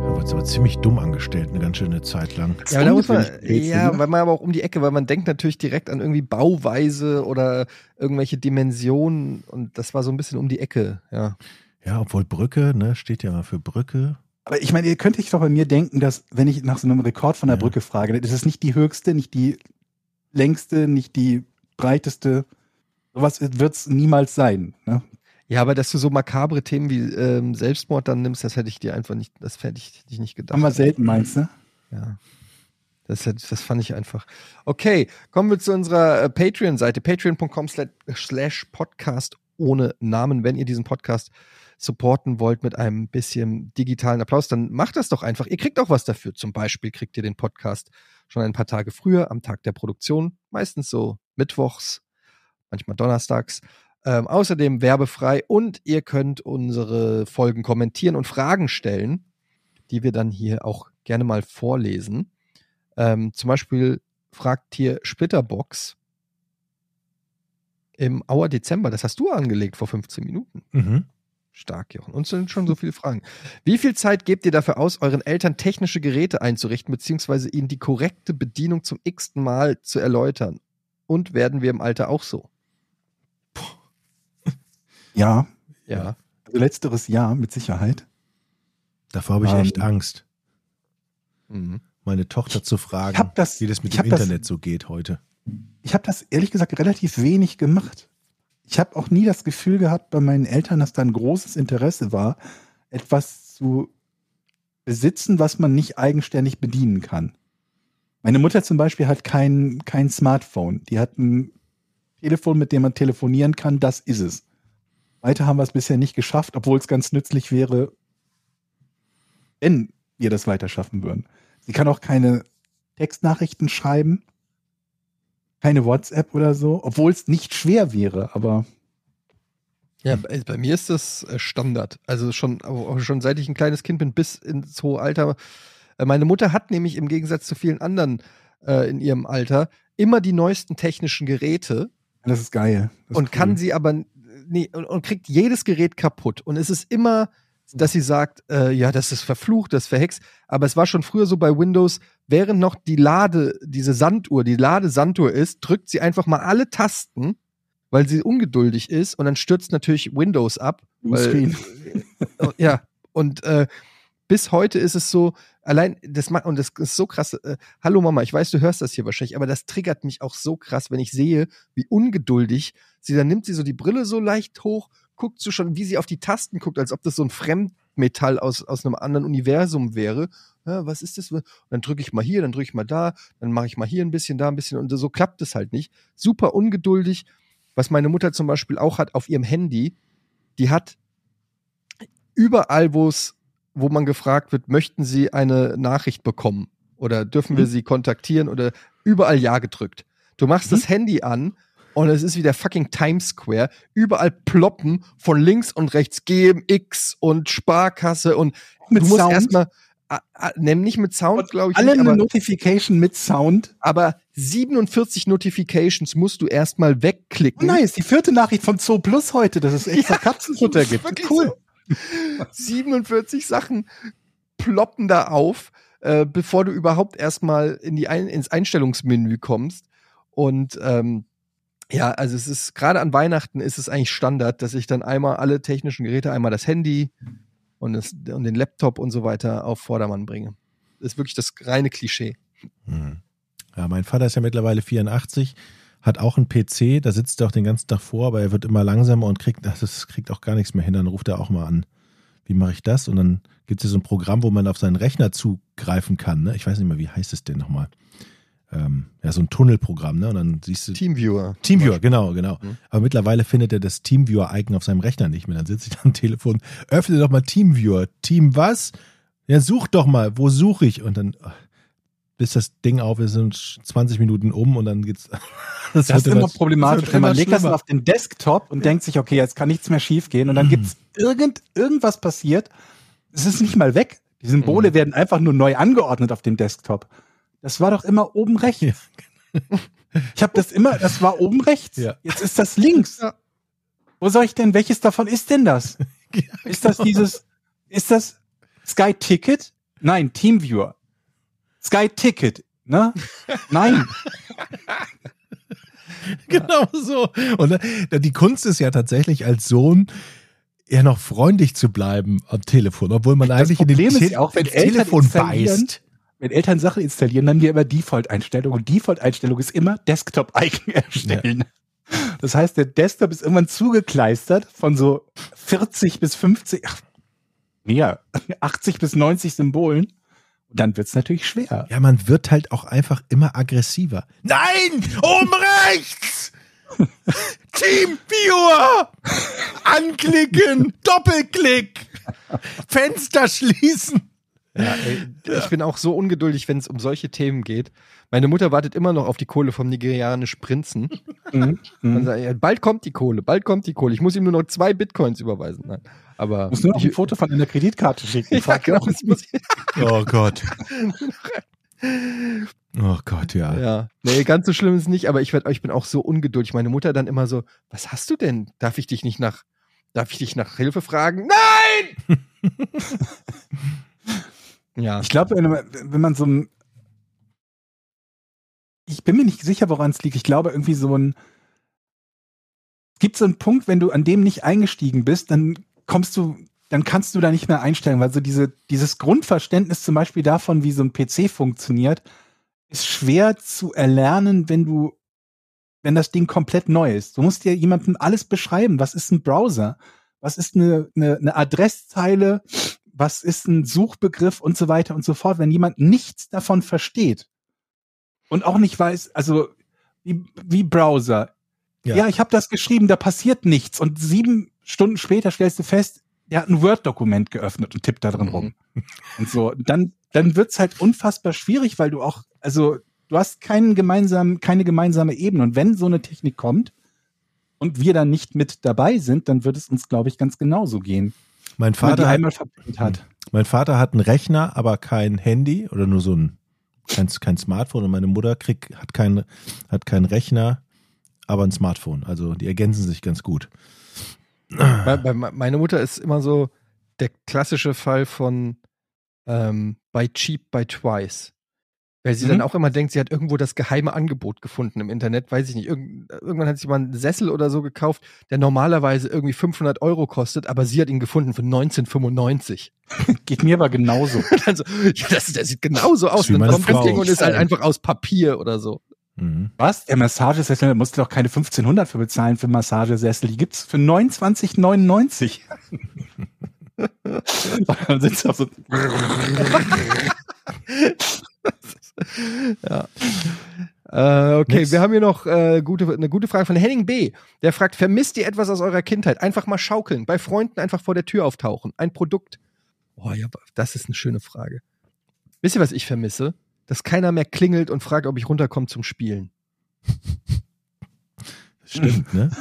Da wird aber ziemlich dumm angestellt, eine ganz schöne Zeit lang. Ja, da muss man, ja, ne? weil man aber auch um die Ecke, weil man denkt natürlich direkt an irgendwie Bauweise oder irgendwelche Dimensionen und das war so ein bisschen um die Ecke, ja. Ja, obwohl Brücke, ne, steht ja mal für Brücke. Aber ich meine, ihr könnt euch doch bei mir denken, dass, wenn ich nach so einem Rekord von der Ja. Brücke frage, das ist nicht die höchste, nicht die längste, nicht die breiteste. Sowas wird es niemals sein. Ne? Ja, aber dass du so makabre Themen wie ähm, Selbstmord dann nimmst, das hätte ich dir einfach nicht, das hätte ich dich nicht gedacht. Haben wir selten, meinst du? Ja. Das, das fand ich einfach. Okay, kommen wir zu unserer äh, Patreon-Seite, patreon.com slash podcast ohne Namen. Wenn ihr diesen Podcast supporten wollt mit einem bisschen digitalen Applaus, dann macht das doch einfach. Ihr kriegt auch was dafür. Zum Beispiel kriegt ihr den Podcast schon ein paar Tage früher, am Tag der Produktion, meistens so mittwochs, manchmal donnerstags. Ähm, außerdem werbefrei und ihr könnt unsere Folgen kommentieren und Fragen stellen, die wir dann hier auch gerne mal vorlesen. Ähm, zum Beispiel fragt hier Splitterbox im Auer Dezember, das hast du angelegt vor 15 Minuten. Mhm. Stark, Jochen. Uns sind schon so viele Fragen. Wie viel Zeit gebt ihr dafür aus, euren Eltern technische Geräte einzurichten, beziehungsweise ihnen die korrekte Bedienung zum x-ten Mal zu erläutern? Und werden wir im Alter auch so? Ja, Ja. also letzteres Jahr mit Sicherheit. Davor habe ich Ähm, echt Angst, Mhm. meine Tochter zu fragen, das- wie das mit dem hab das- Internet so geht heute. Ich habe das ehrlich gesagt relativ wenig gemacht. Ich habe auch nie das Gefühl gehabt bei meinen Eltern, dass da ein großes Interesse war, etwas zu besitzen, was man nicht eigenständig bedienen kann. Meine Mutter zum Beispiel hat kein, kein Smartphone. Die hat ein Telefon, mit dem man telefonieren kann. Das ist es. Weiter haben wir es bisher nicht geschafft, obwohl es ganz nützlich wäre, wenn wir das weiter schaffen würden. Sie kann auch keine Textnachrichten schreiben keine WhatsApp oder so, obwohl es nicht schwer wäre, aber Ja, bei, mir ist das äh, Standard. Also schon, schon seit ich ein kleines Kind bin, bis ins hohe Alter. Äh, Meine Mutter hat nämlich im Gegensatz zu vielen anderen äh, in ihrem Alter immer die neuesten technischen Geräte das ist geil. Das ist und cool. kann sie aber nee, und, und kriegt jedes Gerät kaputt. Und es ist immer, dass sie sagt, äh, ja, das ist verflucht, das ist verhext. Aber es war schon früher so bei Windows, während noch die Lade, diese Sanduhr, die Ladesanduhr ist, drückt sie einfach mal alle Tasten, weil sie ungeduldig ist und dann stürzt natürlich Windows ab. Weil, Screen. ja, und äh, bis heute ist es so, allein, das macht, und das ist so krass, äh, hallo Mama, ich weiß, du hörst das hier wahrscheinlich, aber das triggert mich auch so krass, wenn ich sehe, wie ungeduldig sie, dann nimmt sie so die Brille so leicht hoch, guckt so schon, wie sie auf die Tasten guckt, als ob das so ein Fremdmetall aus, aus einem anderen Universum wäre. Ja, was ist das? Und dann drücke ich mal hier, dann drücke ich mal da, dann mache ich mal hier ein bisschen, da ein bisschen und so klappt es halt nicht. Super ungeduldig. Was meine Mutter zum Beispiel auch hat auf ihrem Handy, die hat überall, wo es, wo man gefragt wird, möchten Sie eine Nachricht bekommen oder dürfen wir Mhm. Sie kontaktieren oder überall Ja gedrückt. Du machst Mhm. das Handy an und es ist wie der fucking Times Square. Überall ploppen von links und rechts GMX und Sparkasse und Mit du musst erstmal, nimm nicht mit Sound, glaube ich, alle nicht, eine aber, Notification mit Sound. aber 47 Notifications musst du erstmal wegklicken. Nice, die vierte Nachricht von Zoo Plus heute, dass es [LAUGHS] extra Ja, Katzenfutter gibt. Cool. 47 Sachen ploppen da auf, äh, bevor du überhaupt erstmal in die Ein ins Einstellungsmenü kommst. Und ähm, ja, also es ist gerade an Weihnachten ist es eigentlich Standard, dass ich dann einmal alle technischen Geräte, einmal das Handy und, das, und den Laptop und so weiter auf Vordermann bringe. Das ist wirklich das reine Klischee. Hm. Ja, mein Vater ist ja mittlerweile 84, hat auch einen PC, da sitzt er auch den ganzen Tag vor, aber er wird immer langsamer und kriegt, das kriegt auch gar nichts mehr hin. Dann ruft er auch mal an. Wie mache ich das? Und dann gibt es so ein Programm, wo man auf seinen Rechner zugreifen kann. Ne? Ich weiß nicht mehr, wie heißt es denn nochmal? Ähm, ja, so ein Tunnelprogramm, ne? Und dann siehst du. Teamviewer. Teamviewer, genau, genau. Mhm. Aber mittlerweile findet er das Teamviewer-Icon auf seinem Rechner nicht mehr. Dann sitzt ich da am [LAUGHS] Telefon, öffne doch mal Teamviewer. Team was? Ja, such doch mal, wo suche ich? Und dann, ach, bis das Ding auf ist, sind 20 Minuten um und dann geht's. [LAUGHS] Das ist wird immer problematisch, wenn man immer legt das auf den Desktop und denkt sich, okay, jetzt kann nichts mehr schiefgehen und dann Mhm. gibt's irgend, irgendwas passiert. Es ist nicht mal weg. Die Symbole Mhm. werden einfach nur neu angeordnet auf dem Desktop. Das war doch immer oben rechts. Ja. Ich habe das immer, das war oben rechts. Ja. Jetzt ist das links. Ja. Wo soll ich denn, welches davon ist denn das? [LAUGHS] Ist das dieses, ist das Sky Ticket? Nein, Teamviewer. Sky Ticket, ne? Nein. [LAUGHS] Genau so. Und äh, die Kunst ist ja tatsächlich als Sohn eher noch freundlich zu bleiben am Telefon, obwohl man Das eigentlich in Problem den ist Te ja auch, wenn ins Eltern Telefon installieren- beißt. Wenn Eltern Sachen installieren, dann haben wir immer Default-Einstellungen. Und Default-Einstellung ist immer Desktop-Icon [LAUGHS] erstellen. Das heißt, der Desktop ist irgendwann zugekleistert von so 40 bis 50, ach, mehr, 80 bis 90 Symbolen. Und dann wird's natürlich schwer. Ja, man wird halt auch einfach immer aggressiver. Nein! Oben rechts! [LAUGHS] Teamviewer! Anklicken! Doppelklick! Fenster schließen! Ja, [LAUGHS] ey, ich bin auch so ungeduldig, wenn es um solche Themen geht. Meine Mutter wartet immer noch auf die Kohle vom nigerianischen Prinzen. [LAUGHS] Mhm. Mhm. sagt, ja, bald kommt die Kohle, bald kommt die Kohle. Ich muss ihm nur noch zwei Bitcoins überweisen. Nein, aber Muss nur noch ein Foto von einer Kreditkarte schicken. [LAUGHS] ja, genau, Oh Gott. Oh Gott, ja. ja. Nee, ganz so schlimm ist es nicht, aber ich, werd, ich bin auch so ungeduldig. Meine Mutter dann immer so, was hast du denn? Darf ich dich nicht nach, darf ich dich nach Hilfe fragen? Nein! Ja. Ich glaube, wenn, man- so ein. Ich bin mir nicht sicher, woran es liegt. Ich glaube, irgendwie so ein. Es gibt so einen Punkt, wenn du an dem nicht eingestiegen bist, dann kommst du, dann kannst du da nicht mehr einsteigen, weil so diese, dieses Grundverständnis zum Beispiel davon, wie so ein PC funktioniert, ist schwer zu erlernen, wenn du, wenn das Ding komplett neu ist. Du musst dir jemandem alles beschreiben. Was ist ein Browser? Was ist eine, eine, eine Adresszeile? Was ist ein Suchbegriff und so weiter und so fort? Wenn jemand nichts davon versteht und auch nicht weiß, also wie, wie Browser. Ja. Ja, ich habe das geschrieben, da passiert nichts. Und sieben Stunden später stellst du fest, der hat ein Word-Dokument geöffnet und tippt da drin rum. Und so, dann, dann wird's halt unfassbar schwierig, weil du auch, also du hast keinen gemeinsamen, keine gemeinsame Ebene. Und wenn so eine Technik kommt und wir dann nicht mit dabei sind, dann wird es uns, glaube ich, ganz genauso gehen. Mein Vater, hat, einmal verbindet hat. mein Vater hat einen Rechner, aber kein Handy oder nur so ein kein, kein Smartphone und meine Mutter kriegt, hat kein, hat keinen Rechner, aber ein Smartphone. Also die ergänzen sich ganz gut. Meine Mutter ist immer so der klassische Fall von ähm, by cheap, by twice. Weil sie Mhm. dann auch immer denkt, sie hat irgendwo das geheime Angebot gefunden im Internet, weiß ich nicht. Irgend, irgendwann hat sie mal einen Sessel oder so gekauft, der normalerweise irgendwie 500 Euro kostet, aber sie hat ihn gefunden für 1995. [LAUGHS] Geht mir aber genauso. Und [LAUGHS] dann so, ja, das, das sieht genauso aus. wie Dann kommt das. Ding und ist halt einfach aus Papier oder so. Mhm. Was? Der Massagesessel, da musst du doch keine 1500 für bezahlen für Massagesessel. Die gibt's für 29,99. [LAUGHS] Dann sitzt du auf so, [LAUGHS] ja. Äh, okay, Nix. wir haben hier noch äh, gute, eine gute Frage von Henning B. Der fragt, vermisst ihr etwas aus eurer Kindheit? Einfach mal schaukeln, bei Freunden einfach vor der Tür auftauchen. Ein Produkt. Oh ja, das ist eine schöne Frage. Wisst ihr, was ich vermisse? Dass keiner mehr klingelt und fragt, ob ich runterkomme zum Spielen. Stimmt, ne? [LAUGHS]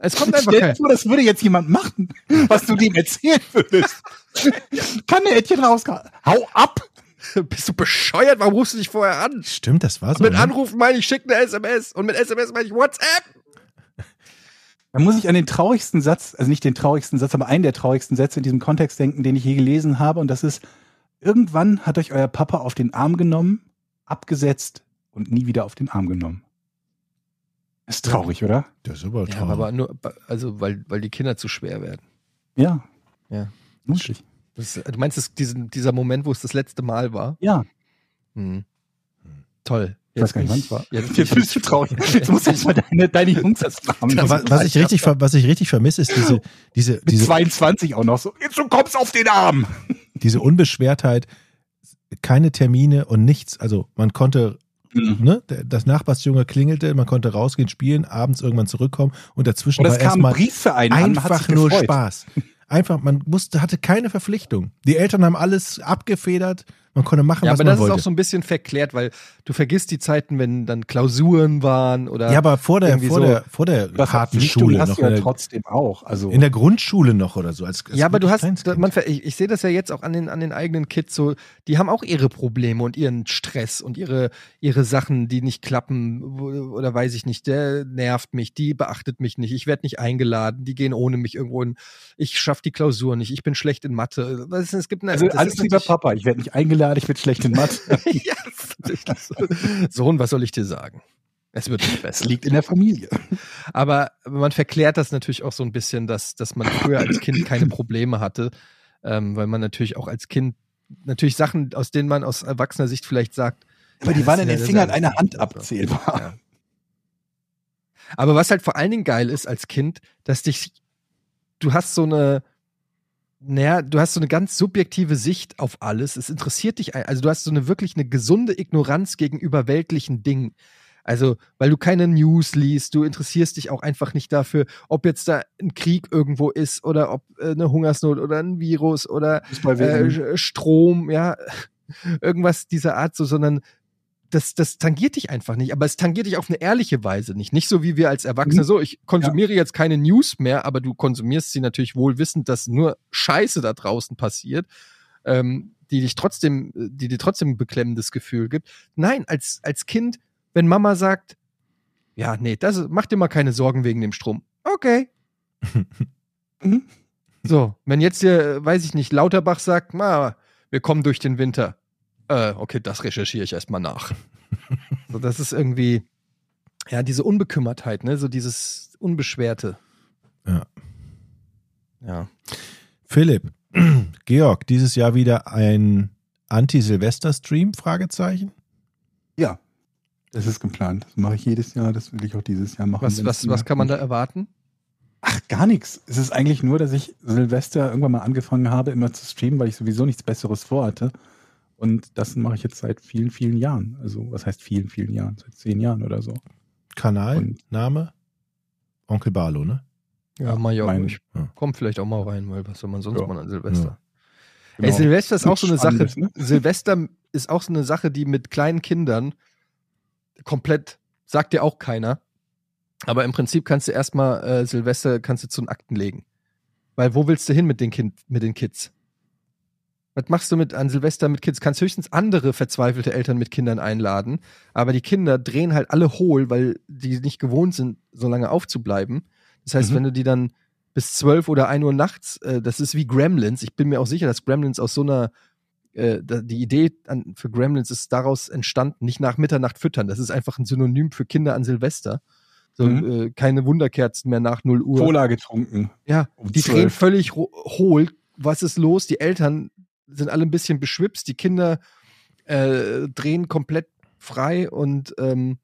Es kommt einfach Stell dir das würde jetzt jemand machen, was du dem erzählen würdest. [LAUGHS] Kann der Ettchen rauskommen? Hau ab! [LAUGHS] Bist du bescheuert? Warum rufst du dich vorher an? Stimmt, das war so. Mit ne? Anrufen meine ich, schick eine SMS. Und mit SMS meine ich WhatsApp. [LAUGHS] Da muss ich an den traurigsten Satz, also nicht den traurigsten Satz, aber einen der traurigsten Sätze in diesem Kontext denken, den ich je gelesen habe. Und das ist, irgendwann hat euch euer Papa auf den Arm genommen, abgesetzt und nie wieder auf den Arm genommen. Ist traurig, oder? Das ist aber Ja, traurig. aber nur, also, weil, weil die Kinder zu schwer werden. Ja. Ja. Mutig. Das, du meinst, das, diesen, dieser Moment, wo es das letzte Mal war? Ja. Hm. Toll. Ich weiß gar nicht, wann es war. Jetzt, Jetzt bist du traurig. [LAUGHS] Jetzt musst du erst mal deine, deine Jungs haben. Was, was ich richtig, ver- was ich richtig vermisse, ist diese, diese, Mit diese, 22 auch noch so. Jetzt du kommst auf den Arm. diese Unbeschwertheit, keine Termine und nichts. Also man konnte, ne, der- das Nachbarsjunge klingelte, man konnte rausgehen, spielen, abends irgendwann zurückkommen und dazwischen Und war erstmal einfach nur. Spaß. [LAUGHS] Einfach, man musste, hatte keine Verpflichtung. Die Eltern haben alles abgefedert, man konnte machen, ja, was aber man das wollte. ist auch so ein bisschen verklärt, weil du vergisst die Zeiten, wenn dann Klausuren waren oder. ja, aber vor der, vor so- der, vor der Das harten Schule hast noch. du ja trotzdem auch. Also in der Grundschule noch oder so. Als, als ja, aber du hast, man, ich, ich sehe das ja jetzt auch an den, an den eigenen Kids so, die haben auch ihre Probleme und ihren Stress und ihre, ihre Sachen, die nicht klappen oder weiß ich nicht, der nervt mich, die beachtet mich nicht, ich werde nicht eingeladen, die gehen ohne mich irgendwo hin, ich schaffe die Klausur nicht, ich bin schlecht in Mathe. Es gibt eine, Also das alles ist lieber Papa, ich werde nicht eingeladen, ich bin schlecht in Mathe. [LAUGHS] ja. Sohn, was soll ich dir sagen? Es wird nicht Es besser. liegt in der Familie. Aber man verklärt das natürlich auch so ein bisschen, dass, dass man früher als Kind keine Probleme hatte, ähm, weil man natürlich auch als Kind natürlich Sachen, aus denen man aus erwachsener Sicht vielleicht sagt. Aber die waren in den Fingern einer Hand abzählbar. Ja. Aber was halt vor allen Dingen geil ist als Kind, dass dich, du hast so eine, naja, du hast so eine ganz subjektive Sicht auf alles. Es interessiert dich, also du hast so eine wirklich eine gesunde Ignoranz gegenüber weltlichen Dingen. Also, weil du keine News liest, du interessierst dich auch einfach nicht dafür, ob jetzt da ein Krieg irgendwo ist oder ob äh, eine Hungersnot oder ein Virus oder äh, Strom, ja, [LAUGHS] irgendwas dieser Art, so, sondern das, das tangiert dich einfach nicht, aber es tangiert dich auf eine ehrliche Weise nicht. Nicht so wie wir als Erwachsene, Mhm. so, ich konsumiere jetzt keine News mehr, aber du konsumierst sie natürlich wohl wissend, dass nur Scheiße da draußen passiert, ähm, die dich trotzdem, die dir trotzdem ein beklemmendes Gefühl gibt. Nein, als, als Kind, wenn Mama sagt, ja, nee, das, mach dir mal keine Sorgen wegen dem Strom. Okay. [LAUGHS] Mhm. So, wenn jetzt hier, weiß ich nicht, Lauterbach sagt, ma, wir kommen durch den Winter. Äh, okay, das recherchiere ich erstmal nach. [LAUGHS] so, das ist irgendwie, ja, diese Unbekümmertheit, ne, so dieses Unbeschwerte. Ja. Ja. Philipp, [CLEARS THROAT] Georg, dieses Jahr wieder ein Anti-Silvester-Stream? Fragezeichen. Ja, das ist geplant. Das mache ich jedes Jahr. Das will ich auch dieses Jahr machen. Was, was, was kann man da erwarten? Ach, gar nichts. Es ist eigentlich nur, dass ich Silvester irgendwann mal angefangen habe, immer zu streamen, weil ich sowieso nichts Besseres vorhatte. Und das mache ich jetzt seit vielen, vielen Jahren. Also, was heißt vielen, vielen Jahren? Seit zehn Jahren oder so. Kanal, Und- Name? Onkel Barlo, ne? Ja, mal ja, mein- ich Ja. komm vielleicht auch mal rein, weil was soll man sonst Ja. mal an Silvester? Ja. Ey, Genau. Silvester ist auch so eine Sache. Ne? [LAUGHS] Silvester ist auch so eine Sache, die mit kleinen Kindern komplett, sagt dir auch keiner. Aber im Prinzip kannst du erstmal äh, Silvester kannst du zu den Akten legen. Weil wo willst du hin mit den, kind, mit den Kids? Was machst du mit an Silvester mit Kids? Kannst höchstens andere verzweifelte Eltern mit Kindern einladen, aber die Kinder drehen halt alle hohl, weil die nicht gewohnt sind, so lange aufzubleiben. Das heißt, Mhm. wenn du die dann bis 12 oder 1 Uhr nachts, äh, das ist wie Gremlins. Ich bin mir auch sicher, dass Gremlins aus so einer, äh, die Idee an, für Gremlins ist daraus entstanden, nicht nach Mitternacht füttern. Das ist einfach ein Synonym für Kinder an Silvester. So, Mhm. äh, keine Wunderkerzen mehr nach 0 Uhr. Cola getrunken. Ja, um die 12. drehen völlig hohl. Was ist los? Die Eltern sind alle ein bisschen beschwipst, die Kinder äh, drehen komplett frei und ähm,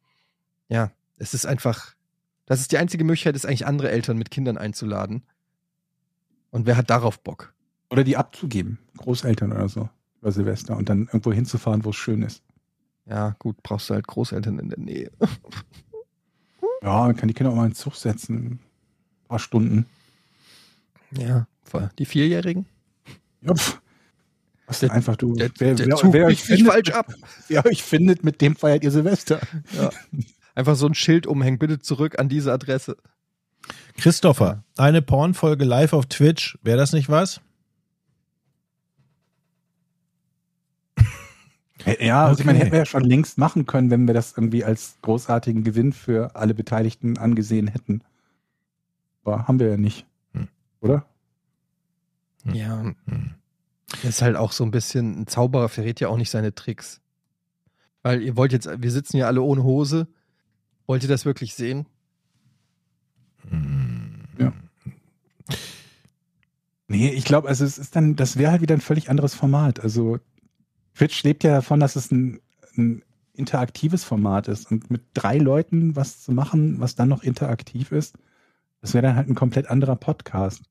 ja, es ist einfach, das ist die einzige Möglichkeit, ist eigentlich andere Eltern mit Kindern einzuladen. Und wer hat darauf Bock? Oder die abzugeben. Großeltern oder so. Über Silvester. Und dann irgendwo hinzufahren, wo es schön ist. Ja, gut, brauchst du halt Großeltern in der Nähe. [LAUGHS] Ja, man kann die Kinder auch mal in den Zug setzen. Ein paar Stunden. Ja, voll. Die Vierjährigen? Ja. Was Der- denn einfach du? Der, wer, der wer, Zug wer, nicht findet, falsch ab. [LAUGHS] wer euch findet, mit dem feiert ihr Silvester. Ja. Einfach so ein Schild umhängen, bitte zurück an diese Adresse. Christopher, eine Pornfolge live auf Twitch. Wäre das nicht was? [LAUGHS] Ja, also ich meine, Okay. hätten wir ja schon längst machen können, wenn wir das irgendwie als großartigen Gewinn für alle Beteiligten angesehen hätten. Aber haben wir ja nicht. Hm. Oder? Ja, Hm. Ist halt auch so ein bisschen, ein Zauberer verrät ja auch nicht seine Tricks. Weil ihr wollt jetzt, wir sitzen ja alle ohne Hose. Wollt ihr das wirklich sehen? Hm. Ja. Nee, ich glaube, also es ist dann, das wäre halt wieder ein völlig anderes Format. Also Twitch lebt ja davon, dass es ein, ein interaktives Format ist. Und mit drei Leuten was zu machen, was dann noch interaktiv ist, das wäre dann halt ein komplett anderer Podcast.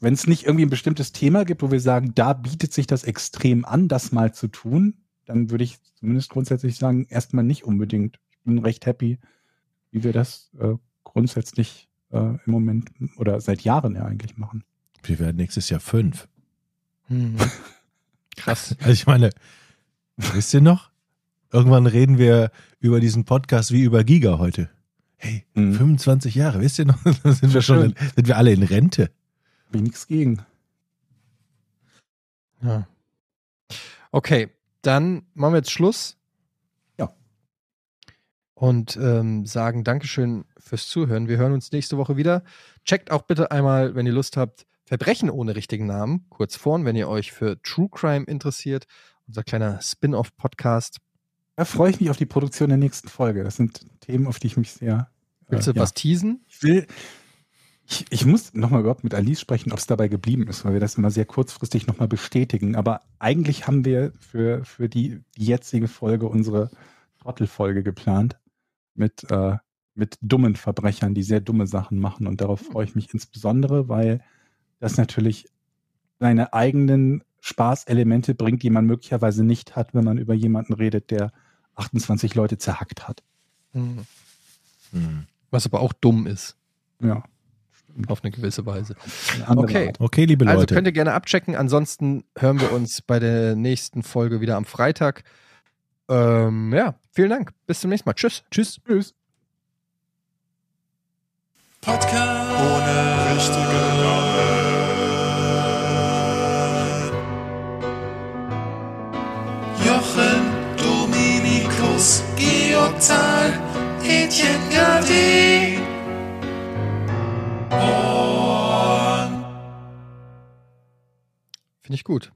Wenn es nicht irgendwie ein bestimmtes Thema gibt, wo wir sagen, da bietet sich das extrem an, das mal zu tun, dann würde ich zumindest grundsätzlich sagen, erstmal nicht unbedingt. Ich bin recht happy, wie wir das äh, grundsätzlich äh, im Moment oder seit Jahren ja eigentlich machen. Wir werden nächstes Jahr fünf. Hm. [LAUGHS] Krass. Also ich meine, wisst ihr noch? Irgendwann reden wir über diesen Podcast wie über Giga heute. Hey, Mhm. 25 Jahre, wisst ihr noch? [LAUGHS] Dann sind wir schon, in, sind wir alle in Rente. Hab ich nichts gegen. Ja. Okay, dann machen wir jetzt Schluss. Ja. Und ähm, sagen Dankeschön fürs Zuhören. Wir hören uns nächste Woche wieder. Checkt auch bitte einmal, wenn ihr Lust habt, Verbrechen ohne richtigen Namen, kurz vorn, wenn ihr euch für True Crime interessiert. Unser kleiner Spin-off-Podcast. Da freue ich mich auf die Produktion der nächsten Folge. Das sind Themen, auf die ich mich sehr. Willst du äh, ja. was teasen? Ich will. Ich, ich muss nochmal überhaupt mit Alice sprechen, ob es dabei geblieben ist, weil wir das immer sehr kurzfristig nochmal bestätigen. Aber eigentlich haben wir für, für die, die jetzige Folge unsere Trottelfolge geplant mit, äh, mit dummen Verbrechern, die sehr dumme Sachen machen. Und darauf freue ich mich insbesondere, weil das natürlich seine eigenen Spaßelemente bringt, die man möglicherweise nicht hat, wenn man über jemanden redet, der 28 Leute zerhackt hat. Mhm. Hm. Was aber auch dumm ist, Ja. Auf eine gewisse Weise. eine Okay. Art. Okay, liebe Also Leute. könnt ihr gerne abchecken. Ansonsten hören wir uns bei der nächsten Folge wieder am Freitag. Ähm, ja, vielen Dank. Bis zum nächsten Mal. Tschüss. Tschüss. Tschüss. Podcast ohne richtige Namen. Jochen, Dominikus, Georg Zahl, Etienne Gade. Finde ich gut.